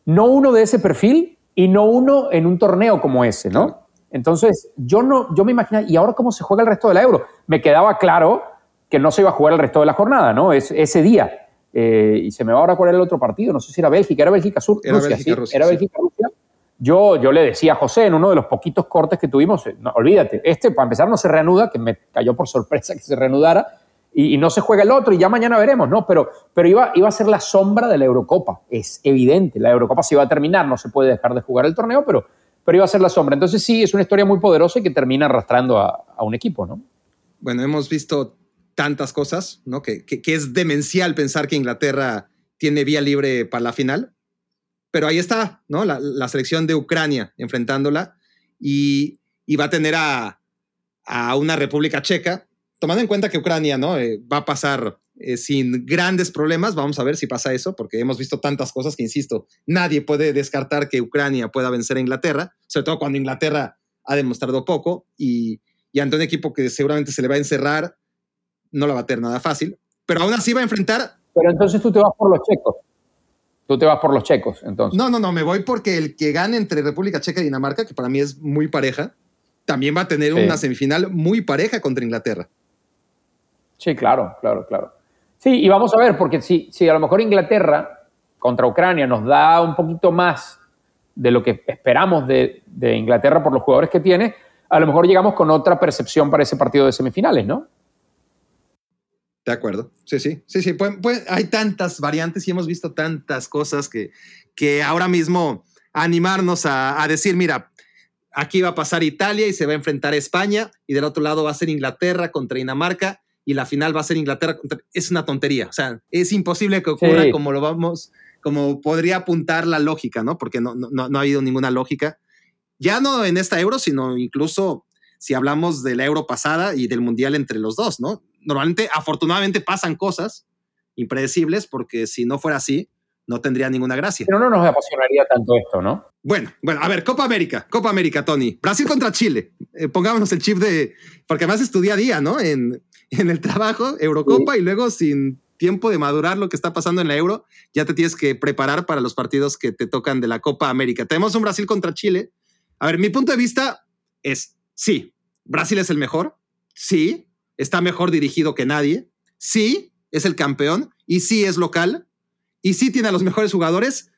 No uno de ese perfil y no uno en un torneo como ese, ¿no? Entonces, yo, no, yo me imaginaba, ¿y ahora cómo se juega el resto del euro? Me quedaba claro que no se iba a jugar el resto de la jornada, ¿no? Es, ese día. Eh, y se me va ahora cuál era el otro partido, no sé si era Bélgica, era Bélgica Sur, era Bélgica, Rusia, era Bélgica Rusia. Yo, yo le decía a José en uno de los poquitos cortes que tuvimos, eh, no, olvídate, este para empezar no se reanuda, que me cayó por sorpresa que se reanudara, y, no se juega el otro y ya mañana veremos, ¿no? Pero, pero iba, iba a ser la sombra de la Eurocopa, es evidente, la Eurocopa se iba a terminar, no se puede dejar de jugar el torneo, pero pero iba a ser la sombra. Entonces sí, es una historia muy poderosa y que termina arrastrando a, un equipo, ¿no? Bueno, hemos visto tantas cosas, ¿no? Que, que, es demencial pensar que Inglaterra tiene vía libre para la final. Pero ahí está, ¿no? La, la selección de Ucrania enfrentándola y, y va a tener a, a, una República Checa, tomando en cuenta que Ucrania, ¿no? Eh, va a pasar eh, sin grandes problemas. Vamos a ver si pasa eso, porque hemos visto tantas cosas que, insisto, nadie puede descartar que Ucrania pueda vencer a Inglaterra, sobre todo cuando Inglaterra ha demostrado poco y, y ante un equipo que seguramente se le va a encerrar, no la va a tener nada fácil, pero aún así va a enfrentar. Pero entonces tú te vas por los checos. Tú te vas por los checos, entonces. No, no, no, me voy porque el que gane entre República Checa y Dinamarca, que para mí es muy pareja, también va a tener una semifinal muy pareja contra Inglaterra. Sí, claro, claro, claro. Sí, y vamos a ver, porque si, a lo mejor Inglaterra contra Ucrania nos da un poquito más de lo que esperamos de, de, Inglaterra por los jugadores que tiene, a lo mejor llegamos con otra percepción para ese partido de semifinales, ¿no? De acuerdo, sí, sí, sí, sí. Pues, hay tantas variantes y hemos visto tantas cosas que, que ahora mismo animarnos a, a decir, mira, aquí va a pasar Italia y se va a enfrentar España y del otro lado va a ser Inglaterra contra Dinamarca y la final va a ser Inglaterra contra... Es una tontería, o sea, es imposible que ocurra como lo vamos, como podría apuntar la lógica, ¿no? Porque no, no, no ha habido ninguna lógica. Ya no en esta euro, sino incluso si hablamos de la euro pasada y del mundial entre los dos, ¿no? Normalmente, afortunadamente, pasan cosas impredecibles porque si no fuera así, no tendría ninguna gracia. Pero no nos apasionaría tanto esto, ¿no? Bueno, bueno, a ver, Copa América, Copa América, Tony. Brasil contra Chile. Eh, pongámonos el chip de, porque además estudia día, ¿no? En, en el trabajo, Eurocopa, y luego sin tiempo de madurar lo que está pasando en la Euro, ya te tienes que preparar para los partidos que te tocan de la Copa América. Tenemos un Brasil contra Chile. A ver, mi punto de vista es, sí, Brasil es el mejor, sí, está mejor dirigido que nadie, sí, es el campeón, y sí es local, y sí tiene a los mejores jugadores,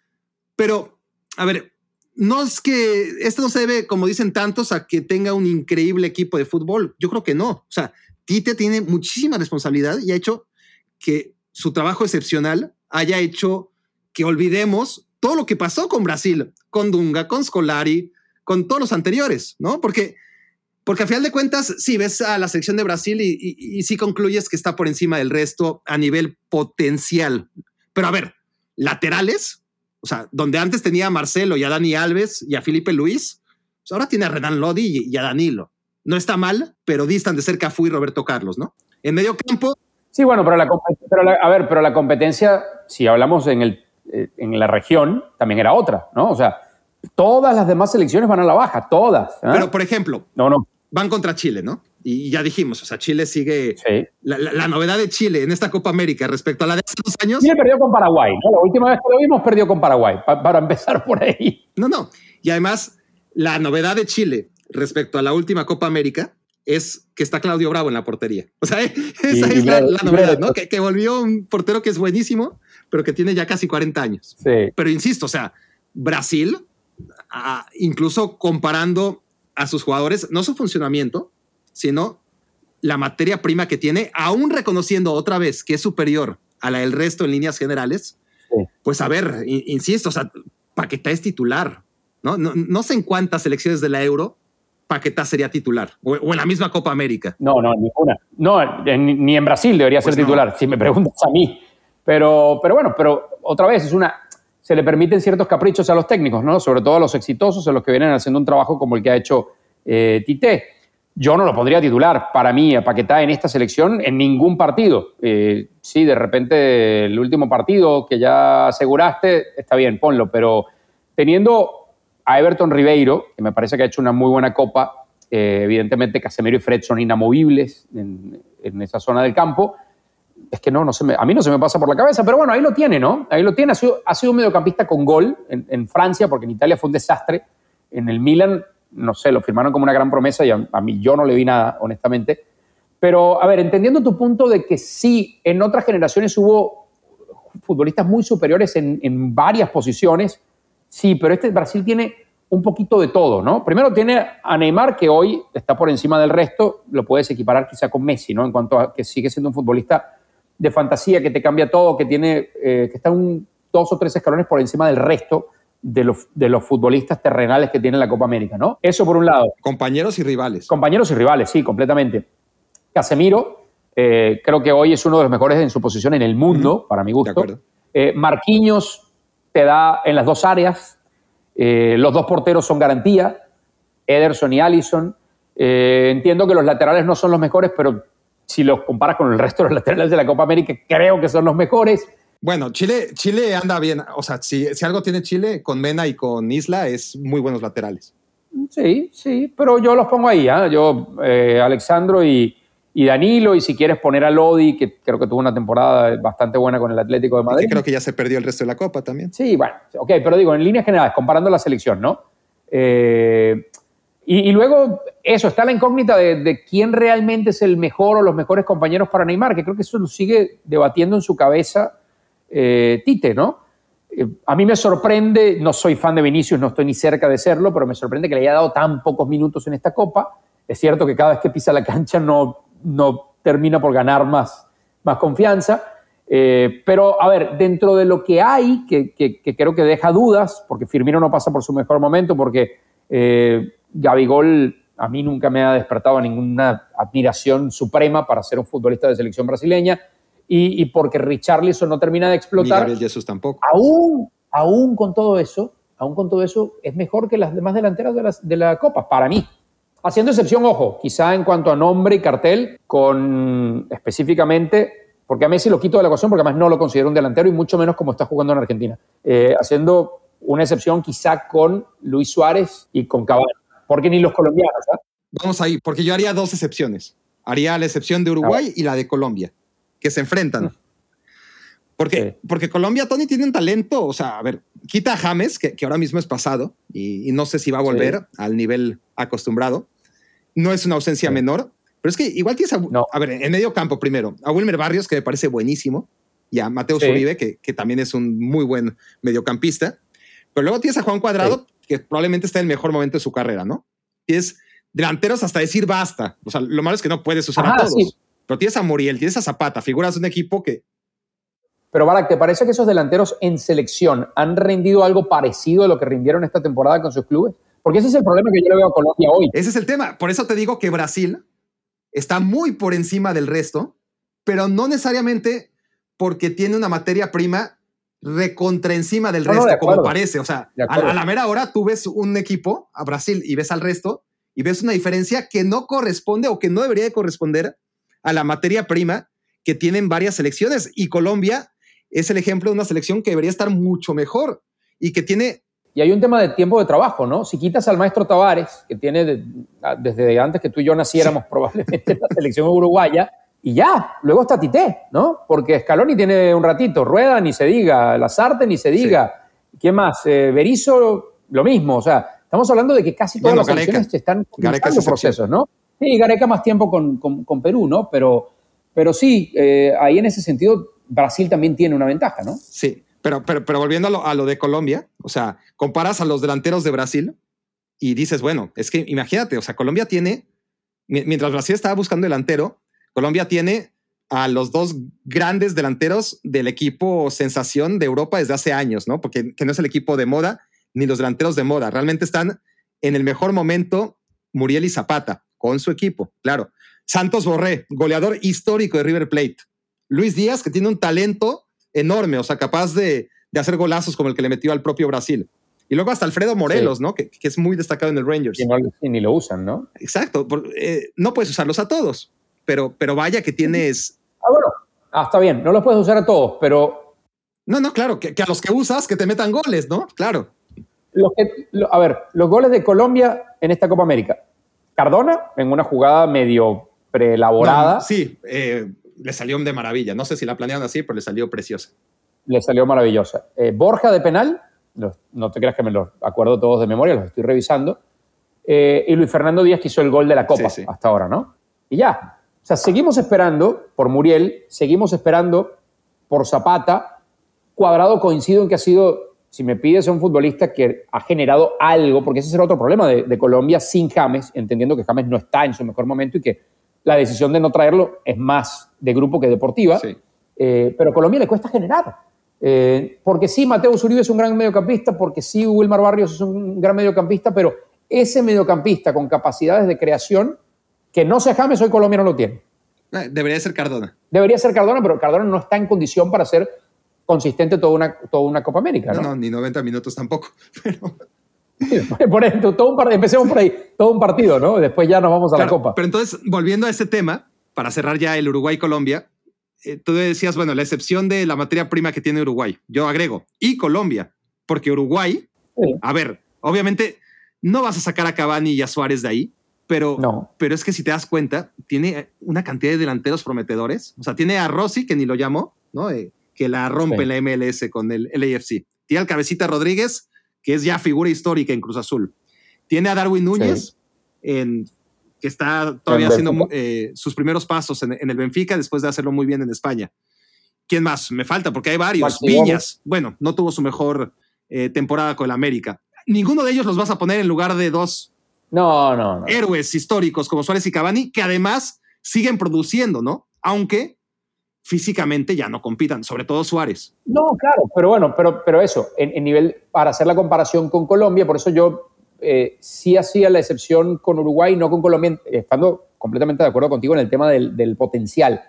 pero, a ver, no es que esto no se debe, como dicen tantos, a que tenga un increíble equipo de fútbol. Yo creo que no. O sea, Tite tiene muchísima responsabilidad y ha hecho que su trabajo excepcional haya hecho que olvidemos todo lo que pasó con Brasil, con Dunga, con Scolari, con todos los anteriores, ¿no? Porque, porque a final de cuentas, sí ves a la selección de Brasil y, y, y sí concluyes que está por encima del resto a nivel potencial. Pero a ver, laterales, o sea, donde antes tenía a Marcelo y a Dani Alves y a Felipe Luis, pues ahora tiene a Renan Lodi y a Danilo. No está mal, pero distan de ser Cafú y Roberto Carlos, ¿no? En medio campo. Sí, bueno, pero, la, pero la, a ver, pero la competencia, si hablamos en, el, eh, en la región, también era otra, ¿no? O sea, todas las demás selecciones van a la baja, todas. ¿eh? Pero, por ejemplo, no, no. van contra Chile, ¿no? Y ya dijimos, o sea, Chile sigue. Sí. La, la, la, novedad de Chile en esta Copa América respecto a la de hace dos años. Chile perdió con Paraguay, ¿no? La última vez que lo vimos perdió con Paraguay, pa, para empezar por ahí. No, no. Y además, la novedad de Chile respecto a la última Copa América es que está Claudio Bravo en la portería. O sea, esa y, es y la, la, novedad, ¿no? Que, que, volvió un portero que es buenísimo, pero que tiene ya casi 40 años. Sí. Pero insisto, o sea, Brasil, a, incluso comparando a sus jugadores, no su funcionamiento, sino la materia prima que tiene, aún reconociendo otra vez que es superior a la del resto en líneas generales, sí. pues a ver, insisto, o sea, Paquetá es titular, ¿no? ¿no? No sé en cuántas selecciones de la Euro Paquetá sería titular o, o, en la misma Copa América. No, no, ninguna. No, ni en Brasil debería pues ser titular, si me preguntas a mí. Pero, pero bueno, pero otra vez es una. Se le permiten ciertos caprichos a los técnicos, ¿no? Sobre todo a los exitosos, a los que vienen haciendo un trabajo como el que ha hecho eh, Tite. Yo no lo pondría titular para mí a Paquetá en esta selección en ningún partido. Eh, sí, de repente el último partido que ya aseguraste, está bien, ponlo, pero teniendo a Everton Ribeiro, que me parece que ha hecho una muy buena copa. Eh, evidentemente, Casemiro y Fred son inamovibles en, esa zona del campo. Es que no, no se me, a mí no se me pasa por la cabeza, pero bueno, ahí lo tiene, ¿no? Ahí lo tiene. Ha sido, un mediocampista con gol en, Francia, porque en Italia fue un desastre. En el Milan, no sé, lo firmaron como una gran promesa y a, mí yo no le vi nada, honestamente. Pero, a ver, entendiendo tu punto de que sí, en otras generaciones hubo futbolistas muy superiores en, varias posiciones, Sí, pero este Brasil tiene un poquito de todo, ¿no? Primero tiene a Neymar, que hoy está por encima del resto, lo puedes equiparar quizá con Messi, ¿no? En cuanto a que sigue siendo un futbolista de fantasía, que te cambia todo, que tiene, eh, que está dos o tres escalones por encima del resto de los, de los futbolistas terrenales que tiene la Copa América, ¿no? Eso por un lado. Compañeros y rivales. Compañeros y rivales, sí, completamente. Casemiro, eh, creo que hoy es uno de los mejores en su posición en el mundo, uh -huh. para mi gusto. Eh, Marquinhos te da en las dos áreas. Eh, los dos porteros son garantía, Ederson y Allison. Entiendo que los laterales no son los mejores, pero si los comparas con el resto de los laterales de la Copa América, creo que son los mejores. Bueno, Chile, Chile anda bien. O sea, si, si algo tiene Chile con Mena y con Isla, es muy buenos laterales. Sí, sí, pero yo los pongo ahí. ¿eh? Yo, eh, Alexandro y, y Danilo, y si quieres poner a Lodi, que creo que tuvo una temporada bastante buena con el Atlético de Madrid. Que creo que ya se perdió el resto de la Copa también. Sí, bueno, ok, pero digo, en líneas generales, comparando la selección, ¿no? Eh, y, y, luego, eso, está la incógnita de, de, quién realmente es el mejor o los mejores compañeros para Neymar, que creo que eso lo sigue debatiendo en su cabeza eh, Tite, ¿no? Eh, a mí me sorprende, no soy fan de Vinicius, no estoy ni cerca de serlo, pero me sorprende que le haya dado tan pocos minutos en esta Copa. Es cierto que cada vez que pisa la cancha no no termina por ganar más, más confianza. Eh, pero, a ver, dentro de lo que hay, que, que, creo que deja dudas, porque Firmino no pasa por su mejor momento, porque Gabigol a mí nunca me ha despertado ninguna admiración suprema para ser un futbolista de selección brasileña y, porque Richarlison no termina de explotar. Gabriel Jesús tampoco. Aún, aún con todo eso, aún con todo eso, es mejor que las demás delanteras de la, de la Copa, para mí. Haciendo excepción, ojo, quizá en cuanto a nombre y cartel, con específicamente, porque a Messi lo quito de la ecuación porque además no lo considero un delantero y mucho menos como está jugando en Argentina. Eh, haciendo una excepción quizá con Luis Suárez y con Cavani, porque ni los colombianos. ¿ah? Vamos ahí, porque yo haría dos excepciones. Haría la excepción de Uruguay y la de Colombia que se enfrentan. Porque, porque Colombia, Tony, tiene un talento, o sea, a ver, quita a James, que, ahora mismo es pasado, y, no sé si va a volver al nivel acostumbrado. No es una ausencia menor, pero es que igual tienes a, no. a ver, en medio campo primero, a Wilmer Barrios, que me parece buenísimo, y a Mateo Uribe, que, que, también es un muy buen mediocampista. Pero luego tienes a Juan Cuadrado, que probablemente está en el mejor momento de su carrera, ¿no? Tienes delanteros hasta decir basta. O sea, lo malo es que no puedes usar a todos. Pero tienes a Muriel, tienes a Zapata, figuras de un equipo que... Pero Barak, ¿te parece que esos delanteros en selección han rendido algo parecido a lo que rindieron esta temporada con sus clubes? Porque ese es el problema que yo le veo a Colombia hoy. Ese es el tema. Por eso te digo que Brasil está muy por encima del resto, pero no necesariamente porque tiene una materia prima recontra encima del resto, como parece. O sea, a, a, la mera hora tú ves un equipo, a Brasil, y ves al resto, y ves una diferencia que no corresponde o que no debería de corresponder a la materia prima que tienen varias selecciones. Y Colombia es el ejemplo de una selección que debería estar mucho mejor y que tiene... Y hay un tema de tiempo de trabajo, ¿no? Si quitas al maestro Tavares, que tiene desde antes que tú y yo naciéramos probablemente la selección uruguaya, y ya, luego está Tite, ¿no? Porque Scaloni tiene un ratito, Rueda ni se diga, Lazarte ni se diga, ¿quién más? Eh, Berizzo, lo mismo, o sea, estamos hablando de que casi todas las selecciones están en procesos, ¿no? Sí, Gareca más tiempo con, con, Perú, ¿no? Pero, pero sí, eh, ahí en ese sentido Brasil también tiene una ventaja, ¿no? Sí, pero, pero, pero volviendo a lo, de Colombia, o sea, comparas a los delanteros de Brasil y dices, bueno, es que imagínate, o sea, Colombia tiene, mientras Brasil estaba buscando delantero, Colombia tiene a los dos grandes delanteros del equipo sensación de Europa desde hace años, ¿no? Porque que no es el equipo de moda ni los delanteros de moda, realmente están en el mejor momento Muriel y Zapata con su equipo, claro. Santos Borré, goleador histórico de River Plate. Luis Díaz, que tiene un talento enorme, o sea, capaz de, hacer golazos como el que le metió al propio Brasil. Y luego hasta Alfredo Morelos, ¿no? Que, es muy destacado en el Rangers. Y, ni lo usan, ¿no? Exacto. Eh, no puedes usarlos a todos, pero, pero vaya que tienes... Ah, bueno. Ah, está bien. No los puedes usar a todos, pero... No, no, claro. Que, a los que usas, que te metan goles, ¿no? Claro. Los que, a ver, los goles de Colombia en esta Copa América. Cardona en una jugada medio preelaborada. sí, eh, le salió de maravilla. No sé si la planearon así, pero le salió preciosa. Le salió maravillosa. Eh, Borja de penal, no te creas que me los acuerdo todos de memoria, los estoy revisando. Eh, y Luis Fernando Díaz que hizo el gol de la Copa hasta ahora, ¿no? Y ya. O sea, seguimos esperando por Muriel, seguimos esperando por Zapata. Cuadrado coincido en que ha sido si me pides a un futbolista que ha generado algo, porque ese es el otro problema de, Colombia sin James, entendiendo que James no está en su mejor momento y que la decisión de no traerlo es más de grupo que deportiva, eh, pero a Colombia le cuesta generar. Eh, porque sí, Mateo Uribe es un gran mediocampista, porque sí, Wilmar Barrios es un gran mediocampista, pero ese mediocampista con capacidades de creación, que no sea James, hoy Colombia no lo tiene. Eh, debería ser Cardona. Debería ser Cardona, pero Cardona no está en condición para ser consistente toda una, toda una Copa América. ¿no? no, ni 90 minutos tampoco. por ejemplo, todo un empecemos por ahí, todo un partido, ¿no? Después ya nos vamos a la Copa. Pero entonces, volviendo a ese tema, para cerrar ya el Uruguay-Colombia, eh, tú decías, bueno, la excepción de la materia prima que tiene Uruguay, yo agrego, y Colombia, porque Uruguay, a ver, obviamente no vas a sacar a Cavani y a Suárez de ahí, pero, no. pero es que si te das cuenta, tiene una cantidad de delanteros prometedores, o sea, tiene a Rossi, que ni lo llamó, ¿no? Eh, que la rompe la MLS con el LAFC. Tiene al Cabecita Rodríguez, que es ya figura histórica en Cruz Azul. Tiene a Darwin Núñez, en, que está todavía haciendo eh, sus primeros pasos en, el Benfica después de hacerlo muy bien en España. ¿Quién más? Me falta, porque hay varios. Viñas, bueno, no tuvo su mejor eh, temporada con el América. Ninguno de ellos los vas a poner en lugar de dos no, no, no. héroes históricos como Suárez y Cavani, que además siguen produciendo, ¿no? Aunque físicamente ya no compitan, sobre todo Suárez. No, claro, pero bueno, pero, pero eso, en, nivel, para hacer la comparación con Colombia, por eso yo eh, sí hacía la excepción con Uruguay, no con Colombia, estando completamente de acuerdo contigo en el tema del, potencial.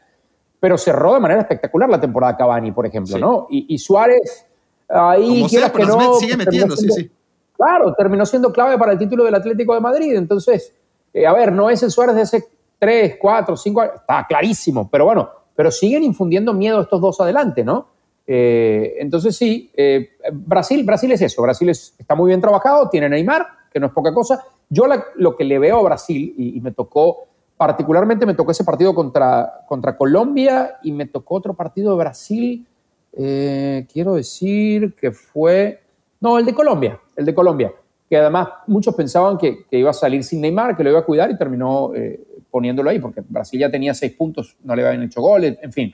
Pero cerró de manera espectacular la temporada Cavani, por ejemplo, ¿no? Y, Suárez, ahí quiera que no. Sigue metiendo, sí, sí. Claro, terminó siendo clave para el título del Atlético de Madrid. Entonces, eh, a ver, no es el Suárez de hace 3, 4, 5 años, está clarísimo, pero bueno, pero siguen infundiendo miedo estos dos adelante, ¿no? Eh, entonces sí, eh, Brasil, Brasil es eso, Brasil está muy bien trabajado, tiene Neymar, que no es poca cosa. Yo lo que le veo a Brasil, y, me tocó, particularmente me tocó ese partido contra, contra Colombia y me tocó otro partido de Brasil, eh, quiero decir que fue, no, el de Colombia, el de Colombia, que además muchos pensaban que, iba a salir sin Neymar, que lo iba a cuidar y terminó poniéndolo ahí, porque Brasil ya tenía seis puntos, no le habían hecho goles, en fin.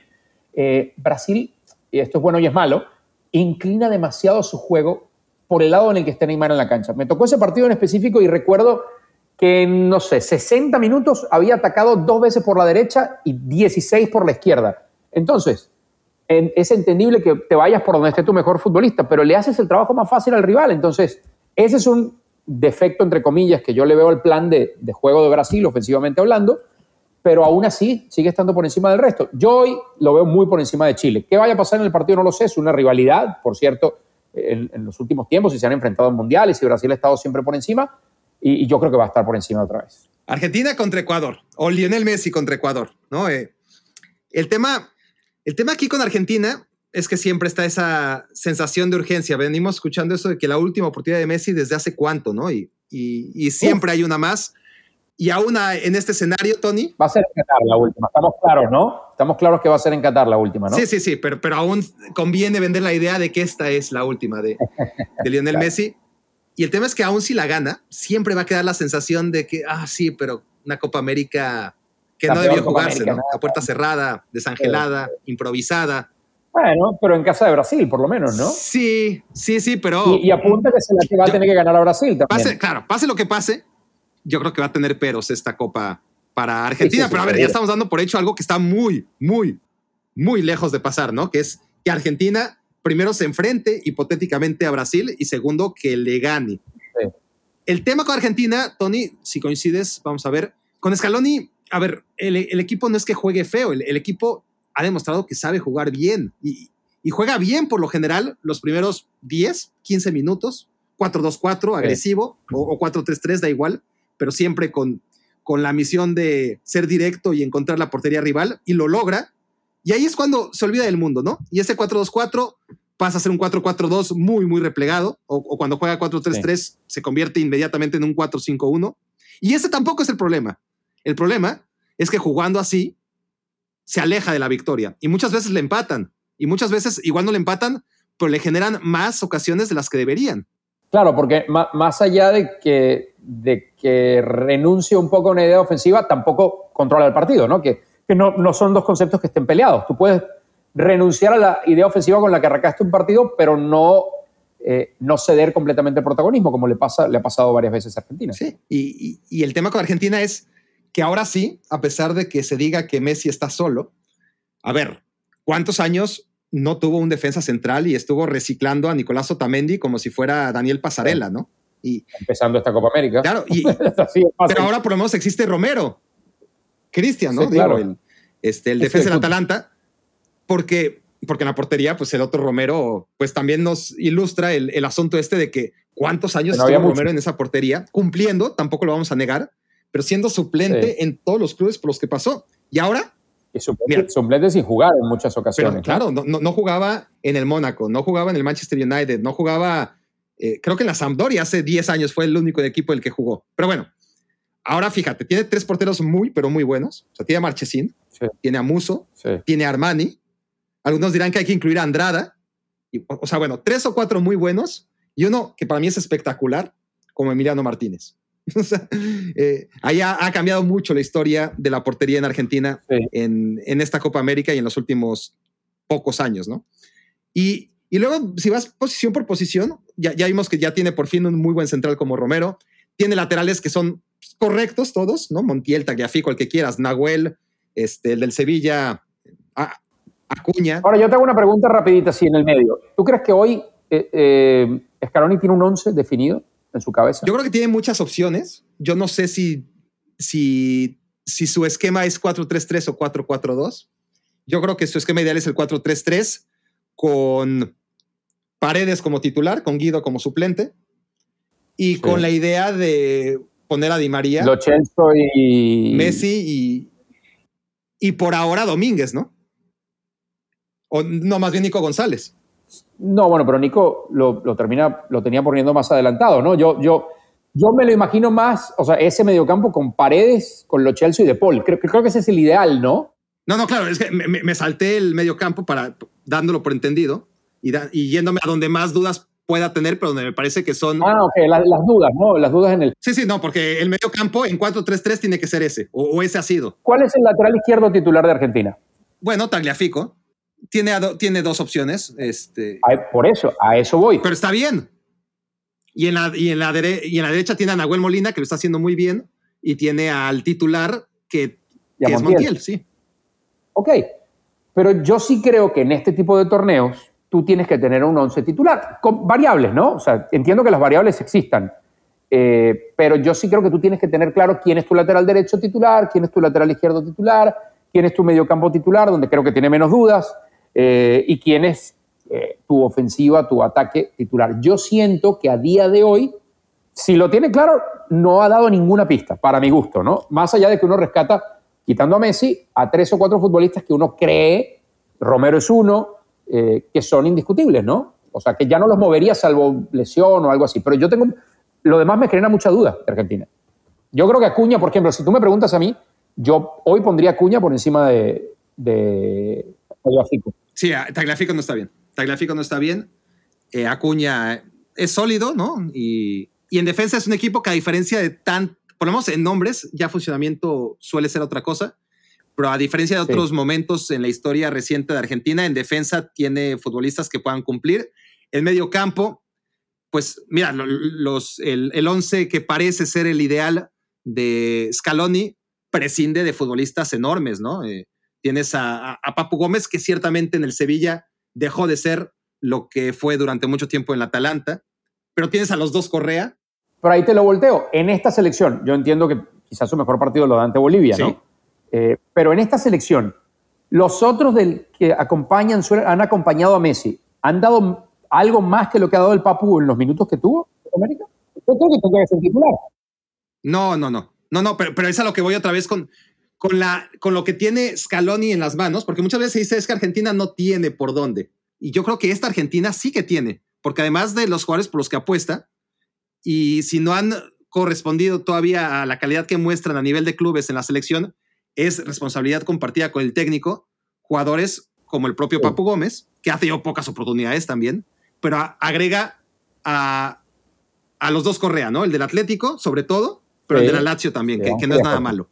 Brasil y esto es bueno y es malo, inclina demasiado su juego por el lado en el que está Neymar en la cancha. Me tocó ese partido en específico y recuerdo que en, no sé, 60 minutos había atacado dos veces por la derecha y 16 por la izquierda. Entonces, es entendible que te vayas por donde esté tu mejor futbolista, pero le haces el trabajo más fácil al rival. Entonces, ese es un defecto, entre comillas, que yo le veo al plan de, de juego de Brasil, ofensivamente hablando, pero aún así sigue estando por encima del resto. Yo hoy lo veo muy por encima de Chile. ¿Qué vaya a pasar en el partido? No lo sé, es una rivalidad, por cierto, en, los últimos tiempos, y se han enfrentado en mundiales y Brasil ha estado siempre por encima, y, yo creo que va a estar por encima otra vez. Argentina contra Ecuador, o Lionel Messi contra Ecuador, ¿no? Eh, el, tema, el tema aquí con Argentina es que siempre está esa sensación de urgencia. Venimos escuchando eso de que la última oportunidad de Messi desde hace cuánto, ¿no? Y, y, siempre hay una más. Y aún en este escenario, Tony. Va a ser en Qatar la última, estamos claros, ¿no? Estamos claros que va a ser en Qatar la última, ¿no? Sí, sí, sí, pero, pero aún conviene vender la idea de que esta es la última de, de Lionel Messi. Y el tema es que aún si la gana, siempre va a quedar la sensación de que, ah, sí, pero una Copa América que no debió jugarse, ¿no? A puerta cerrada, desangelada, improvisada. Bueno, pero en casa de Brasil, por lo menos, ¿no? Sí, sí, sí, pero. Y, apunta que se la que va a tener que ganar a Brasil también. Pase, claro, pase lo que pase, yo creo que va a tener peros esta copa para Argentina. pero a ver, ya estamos dando por hecho algo que está muy, muy, muy lejos de pasar, ¿no? Que es que Argentina primero se enfrente hipotéticamente a Brasil y segundo que le gane. El tema con Argentina, Tony, si coincides, vamos a ver, con Scaloni, a ver, el, equipo no es que juegue feo, el, equipo ha demostrado que sabe jugar bien y, juega bien por lo general los primeros 10, 15 minutos, 4-2-4, agresivo, o, o 4-3-3, da igual pero siempre con, con la misión de ser directo y encontrar la portería rival, y lo logra. Y ahí es cuando se olvida del mundo, ¿no? Y ese 4-2-4 pasa a ser un 4-4-2 muy, muy replegado, o, cuando juega 4-3-3 se convierte inmediatamente en un 4-5-1. Y ese tampoco es el problema. El problema es que jugando así se aleja de la victoria y muchas veces le empatan y muchas veces igual no le empatan, pero le generan más ocasiones de las que deberían. Claro, porque más allá de que, de que renuncie un poco a una idea ofensiva, tampoco controla el partido, ¿no? Que, que no, no, son dos conceptos que estén peleados. Tú puedes renunciar a la idea ofensiva con la que arrancaste un partido, pero no, eh, no ceder completamente el protagonismo, como le, pasa, le ha pasado varias veces a Argentina. Sí, y, y, el tema con Argentina es que ahora sí, a pesar de que se diga que Messi está solo, a ver, ¿cuántos años no tuvo un defensa central y estuvo reciclando a Nicolás Otamendi como si fuera Daniel Pasarela, ¿no? Y, Empezando esta Copa América. Claro, pero ahora por lo menos existe Romero, Cristian, ¿no? Digo, el, este, el defensa del Atalanta, porque, porque en la portería, pues el otro Romero, pues también nos ilustra el, el asunto este de que cuántos años estuvo Romero en esa portería, cumpliendo, tampoco lo vamos a negar, pero siendo suplente en todos los clubes por los que pasó. Y ahora y suplente, sin jugar en muchas ocasiones. claro, no, no, jugaba en el Mónaco, no jugaba en el Manchester United, no jugaba, eh, creo que en la Sampdoria hace 10 años fue el único equipo el que jugó. Pero bueno, ahora fíjate, tiene tres porteros muy, pero muy buenos. O sea, tiene a Marchesín, tiene a Muso, tiene a Armani. Algunos dirán que hay que incluir a Andrada. Y, o sea, bueno, tres o cuatro muy buenos y uno que para mí es espectacular, como Emiliano Martínez. Eh, ahí ha, cambiado mucho la historia de la portería en Argentina en, esta Copa América y en los últimos pocos años, ¿no? Y, luego, si vas posición por posición, ya, ya vimos que ya tiene por fin un muy buen central como Romero. Tiene laterales que son correctos todos, ¿no? Montiel, Tagliafico, el que quieras, Nahuel, este, el del Sevilla, Acuña. Ahora, yo te hago una pregunta rapidita así en el medio. ¿Tú crees que hoy eh, eh Scaloni tiene un 11 definido? En su cabeza? Yo creo que tiene muchas opciones. Yo no sé si, si, si su esquema es 4-3-3 o 4-4-2. Yo creo que su esquema ideal es el 4-3-3 con Paredes como titular, con Guido como suplente y Sí. con la idea de poner a Di María, Lo Celso y... Messi y, y por ahora Domínguez, ¿no? O no, más bien Nico González. No, bueno, pero Nico lo, lo termina, lo tenía poniendo más adelantado, ¿no? Yo, yo, yo me lo imagino más, o sea, ese mediocampo con Paredes, con Lo Celso y De Paul. Creo, creo que ese es el ideal, ¿no? No, no, claro, es que me, salté el medio campo para dándolo por entendido y, da- y yéndome a donde más dudas pueda tener, pero donde me parece que son. Ah, ok, la- las dudas, ¿no? Las dudas en el... Sí, sí, no, porque el medio campo en 4-3-3 tiene que ser ese, o, o ese ha sido. ¿Cuál es el lateral izquierdo titular de Argentina? Bueno, Tagliafico tiene, a do- tiene dos opciones, este, por eso, a eso voy. pero está bien. Y en, la, y, en la dere- y en la derecha tiene a Nahuel Molina, que lo está haciendo muy bien, y tiene al titular, que, es Montiel. Sí. Ok, pero yo sí creo que en este tipo de torneos tú tienes que tener un once titular, con variables, ¿no? O sea, entiendo que las variables existan, eh, pero yo sí creo que tú tienes que tener claro quién es tu lateral derecho titular, quién es tu lateral izquierdo titular, quién es tu mediocampo titular, donde creo que tiene menos dudas, eh, y quién es eh, tu ofensiva, tu ataque titular. Yo siento que a día de hoy, si lo tiene claro, no ha dado ninguna pista, para mi gusto, ¿no? Más allá de que uno rescata, quitando a Messi, a tres o cuatro futbolistas que uno cree, Romero es uno, eh, que son indiscutibles, ¿no? O sea, que ya no los movería salvo lesión o algo así. Pero yo tengo, lo demás me genera mucha duda de Argentina. Yo creo que Acuña, por ejemplo, si tú me preguntas a mí, yo hoy pondría a Acuña por encima de, de Tagliafico. Sí, Tagliafico no está bien. Tagliafico no está bien. Eh, Acuña es sólido, ¿no? Y, y en defensa es un equipo que a diferencia de tan, por lo menos en nombres, ya funcionamiento suele ser otra cosa, pero a diferencia de Sí. otros momentos en la historia reciente de Argentina, en defensa tiene futbolistas que puedan cumplir. En medio campo, pues mira, lo- los, el, el once que parece ser el ideal de Scaloni prescinde de futbolistas enormes, ¿no? Eh, tienes a, a- a Papu Gómez, que ciertamente en el Sevilla dejó de ser lo que fue durante mucho tiempo en la Atalanta, pero tienes a los dos Correa. Pero ahí te lo volteo. En esta selección, yo entiendo que quizás su mejor partido lo da ante Bolivia, Sí. ¿no? Eh, pero en esta selección, los otros del que acompañan, han acompañado a Messi, ¿han dado algo más que lo que ha dado el Papu en los minutos que tuvo en América? Yo creo que tendría que ser titular. No, no, no, no, no, pero, pero es a lo que voy otra vez con, con, la, con lo que tiene Scaloni en las manos, porque muchas veces se dice es que Argentina no tiene por dónde. Y yo creo que esta Argentina sí que tiene, porque además de los jugadores por los que apuesta, y si no han correspondido todavía a la calidad que muestran a nivel de clubes en la selección, es responsabilidad compartida con el técnico, jugadores como el propio. Papu Gómez, que ha tenido pocas oportunidades también, pero agrega a, a los dos Correa, ¿no? El del Atlético, sobre todo, pero Sí. el de la Lazio también, Sí, que, que no es nada malo.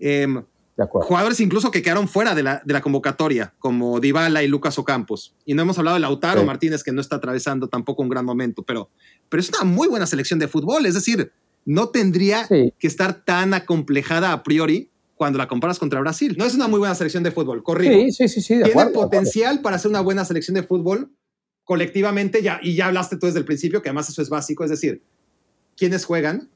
Em, De jugadores incluso que quedaron fuera de la, de la convocatoria, como Dybala y Lucas Ocampos. Y no hemos hablado de Lautaro Sí. Martínez, que no está atravesando tampoco un gran momento, pero, pero es una muy buena selección de fútbol. Es decir, no tendría Sí. que estar tan acomplejada a priori cuando la comparas contra Brasil. No es una muy buena selección de fútbol, corrijo. Sí, sí, sí, sí, de Tiene acuerdo, de acuerdo. potencial para ser una buena selección de fútbol colectivamente, ya, y ya hablaste tú desde el principio, que además eso es básico, es decir, quiénes juegan,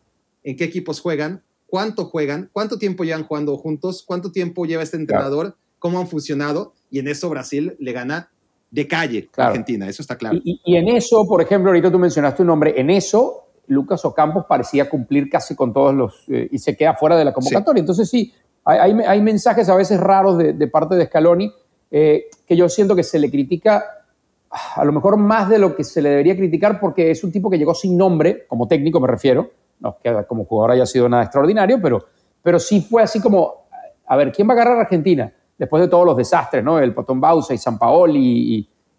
en qué equipos juegan, cuánto juegan, cuánto tiempo llevan jugando juntos, cuánto tiempo lleva este entrenador, cómo han funcionado, y en eso Brasil le gana de calle a. Argentina, eso está claro. Y, en eso, por ejemplo, ahorita tú mencionaste un nombre, en eso Lucas Ocampos parecía cumplir casi con todos los, eh, y se queda fuera de la convocatoria. Entonces sí, hay, hay- hay mensajes a veces raros de, de parte de Scaloni eh, que yo siento que se le critica a lo mejor más de lo que se le debería criticar porque es un tipo que llegó sin nombre, como técnico me refiero, no que como jugador haya sido nada extraordinario, pero, pero sí fue así como, a ver, ¿quién va a agarrar a Argentina? Después de todos los desastres, ¿no? El Potón Bausa y San Paoli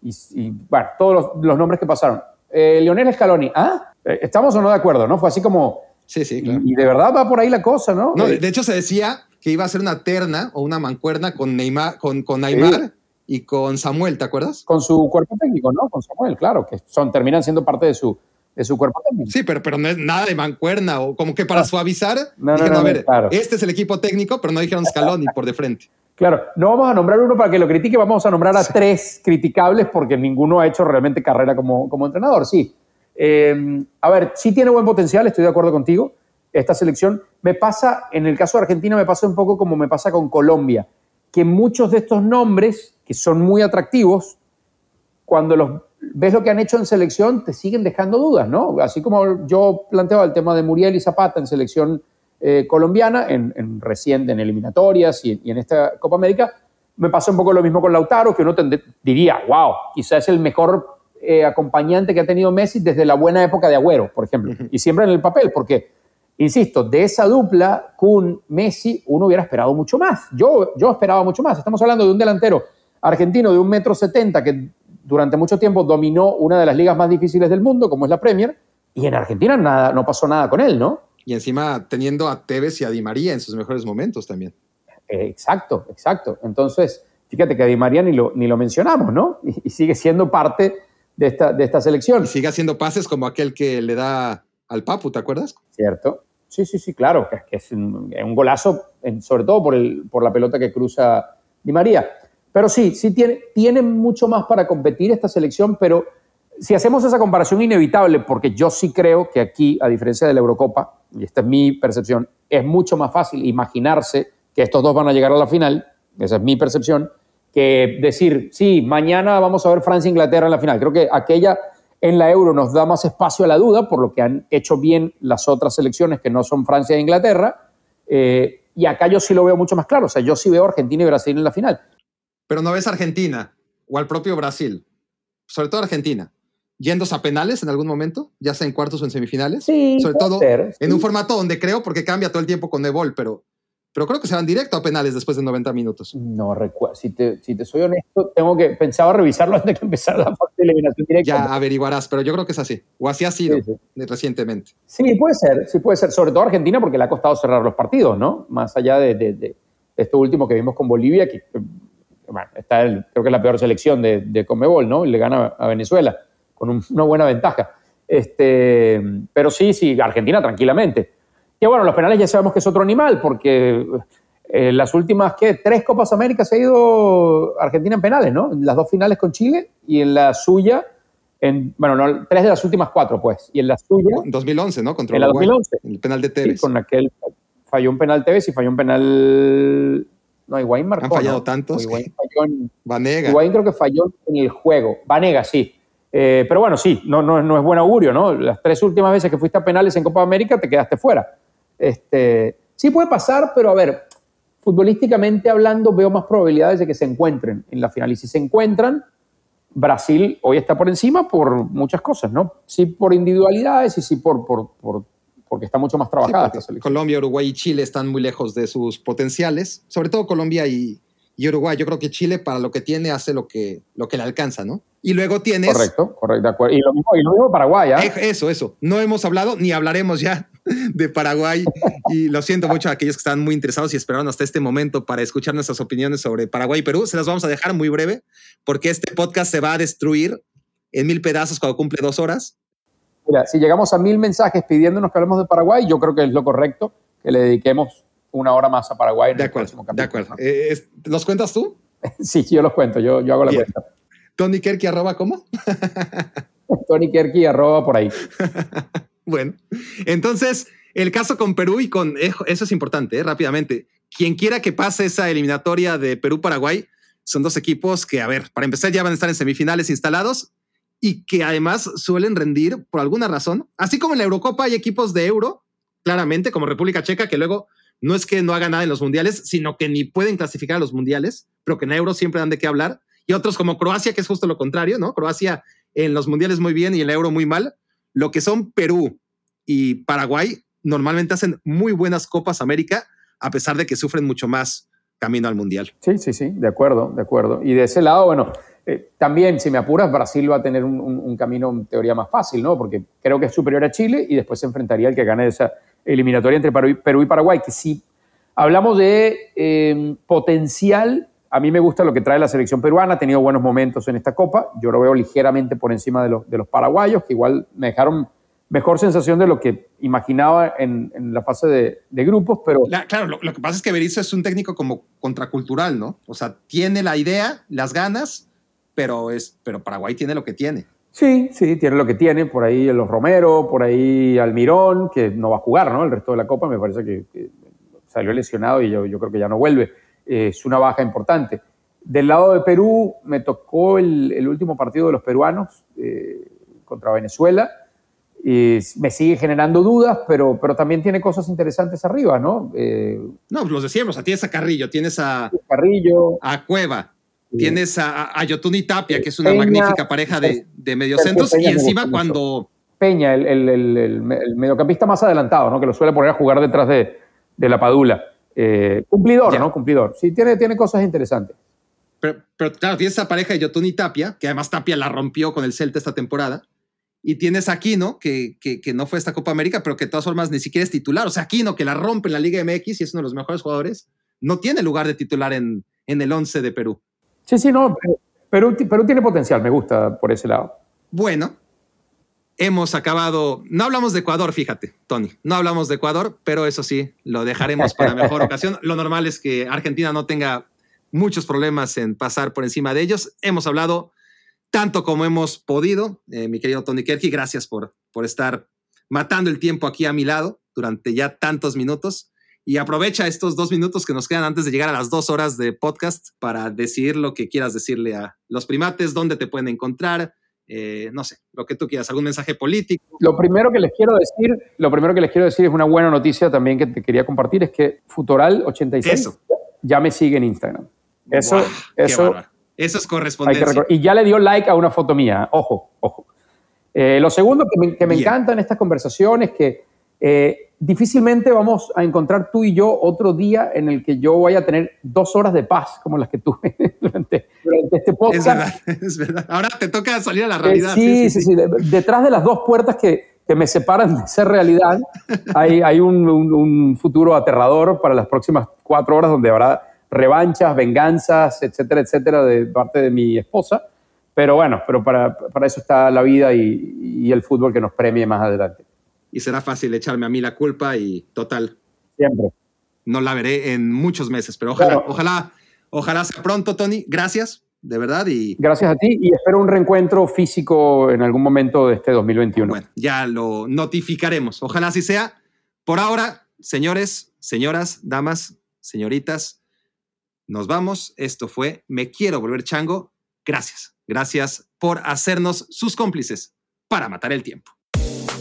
y, y- y, bueno, todos los, los nombres que pasaron. Eh, Lionel Scaloni, ¿ah? Eh, ¿Estamos o no de acuerdo, no? Fue así como, Sí, sí, claro. y, y de verdad va por ahí la cosa, ¿no? No, Eh, de, hecho se decía que iba a ser una terna o una mancuerna con Neymar, con, con Neymar y con Samuel, ¿te acuerdas? con su cuerpo técnico, ¿no? Con Samuel, claro, que son, terminan siendo parte de su, de su cuerpo técnico. Sí, pero, pero no es nada de mancuerna o como que para suavizar. No, no, dijeron, no, a ver, claro. este es el equipo técnico, pero no dijeron Scaloni por de frente. Claro, no vamos a nombrar uno para que lo critique, vamos a nombrar a tres criticables porque ninguno ha hecho realmente carrera como, como entrenador, sí. Eh, a ver, sí tiene buen potencial, estoy de acuerdo contigo. Esta selección me pasa, en el caso de Argentina, me pasa un poco como me pasa con Colombia, que muchos de estos nombres, que son muy atractivos, cuando los ves lo que han hecho en selección, te siguen dejando dudas, ¿no? Así como yo planteaba el tema de Muriel y Zapata en selección eh, colombiana, en, en, reciente, en eliminatorias y, y, en esta Copa América, me pasa un poco lo mismo con Lautaro, que uno diría, wow, quizás es el mejor eh, acompañante que ha tenido Messi desde la buena época de Agüero, por ejemplo, y siempre en el papel, porque, insisto, de esa dupla, Kun, Messi, uno hubiera esperado mucho más. Yo, yo esperaba mucho más. Estamos hablando de un delantero argentino de un metro setenta que durante mucho tiempo dominó una de las ligas más difíciles del mundo, como es la Premier, y en Argentina nada, no pasó nada con él, ¿no? Y encima teniendo a Tevez y a Di María en sus mejores momentos también. Eh, exacto, exacto. Entonces, fíjate que a Di María ni lo, ni lo mencionamos, ¿no? Y, y, sigue siendo parte de esta, de esta selección. Y sigue haciendo pases como aquel que le da al Papu, ¿te acuerdas? Cierto. Sí, sí, sí, claro, que, que es un, un golazo, sobre todo por, el, por la pelota que cruza Di María. Pero sí, sí tiene, tiene mucho más para competir esta selección, pero si hacemos esa comparación inevitable, porque yo sí creo que aquí, a diferencia de la Eurocopa, y esta es mi percepción, es mucho más fácil imaginarse que estos dos van a llegar a la final, esa es mi percepción, que decir, sí, mañana vamos a ver Francia-Inglaterra en la final. Creo que aquella en la Euro nos da más espacio a la duda, por lo que han hecho bien las otras selecciones que no son Francia e Inglaterra, eh, y acá yo sí lo veo mucho más claro, o sea, yo sí veo Argentina y Brasil en la final. Pero no ves Argentina o al propio Brasil, sobre todo Argentina, yéndose a penales en algún momento, ya sea en cuartos o en semifinales. Sí, sobre todo ser, sí. en un formato donde creo, porque cambia todo el tiempo con Nebol, pero, pero creo que se van directo a penales después de 90 minutos. No recuerdo, si te, si te soy honesto, tengo que pensaba revisarlo antes de que empezara la parte de eliminación directa. Ya averiguarás, pero yo creo que es así, o así ha sido sí. recientemente. Sí, puede ser, sí puede ser, sobre todo Argentina porque le ha costado cerrar los partidos, ¿no? Más allá de, de, de esto último que vimos con Bolivia, que bueno, está el, creo que es la peor selección de, de Comebol, ¿no? Y le gana a Venezuela con un, una buena ventaja. Este, pero sí, sí, Argentina tranquilamente. Que bueno, los penales ya sabemos que es otro animal, porque eh, las últimas, ¿qué? Tres Copas América se ha ido Argentina en penales, ¿no? En las dos finales con Chile y en la suya, en, bueno, no, tres de las últimas cuatro, pues. Y en la suya. En 2011, ¿no? Contra en la 2011. El penal de Tevez. Sí, con aquel. Falló un penal Tevez y falló un penal no, Higuaín marcó. Han fallado ¿no? tantos. Higuaín falló en, Vanega. Higuaín creo que falló en el juego. Vanega, sí. Eh, pero bueno, sí, no, no, no, es buen augurio, ¿no? Las tres últimas veces que fuiste a penales en Copa América te quedaste fuera. Este, sí puede pasar, pero a ver, futbolísticamente hablando, veo más probabilidades de que se encuentren en la final. Y si se encuentran, Brasil hoy está por encima por muchas cosas, ¿no? Sí por individualidades y sí por, por, por porque está mucho más trabajada sí, esta selección. Colombia, Uruguay y Chile están muy lejos de sus potenciales, sobre todo Colombia y, y, Uruguay. Yo creo que Chile para lo que tiene hace lo que, lo que le alcanza, ¿no? Y luego tienes... Correcto, correcto, de acuerdo. Y lo mismo, y lo mismo Paraguay, ¿eh? Eso, eso. No hemos hablado ni hablaremos ya de Paraguay y lo siento mucho a aquellos que están muy interesados y esperaron hasta este momento para escuchar nuestras opiniones sobre Paraguay y Perú. Se las vamos a dejar muy breve porque este podcast se va a destruir en mil pedazos cuando cumple dos horas Mira, si llegamos a mil mensajes pidiéndonos que hablemos de Paraguay, yo creo que es lo correcto que le dediquemos una hora más a Paraguay. En de acuerdo, de acuerdo. Eh, es, ¿Los cuentas tú? sí, yo los cuento, yo, yo hago la Bien. cuenta. Tony Kerky, arroba, ¿cómo? Tony Kerky, arroba, por ahí. bueno, entonces, el caso con Perú y con, eso es importante, eh, rápidamente. Quien quiera que pase esa eliminatoria de Perú-Paraguay, son dos equipos que, a ver, para empezar ya van a estar en semifinales instalados y que además suelen rendir por alguna razón. Así como en la Eurocopa hay equipos de euro, claramente, como República Checa, que luego no es que no haga nada en los mundiales, sino que ni pueden clasificar a los mundiales, pero que en euro siempre dan de qué hablar. Y otros como Croacia, que es justo lo contrario, ¿no? Croacia en los mundiales muy bien y en euro muy mal. Lo que son Perú y Paraguay normalmente hacen muy buenas Copas América, a pesar de que sufren mucho más camino al mundial. Sí, sí, sí, de acuerdo, de acuerdo. Y de ese lado, bueno, eh, también, si me apuras, Brasil va a tener un, un, un, camino en teoría más fácil, ¿no? Porque creo que es superior a Chile y después se enfrentaría al que gane esa eliminatoria entre Perú y, Paraguay, que si hablamos de eh, potencial, a mí me gusta lo que trae la selección peruana, ha tenido buenos momentos en esta Copa, yo lo veo ligeramente por encima de los, de los paraguayos, que igual me dejaron mejor sensación de lo que imaginaba en, en la fase de, de, grupos, pero... La, claro, lo, lo, que pasa es que Berizzo es un técnico como contracultural, ¿no? O sea, tiene la idea, las ganas, pero, es, pero Paraguay tiene lo que tiene. Sí, sí, tiene lo que tiene. Por ahí los Romero, por ahí Almirón, que no va a jugar, ¿no? El resto de la Copa me parece que, salió lesionado y yo, yo, creo que ya no vuelve. es una baja importante. Del lado de Perú me tocó el, último partido de los peruanos eh, contra Venezuela. Y me sigue generando dudas, pero, pero también tiene cosas interesantes arriba, ¿no? Eh, no, los decíamos, tienes a Carrillo, tienes a Carrillo, a Cueva, Tienes a, a Yotuni Tapia, que es una magnífica pareja de, de mediocentros, y encima cuando... Peña, el, el, el, mediocampista más adelantado, ¿no? que lo suele poner a jugar detrás de, de la Padula. Eh, cumplidor, ¿no? Cumplidor. Sí, tiene, tiene cosas interesantes. Pero, pero, claro, tienes esa pareja de Yotuni Tapia, que además Tapia la rompió con el Celta esta temporada. Y tienes a Aquino, que, que, que, no fue esta Copa América, pero que de todas formas ni siquiera es titular. O sea, Aquino, que la rompe en la Liga MX y es uno de los mejores jugadores, no tiene lugar de titular en, en el 11 de Perú. Sí, sí, no, Perú, tiene potencial, me gusta por ese lado. Bueno, hemos acabado. No hablamos de Ecuador, fíjate, Tony. No hablamos de Ecuador, pero eso sí, lo dejaremos para mejor ocasión. Lo normal es que Argentina no tenga muchos problemas en pasar por encima de ellos. Hemos hablado tanto como hemos podido. Eh, mi querido Tony Kerky, gracias por, por estar matando el tiempo aquí a mi lado durante ya tantos minutos y aprovecha estos dos minutos que nos quedan antes de llegar a las dos horas de podcast para decir lo que quieras decirle a los primates, dónde te pueden encontrar, eh, no sé, lo que tú quieras, algún mensaje político. Lo primero que les quiero decir, lo primero que les quiero decir es una buena noticia también que te quería compartir, es que Futoral86 ya me sigue en Instagram. Eso, eso, eso es correspondencia. y ya le dio like a una foto mía, ojo, ojo. Eh, lo segundo que me, que me encanta en estas conversaciones es que eh, difícilmente vamos a encontrar tú y yo otro día en el que yo vaya a tener dos horas de paz como las que tuve durante, este podcast. Es verdad, es verdad. Ahora te toca salir a la realidad. sí, sí, sí, Detrás de las dos puertas que, que me separan de ser realidad, hay, hay un, un, futuro aterrador para las próximas cuatro horas donde habrá revanchas, venganzas, etcétera, etcétera, de parte de mi esposa. Pero bueno, pero para, para eso está la vida y, y el fútbol que nos premie más adelante y será fácil echarme a mí la culpa y total. Siempre. No la veré en muchos meses, pero ojalá, ojalá, ojalá sea pronto, Tony. Gracias, de verdad. Y... Gracias a ti y espero un reencuentro físico en algún momento de este 2021. Bueno, ya lo notificaremos. Ojalá así sea. Por ahora, señores, señoras, damas, señoritas, nos vamos. Esto fue Me Quiero Volver Chango. Gracias. Gracias por hacernos sus cómplices para matar el tiempo.